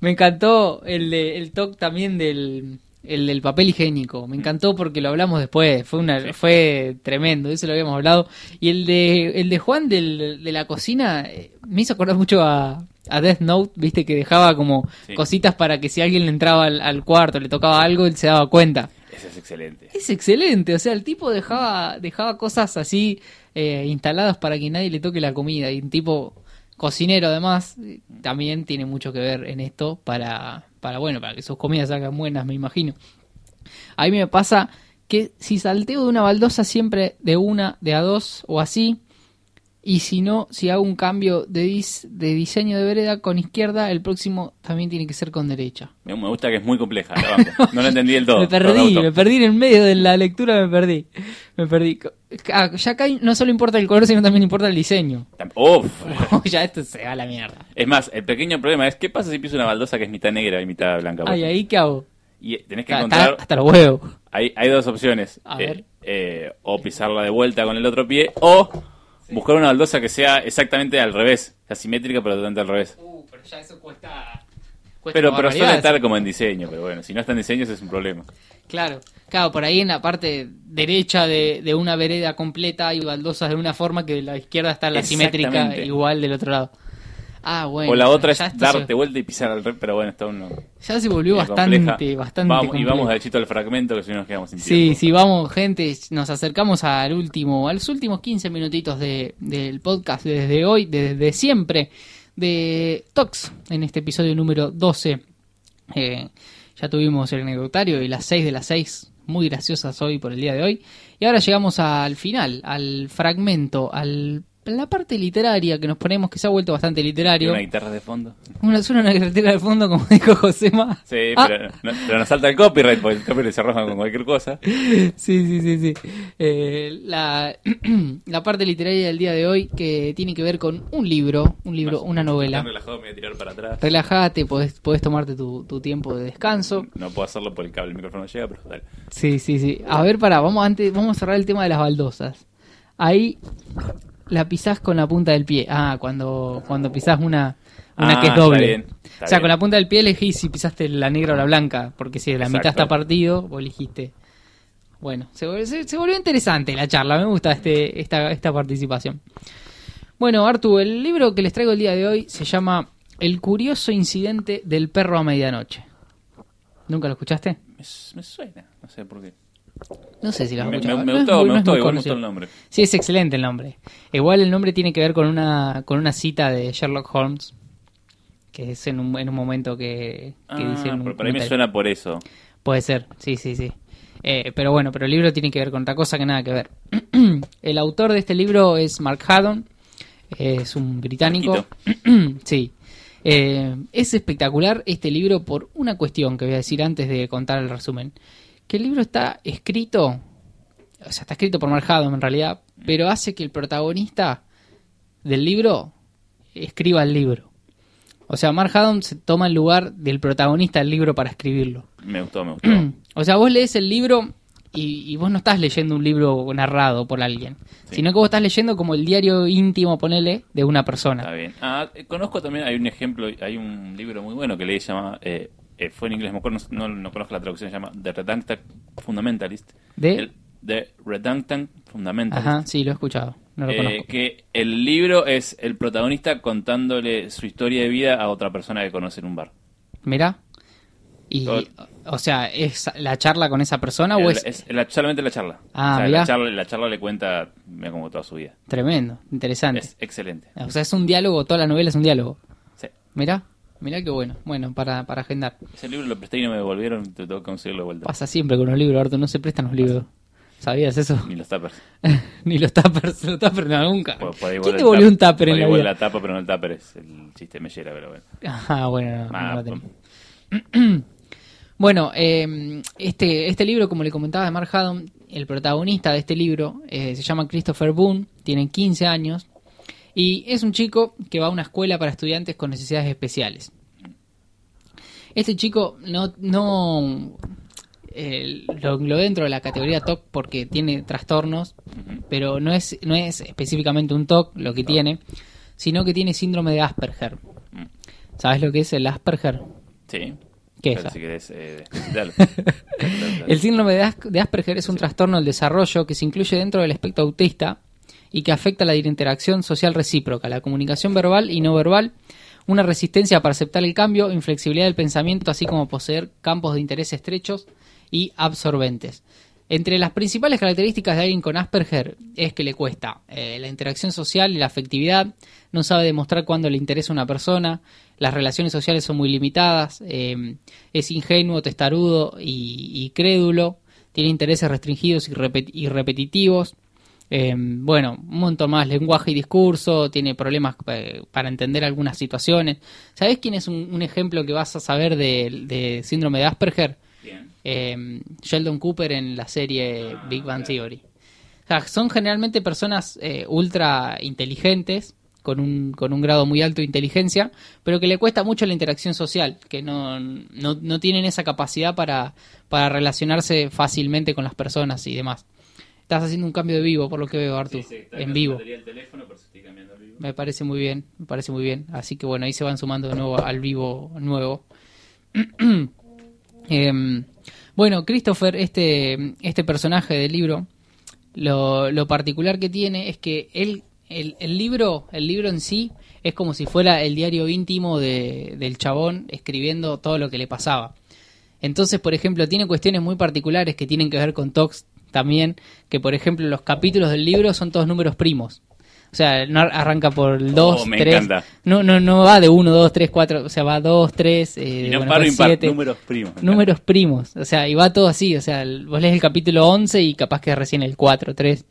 Me encantó el, de, el talk también del, el del papel higiénico. Me encantó porque lo hablamos después. Fue una, fue tremendo, eso lo habíamos hablado. Y el de, el de Juan del, de la cocina eh, me hizo acordar mucho a, a Death Note, viste, que dejaba como Sí. cositas para que si alguien le entraba al, al cuarto, le tocaba algo, él se daba cuenta. Ese es excelente. Es excelente, o sea, el tipo dejaba, dejaba cosas así eh, instaladas para que nadie le toque la comida. Y un tipo cocinero además eh, también tiene mucho que ver en esto para, para bueno, para que sus comidas salgan buenas, me imagino. A mí me pasa que si salteo de una baldosa siempre de una, de a dos o así, y si no, si hago un cambio de, dis- de diseño de vereda con izquierda, el próximo también tiene que ser con derecha. Me gusta que es muy compleja. la banco. No la entendí del todo. Me perdí, me perdí en el medio de la lectura, me perdí. Me perdí. Ah, ya acá no solo importa el color, sino también importa el diseño. Uf. ya esto se va a la mierda. Es más, el pequeño problema es: ¿qué pasa si piso una baldosa que es mitad negra y mitad blanca? Ay, ahí qué hago. Y tenés que Está- encontrar. está hasta los huevos. Hay, hay dos opciones. A Eh, ver. eh, o pisarla de vuelta con el otro pie, o buscar una baldosa que sea exactamente al revés. Asimétrica, pero totalmente al revés. Uh, pero ya eso cuesta. Pero, pero suele estar como en diseño, pero bueno, si no está en diseño, ese es un problema. Claro, claro, por ahí en la parte derecha de, de una vereda completa hay baldosas de una forma que de la izquierda está la simétrica igual del otro lado. Ah, bueno. o la otra es darte se, vuelta y pisar al revés, pero bueno, está uno. ya se volvió bastante, compleja. bastante Vamos, y vamos derechito al fragmento, que si no nos quedamos sin Sí, tiempo. sí, vamos, gente. Nos acercamos al último, a los últimos 15 minutitos de, del podcast desde hoy, desde siempre, de Tox, en este episodio número 12. Eh, ya tuvimos el anecdotario y las 6 de las 6, muy graciosas hoy por el día de hoy. Y ahora llegamos al final, al fragmento, al la parte literaria que nos ponemos, que se ha vuelto bastante ¿Y literario. una guitarra de fondo? Una, suena una carretera de fondo, como dijo Josema. Sí, Ah. pero, no, pero nos salta el copyright, porque el copyright se arroja con cualquier cosa. Sí, sí, sí, sí. Eh, la, la parte literaria del día de hoy que tiene que ver con un libro, un libro, una novela. Relajado, me voy a tirar para atrás. Relájate, podés, podés tomarte tu, tu tiempo de descanso. No puedo hacerlo por el cable, el micrófono no llega, pero dale. Sí, sí, sí. A ver, pará, vamos antes, vamos a cerrar el tema de las baldosas. Ahí la pisás con la punta del pie. Ah, cuando, cuando pisás una, una Ah, que es está doble. bien, está o sea, bien. con la punta del pie elegís si pisaste la negra o la blanca, porque si la mitad está partido, vos elegiste. Bueno, se, vol- se- se volvió interesante la charla, me gusta este, esta, esta participación. Bueno, Artu, el libro que les traigo el día de hoy se llama El curioso incidente del perro a medianoche. ¿Nunca lo escuchaste? Me, me suena, no sé por qué. No sé si lo has Me, escuchado. me- me No es gustó, muy- me no es gustó, muy igual me gustó conocido. el nombre. Sí, es excelente el nombre. Igual el nombre tiene que ver con una, con una cita de Sherlock Holmes, que es en un, en un momento que, que Ah, dice en un pero para mí me suena por eso. Puede ser, sí, sí, sí. Eh, pero bueno, pero el libro tiene que ver con otra cosa que nada que ver. el autor de este libro es Mark Haddon, es un británico. sí. Eh, es espectacular este libro por una cuestión que voy a decir antes de contar el resumen. Que el libro está escrito o sea, está escrito por Mark Haddon en realidad, pero hace que el protagonista del libro escriba el libro. O sea, Mark Haddon se toma el lugar del protagonista del libro para escribirlo. Me gustó, me gustó. o sea, vos lees el libro y, y vos no estás leyendo un libro narrado por alguien, Sí. sino que vos estás leyendo como el diario íntimo, ponele, de una persona. Está bien. Ah, conozco también, hay un ejemplo, hay un libro muy bueno que leí, se llama, eh, eh, fue en inglés, me acuerdo, no, no conozco la traducción, se llama The Redacted Fundamentalist. ¿De? El, The Redacted Fundamentalist. Ajá, sí, lo he escuchado. No lo Eh, conozco. que el libro es el protagonista contándole su historia de vida a otra persona que conoce en un bar. Mirá. Y, o sea, ¿es la charla con esa persona o es, es la- solamente la charla. Ah, O sea, mirá. la charla, la charla le cuenta mira, como toda su vida. tremendo, interesante? Es excelente. O sea, es un diálogo, toda la novela es un diálogo. Sí. Mirá, mirá qué bueno. Bueno, para, para agendar. Ese libro lo presté y no me devolvieron, te tengo que conseguirlo de vuelta. Pasa siempre con los libros, Arto, no se prestan los libros. ¿Sabías eso? Ni los tuppers. Ni los tuppers, los tuppers no, nunca. Por- ¿Quién te volvió un tupper en la vida? la tapa, pero no el tupper es el chiste mellera, pero bueno. Ajá, bueno, no, no Ah, lo tenemos. Bueno, eh, este, este libro, como le comentaba de Mark Haddon, el protagonista de este libro eh, se llama Christopher Boone, tiene 15 años y es un chico que va a una escuela para estudiantes con necesidades especiales. Este chico no, no eh, lo dentro de la categoría TOC porque tiene trastornos, pero no es, no es específicamente un TOC lo que tiene, sino que tiene síndrome de Asperger. ¿Sabes lo que es el Asperger? Sí. ¿Qué es? Si querés, eh, explicitalo. El síndrome de Asperger es un trastorno del desarrollo que se incluye dentro del espectro autista y que afecta la interacción social recíproca, la comunicación verbal y no verbal, una resistencia para aceptar el cambio, inflexibilidad del pensamiento, así como poseer campos de interés estrechos y absorbentes. Entre las principales características de alguien con Asperger es que le cuesta eh, la interacción social y la afectividad, no sabe demostrar cuándo le interesa una persona, las relaciones sociales son muy limitadas, eh, es ingenuo, testarudo y, crédulo, tiene intereses restringidos y repetitivos, eh, bueno, un montón más, lenguaje y discurso, tiene problemas eh, para entender algunas situaciones. ¿Sabes quién es un, un ejemplo que vas a saber de, de síndrome de Asperger? Eh, Sheldon Cooper en la serie Big Bang Theory. O sea, son generalmente personas eh, ultra inteligentes, con un, con un grado muy alto de inteligencia, pero que le cuesta mucho la interacción social, que no, no, no tienen esa capacidad para, para relacionarse fácilmente con las personas y demás. Estás haciendo un cambio de vivo, por lo que veo, Artur, en vivo. Me parece muy bien, me parece muy bien. Así que bueno, ahí se van sumando de nuevo al vivo nuevo. Em, bueno, Christopher, este, este personaje del libro, lo, lo particular que tiene es que él, el, el libro, el libro en sí, es como si fuera el diario íntimo de- del chabón escribiendo todo lo que le pasaba. Entonces, por ejemplo, tiene cuestiones muy particulares que tienen que ver con Tox también, que por ejemplo los capítulos del libro son todos números primos. O sea, no arranca por el 2, Oh, me 3. encanta. No, no, no va de 1, 2, 3, 4, o sea, va 2, 3, eh, Y no bueno, paro después impar, siete. números primos. me Números primos, o sea, y va todo así, o sea, vos lees el capítulo 11 y capaz que es recién el 4, 3,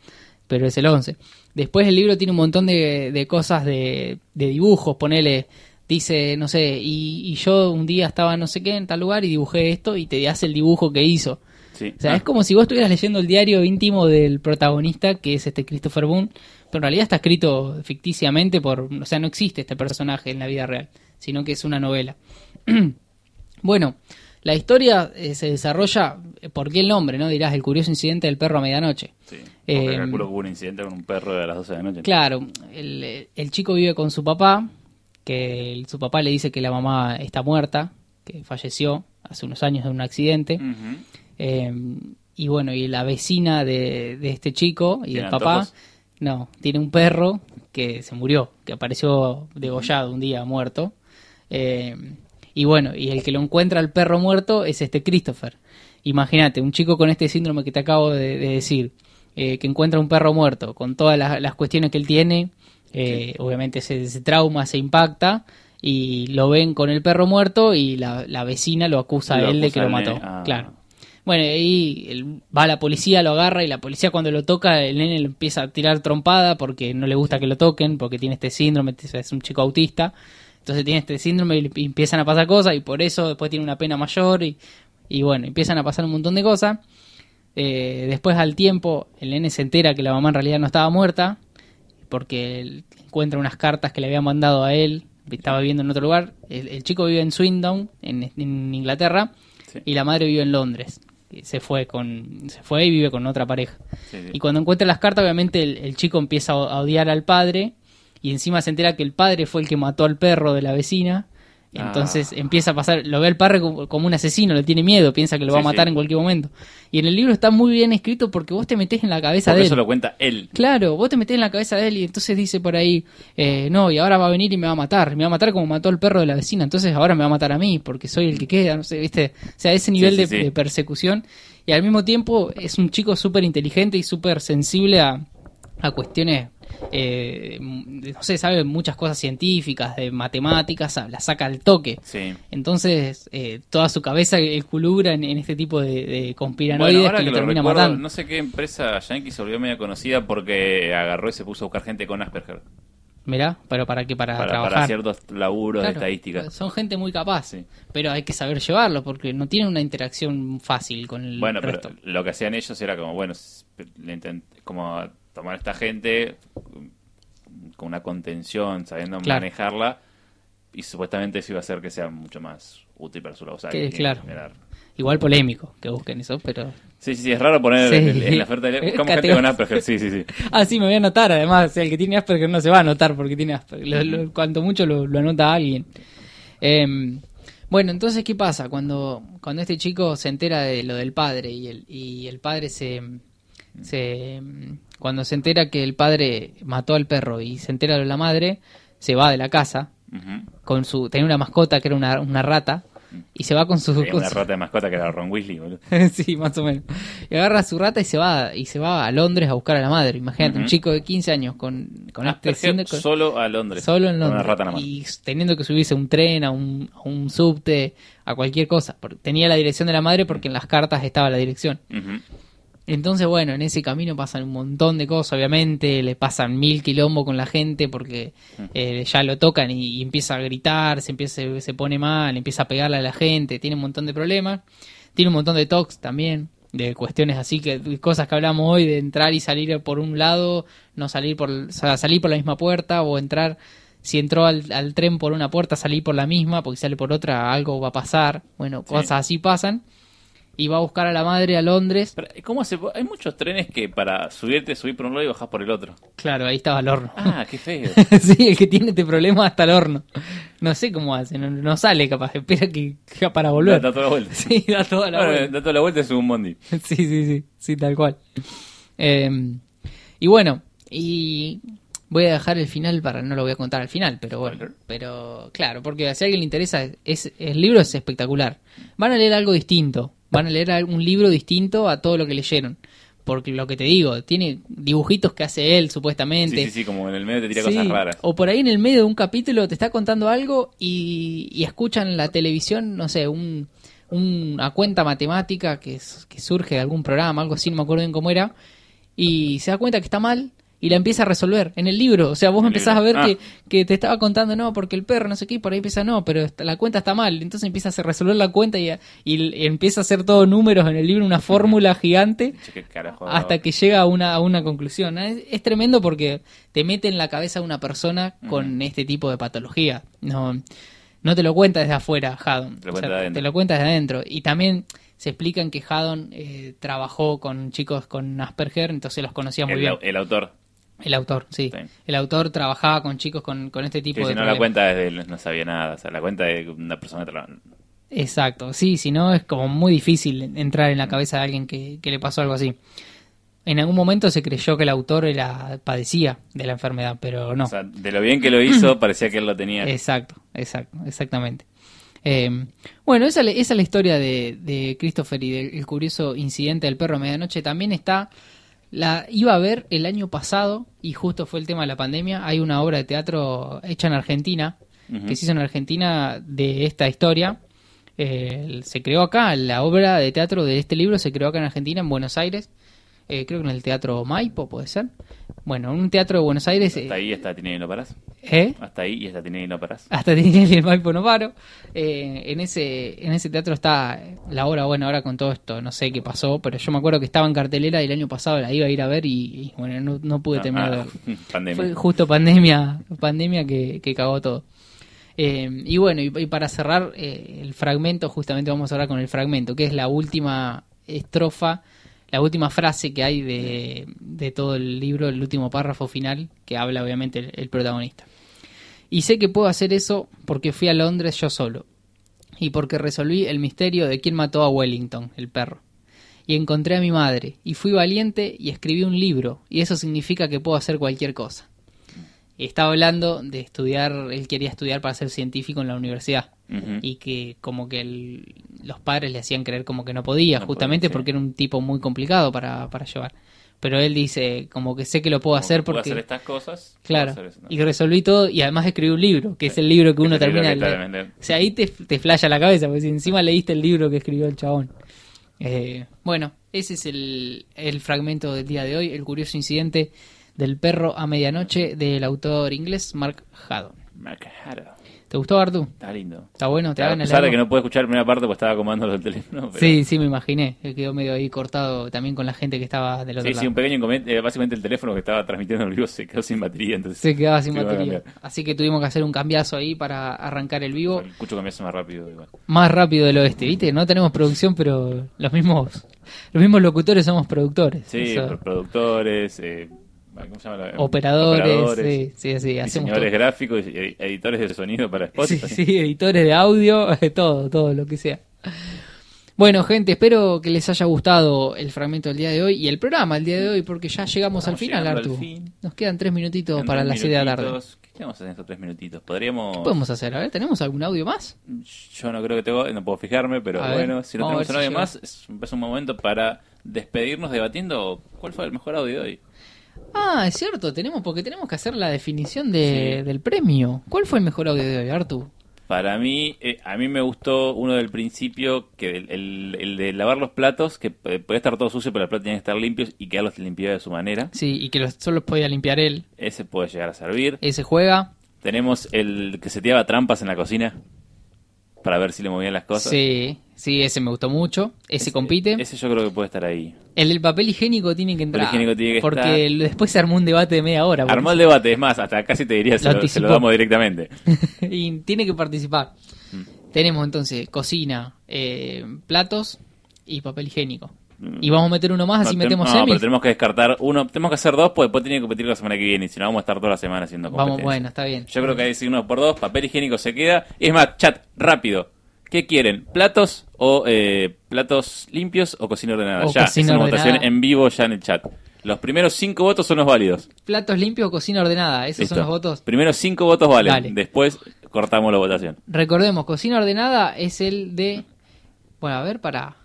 pero es el 11. Después el libro tiene un montón de, de cosas de, de dibujos, ponele, dice, no sé, y, y yo un día estaba no sé qué en tal lugar y dibujé esto y te hace el dibujo que hizo. Sí. O sea, Ah. es como si vos estuvieras leyendo el diario íntimo del protagonista, que es este Christopher Boone, pero en realidad está escrito ficticiamente por, o sea, no existe este personaje en la vida real, sino que es una novela. bueno, la historia eh, se desarrolla, eh, ¿por qué el nombre, no? Dirás, el curioso incidente del perro a medianoche. Sí. Porque Eh, calculo que hubo un incidente con un perro a las 12 de la noche. Claro, el, el chico vive con su papá, que el- su papá le dice que la mamá está muerta, que falleció hace unos años de un accidente. Ujú. Eh, y bueno, y la vecina de, de este chico y ¿Tiene del papá, antojos? no, tiene un perro que se murió, que apareció degollado un día muerto. Eh, y bueno, y el que lo encuentra al perro muerto es este Christopher. Imagínate, un chico con este síndrome que te acabo de, de decir, eh, que encuentra un perro muerto, con todas las, las cuestiones que él tiene, eh, obviamente se, se trauma, se impacta, y lo ven con el perro muerto y la, la vecina lo acusa Lo a él de que lo mató. Claro. Bueno, ahí él- va la policía, lo agarra y la policía cuando lo toca, el nene le empieza a tirar trompada porque no le gusta que lo toquen, porque tiene este síndrome, es un chico autista. Entonces tiene este síndrome y empiezan a pasar cosas y por eso después tiene una pena mayor y, y bueno, empiezan a pasar un montón de cosas. Eh, después al tiempo, el nene se entera que la mamá en realidad no estaba muerta, porque él encuentra unas cartas que le habían mandado a él, estaba viviendo en otro lugar. El, el chico vive en Swindon, en, en Inglaterra, Sí. y la madre vive en Londres. Se fue con se fue y vive con otra pareja. Sí, sí. Y cuando encuentra las cartas, obviamente el, el chico empieza a a odiar al padre y encima se entera que el padre fue el que mató al perro de la vecina. Entonces Ah. empieza a pasar, lo ve al padre como, un asesino, le tiene miedo, piensa que lo va a matar sí. en cualquier momento. Y en el libro está muy bien escrito porque vos te metés en la cabeza Porque de él. eso lo cuenta él. Claro, vos te metés en la cabeza de él y entonces dice por ahí, eh, no, y ahora va a venir y me va a matar, me va a matar como mató al perro de la vecina, entonces ahora me va a matar a mí porque soy el que queda, no sé, viste, o sea, ese nivel sí, de, sí. de persecución y al mismo tiempo es un chico súper inteligente y súper sensible a, a cuestiones, eh, no sé, sabe muchas cosas científicas, de matemáticas, la saca al toque. Sí. Entonces, eh, toda su cabeza culubra en, en este tipo de, de conspiranoides Bueno, que que lo termina recuerdo, matando. no sé qué empresa yankee se volvió media conocida porque agarró y se puso a buscar gente con Asperger. Mirá, pero para qué, para, Para, trabajar. para ciertos laburos Claro, de estadística. Son gente muy capaz, Sí. pero hay que saber llevarlo porque no tienen una interacción fácil con el Bueno, pero lo que hacían ellos era como, bueno, como tomar a esta gente con una contención, sabiendo Claro. manejarla, y supuestamente eso iba a hacer que sea mucho más útil para su labor. O sea, Que- que claro. generar- Igual polémico que busquen eso, pero... Sí, sí, sí, es raro poner Sí. en, la oferta de como gente con Asperger, sí, sí, sí. Ah, sí, me voy a anotar además. El que tiene Asperger no se va a anotar porque tiene Asperger. Lo- lo- cuanto mucho lo, lo anota alguien. Em, bueno, entonces, ¿qué pasa? Cuando, cuando este chico se entera de lo del padre y el, y el padre se, se... Cuando se entera que el padre mató al perro y se entera de la madre, se va de la casa con su... Tenía una mascota que era una, una rata y se va con su... Tenía con una su- rata de mascota que era Ron Weasley, boludo. sí, más o menos. Y agarra a su rata y se va y se va a Londres a buscar a la madre. Imagínate, un chico de 15 años con, con este con- solo a Londres. solo en con Londres Una rata y teniendo que subirse a un tren, a un, a un subte, a cualquier cosa. Tenía la dirección de la madre porque en las cartas estaba la dirección. Ujú. Entonces, bueno, en ese camino pasan un montón de cosas, obviamente, le pasan mil quilombo con la gente porque eh, ya lo tocan y, y empieza a gritar, se, empieza, se pone mal, empieza a pegarle a la gente, tiene un montón de problemas, tiene un montón de talks también, de cuestiones así, que de cosas que hablamos hoy, de entrar y salir por un lado, no salir por, o sea, salir por la misma puerta o entrar, si entró al, al tren por una puerta, salir por la misma, porque sale por otra, algo va a pasar, bueno, Sí. cosas así pasan. Y va a buscar a la madre a Londres. Pero, ¿Cómo se Hay muchos trenes que para subirte, subir por un lado y bajar por el otro. Claro, ahí estaba el horno. Ah, qué feo. sí, el que tiene este problema hasta el horno. No sé cómo hace, no, no sale capaz, espera que, que para volver. Da, da toda la vuelta. Sí, da toda la Bueno, vuelta. da toda la vuelta es un bondi. Sí, sí, sí, sí, tal cual. Eh, y bueno, y voy a dejar el final para, no lo voy a contar al final, pero bueno, pero claro, porque si a alguien le interesa, es, el libro es espectacular. Van a leer algo distinto, van a leer un libro distinto a todo lo que leyeron. Porque lo que te digo, tiene dibujitos que hace él supuestamente. Sí, sí, sí, como en el medio te tira Sí, cosas raras. O por ahí en el medio de un capítulo te está contando algo y, y escuchan en la televisión, no sé, un, una cuenta matemática que, que surge de algún programa, algo así, no me acuerdo bien cómo era, y se da cuenta que está mal y la empieza a resolver en el libro. O sea, vos El empezás a ver que, que te estaba contando, no, porque el perro, no sé qué, y por ahí empieza, no, pero la cuenta está mal. Entonces empiezas a resolver la cuenta y, y empieza a hacer todo números en el libro, una fórmula gigante hasta que llega a una, a una conclusión. Es, es tremendo porque te mete en la cabeza una persona con este tipo de patología. No, no te lo cuenta desde afuera, Haddon. Te lo cuenta de adentro. te lo cuenta desde adentro. Y también se explican que Haddon eh, trabajó con chicos con Asperger, entonces los conocía muy el, bien. el autor. El autor, sí. Sí. El autor trabajaba con chicos con, con este tipo de si no la cuenta desde él no sabía nada. O sea, la cuenta de una persona que tra- Exacto, sí, si no es como muy difícil entrar en la cabeza de alguien que, que le pasó algo así. En algún momento se creyó que el autor era padecía de la enfermedad, pero no. O sea, de lo bien que lo hizo, parecía que él lo tenía. Exacto, exacto, exactamente. Eh, bueno, esa, esa es la historia de, de Christopher y del curioso incidente del perro a medianoche. También está, la iba a ver el año pasado y justo fue el tema de la pandemia. Hay una obra de teatro hecha en Argentina, que se hizo en Argentina de esta historia. Eh, se creó acá, la obra de teatro de este libro se creó acá en Argentina, en Buenos Aires. Eh, creo que en el Teatro Maipo, puede ser. Bueno, en un teatro de Buenos Aires. eh, Hasta ahí está Tinelli y no parás. ¿eh? Hasta ahí y está Tinelli no parás. hasta Tinelli el Maipo no paro. Eh, en ese en ese teatro está la obra, bueno, ahora con todo esto, no sé qué pasó, pero yo me acuerdo que estaba en cartelera y el año pasado la iba a ir a ver y, y, bueno, no, no pude terminar de Ah, ver. pandemia. Fue justo pandemia, pandemia que, que cagó todo. Eh, y bueno, y, y para cerrar eh, el fragmento, justamente vamos a hablar con el fragmento, que es la última estrofa, la última frase que hay de, de todo el libro, el último párrafo final, que habla obviamente el, el protagonista. Y sé que puedo hacer eso porque fui a Londres yo solo. Y porque resolví el misterio de quién mató a Wellington, el perro. Y encontré a mi madre. Y fui valiente y escribí un libro. Y eso significa que puedo hacer cualquier cosa. Y estaba hablando de estudiar, él quería estudiar para ser científico en la universidad. Y que como que el- los padres le hacían creer como que no podía, No justamente podía, sí. porque era un tipo muy complicado para, para llevar. Pero él dice, como que sé que lo puedo Como hacer que puedo porque... hacer estas cosas. Claro, puedo hacer eso, ¿no? y resolví todo y además escribí un libro, que es el libro que uno termina que de leer. O sea, ahí te, te flasha la cabeza, porque si encima leíste el libro que escribió el chabón. Eh, bueno, ese es el, el fragmento del día de hoy, el curioso incidente del perro a medianoche del autor inglés Mark Haddon. Mark Haddon. ¿Te gustó, Artu? Está lindo. ¿Está bueno? ¿Te A hagan el pesar de que no puedo escuchar la primera parte porque estaba acomodando el teléfono. pero- Sí, sí, me imaginé. que Quedó medio ahí cortado también con la gente que estaba del otro Sí, lado. sí, un pequeño inconveniente. eh, básicamente el teléfono que estaba transmitiendo en vivo se quedó sin batería. Entonces Se quedaba sin batería. Así que tuvimos que hacer un cambiazo ahí para arrancar el vivo. El cucho cambiase más rápido. igual. más rápido del oeste, ¿viste? No tenemos producción, pero los mismos los mismos locutores somos productores. Sí, Eso. productores, eh, ¿cómo se llama? la- operadores, sí, sí, sí, hacemos diseñadores todo. gráficos editores de sonido para Sí, Spotify. sí, editores de audio, todo, todo lo que sea. Bueno, gente, espero que les haya gustado el fragmento del día de hoy y el programa del día de hoy, porque ya llegamos al final, Artu. fin. Nos quedan tres minutitos para tres las seis de la tarde. ¿Qué vamos a hacer en estos tres minutitos? Podríamos. ¿Qué podemos hacer? A ver, ¿tenemos algún audio más? Yo no creo que tengo, no puedo fijarme, pero A ver, bueno, si no tenemos un audio más, es un momento para despedirnos debatiendo cuál fue el mejor audio de hoy. Ah, es cierto, tenemos porque tenemos que hacer la definición de, Sí. del premio. ¿Cuál fue el mejor audio de hoy, Artu? Para mí, eh, a mí me gustó uno del principio, que el, el- el de lavar los platos, que eh, podía estar todo sucio, pero los platos tenían que estar limpios y quedarlos limpios de su manera. Sí, y que los, solo los podía limpiar él. Ese puede llegar a servir. Ese juega. Tenemos el que se tiraba trampas en la cocina para ver si le movían las cosas. Sí, sí, ese me gustó mucho. Ese, compite. Ese yo creo que puede estar ahí. El del papel higiénico tiene que entrar. higiénico tiene que porque estar. después se armó un debate de media hora. Armó el debate, es más, hasta casi te diría, se Lo se lo damos directamente. y tiene que participar. Mm. Tenemos entonces cocina, eh, platos y papel higiénico. Y vamos a meter uno más, así No, metemos no, semis. pero tenemos que descartar uno. Tenemos que hacer dos, pues después tiene que competir la semana que viene. Y si no, vamos a estar toda la semana haciendo Vamos, competencia. bueno, está bien. Yo creo que hay que decir uno por dos. Papel higiénico se queda. Es más, chat, rápido. ¿Qué quieren? ¿Platos o eh, platos limpios o cocina ordenada? O ya, es una votación en vivo ya en el chat. Los primeros cinco votos son los válidos. Platos limpios o cocina ordenada. Esos Listo. son los votos. Primeros cinco votos valen. Dale. Después cortamos la votación. Recordemos, cocina ordenada es el de... Bueno, a ver, para...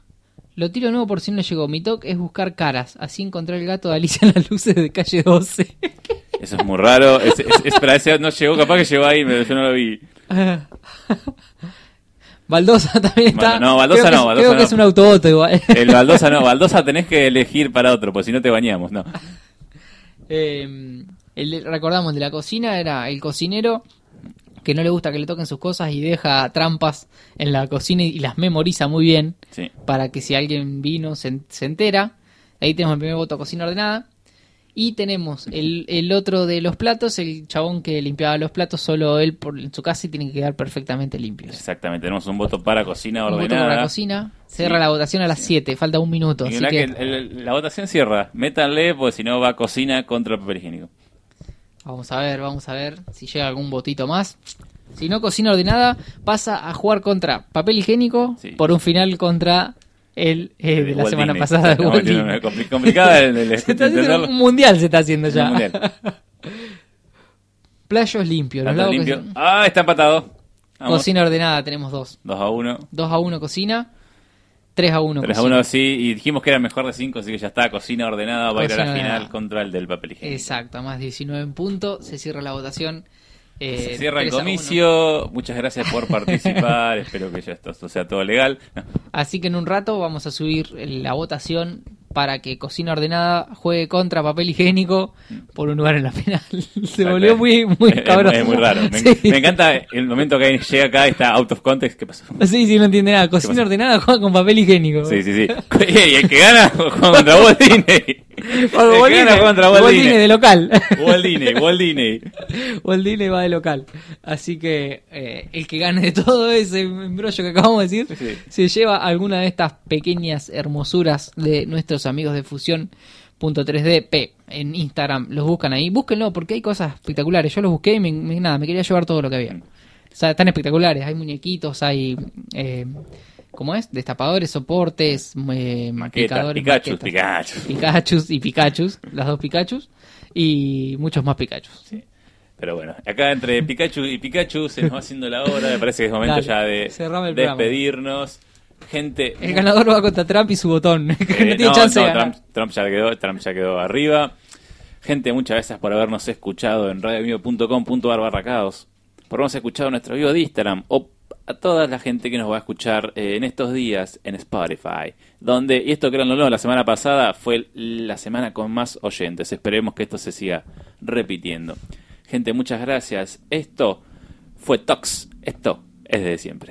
Lo tiro nuevo por si no llegó. Mi toque es buscar caras. Así encontré el gato de Alicia en las luces de calle 12. Eso es muy raro. Es, es, es- para ese no llegó, capaz que llegó ahí, pero yo no lo vi. Baldosa también está. Bueno, no, Baldosa creo no, Baldosa creo que es un autoboto igual. El baldosa no, baldosa tenés que elegir para otro, pues si no te bañamos, no. Eh, el, recordamos, de la cocina era el cocinero que no le gusta que le toquen sus cosas y deja trampas en la cocina y las memoriza muy bien Sí. para que si alguien vino se, se entera. Ahí tenemos el primer voto cocina ordenada. Y tenemos el, el otro de los platos, el chabón que limpiaba los platos, solo él por, en su casa y tienen que quedar perfectamente limpios. Exactamente, tenemos un voto para cocina Un voto ordenada. para la cocina. Cierra Sí. la votación a las 7, falta un minuto. Y Así una que que el- el- la votación cierra. Métanle, porque si no va cocina contra el papel higiénico. Vamos a ver, vamos a ver si llega algún votito más. Si no, cocina ordenada pasa a jugar contra papel higiénico Sí. por un final contra el eh, de la Walt semana Disney. pasada de Estamos Walt complicada el, el- Se está haciendo entenderlo. un mundial se está haciendo ya. Playos limpios. limpio. Ah, está empatado. Vamos. Cocina ordenada tenemos dos. 2 a 1. 2 a 1 cocina, 3 a 1 3 a cocina. 1 sí, y dijimos que era mejor de 5, así que ya está. Cocina ordenada va a ir a la Cocina final ordenada. contra el del papel higiénico. Exacto, más 19 en punto. Se cierra la votación. Eh, Se cierra el 3 a 1. comicio. Muchas gracias por participar. Espero que ya esto, sea todo legal. Así que en un rato vamos a subir la votación para que Cocina Ordenada juegue contra papel higiénico por un lugar en la final. Se volvió muy, muy cabrón. Es, muy raro. Me, Sí. me encanta el momento que llega acá está out of context. ¿Qué pasó? Sí, sí, no entiende nada. Cocina? Ordenada juega con papel higiénico. Sí, sí, sí. y el que gana juega contra Walt Disney. Walt gana contra Walt Walt Disney de local. Walt Disney, Walt Disney. Walt Disney va de local. Así que eh, el que gane de todo ese embrollo que acabamos de decir Sí. se lleva alguna de estas pequeñas hermosuras de nuestros amigos de Fusión.3DP en Instagram. Los buscan ahí. Búsquenlo porque hay cosas espectaculares. Yo los busqué y me, me- nada, me quería llevar todo lo que había. O sea, están espectaculares. Hay muñequitos, hay... Eh, ¿Cómo es? Destapadores, soportes, eh, Maqueta, Pikachu. Pikachu. Y Pikachus, las dos Pikachus, y muchos más Pikachus. Pero bueno, acá entre Pikachu y Pikachu se nos va haciendo la hora. Me parece que es momento Dale, ya de despedirnos. Gente. El ganador va contra Trump y su botón, que Eh, no tiene chance no, de ganar. Trump, Trump ya quedó, Trump ya quedó arriba. Gente, muchas gracias por habernos escuchado en radiovivo.com.ar barra caos. Por habernos escuchado en nuestro vivo de Instagram o a toda la gente que nos va a escuchar eh, en estos días en Spotify. Donde, y esto créanlo no, la semana pasada fue la semana con más oyentes. Esperemos que esto se siga repitiendo. Gente, muchas gracias. Esto fue Tox. Esto es de siempre.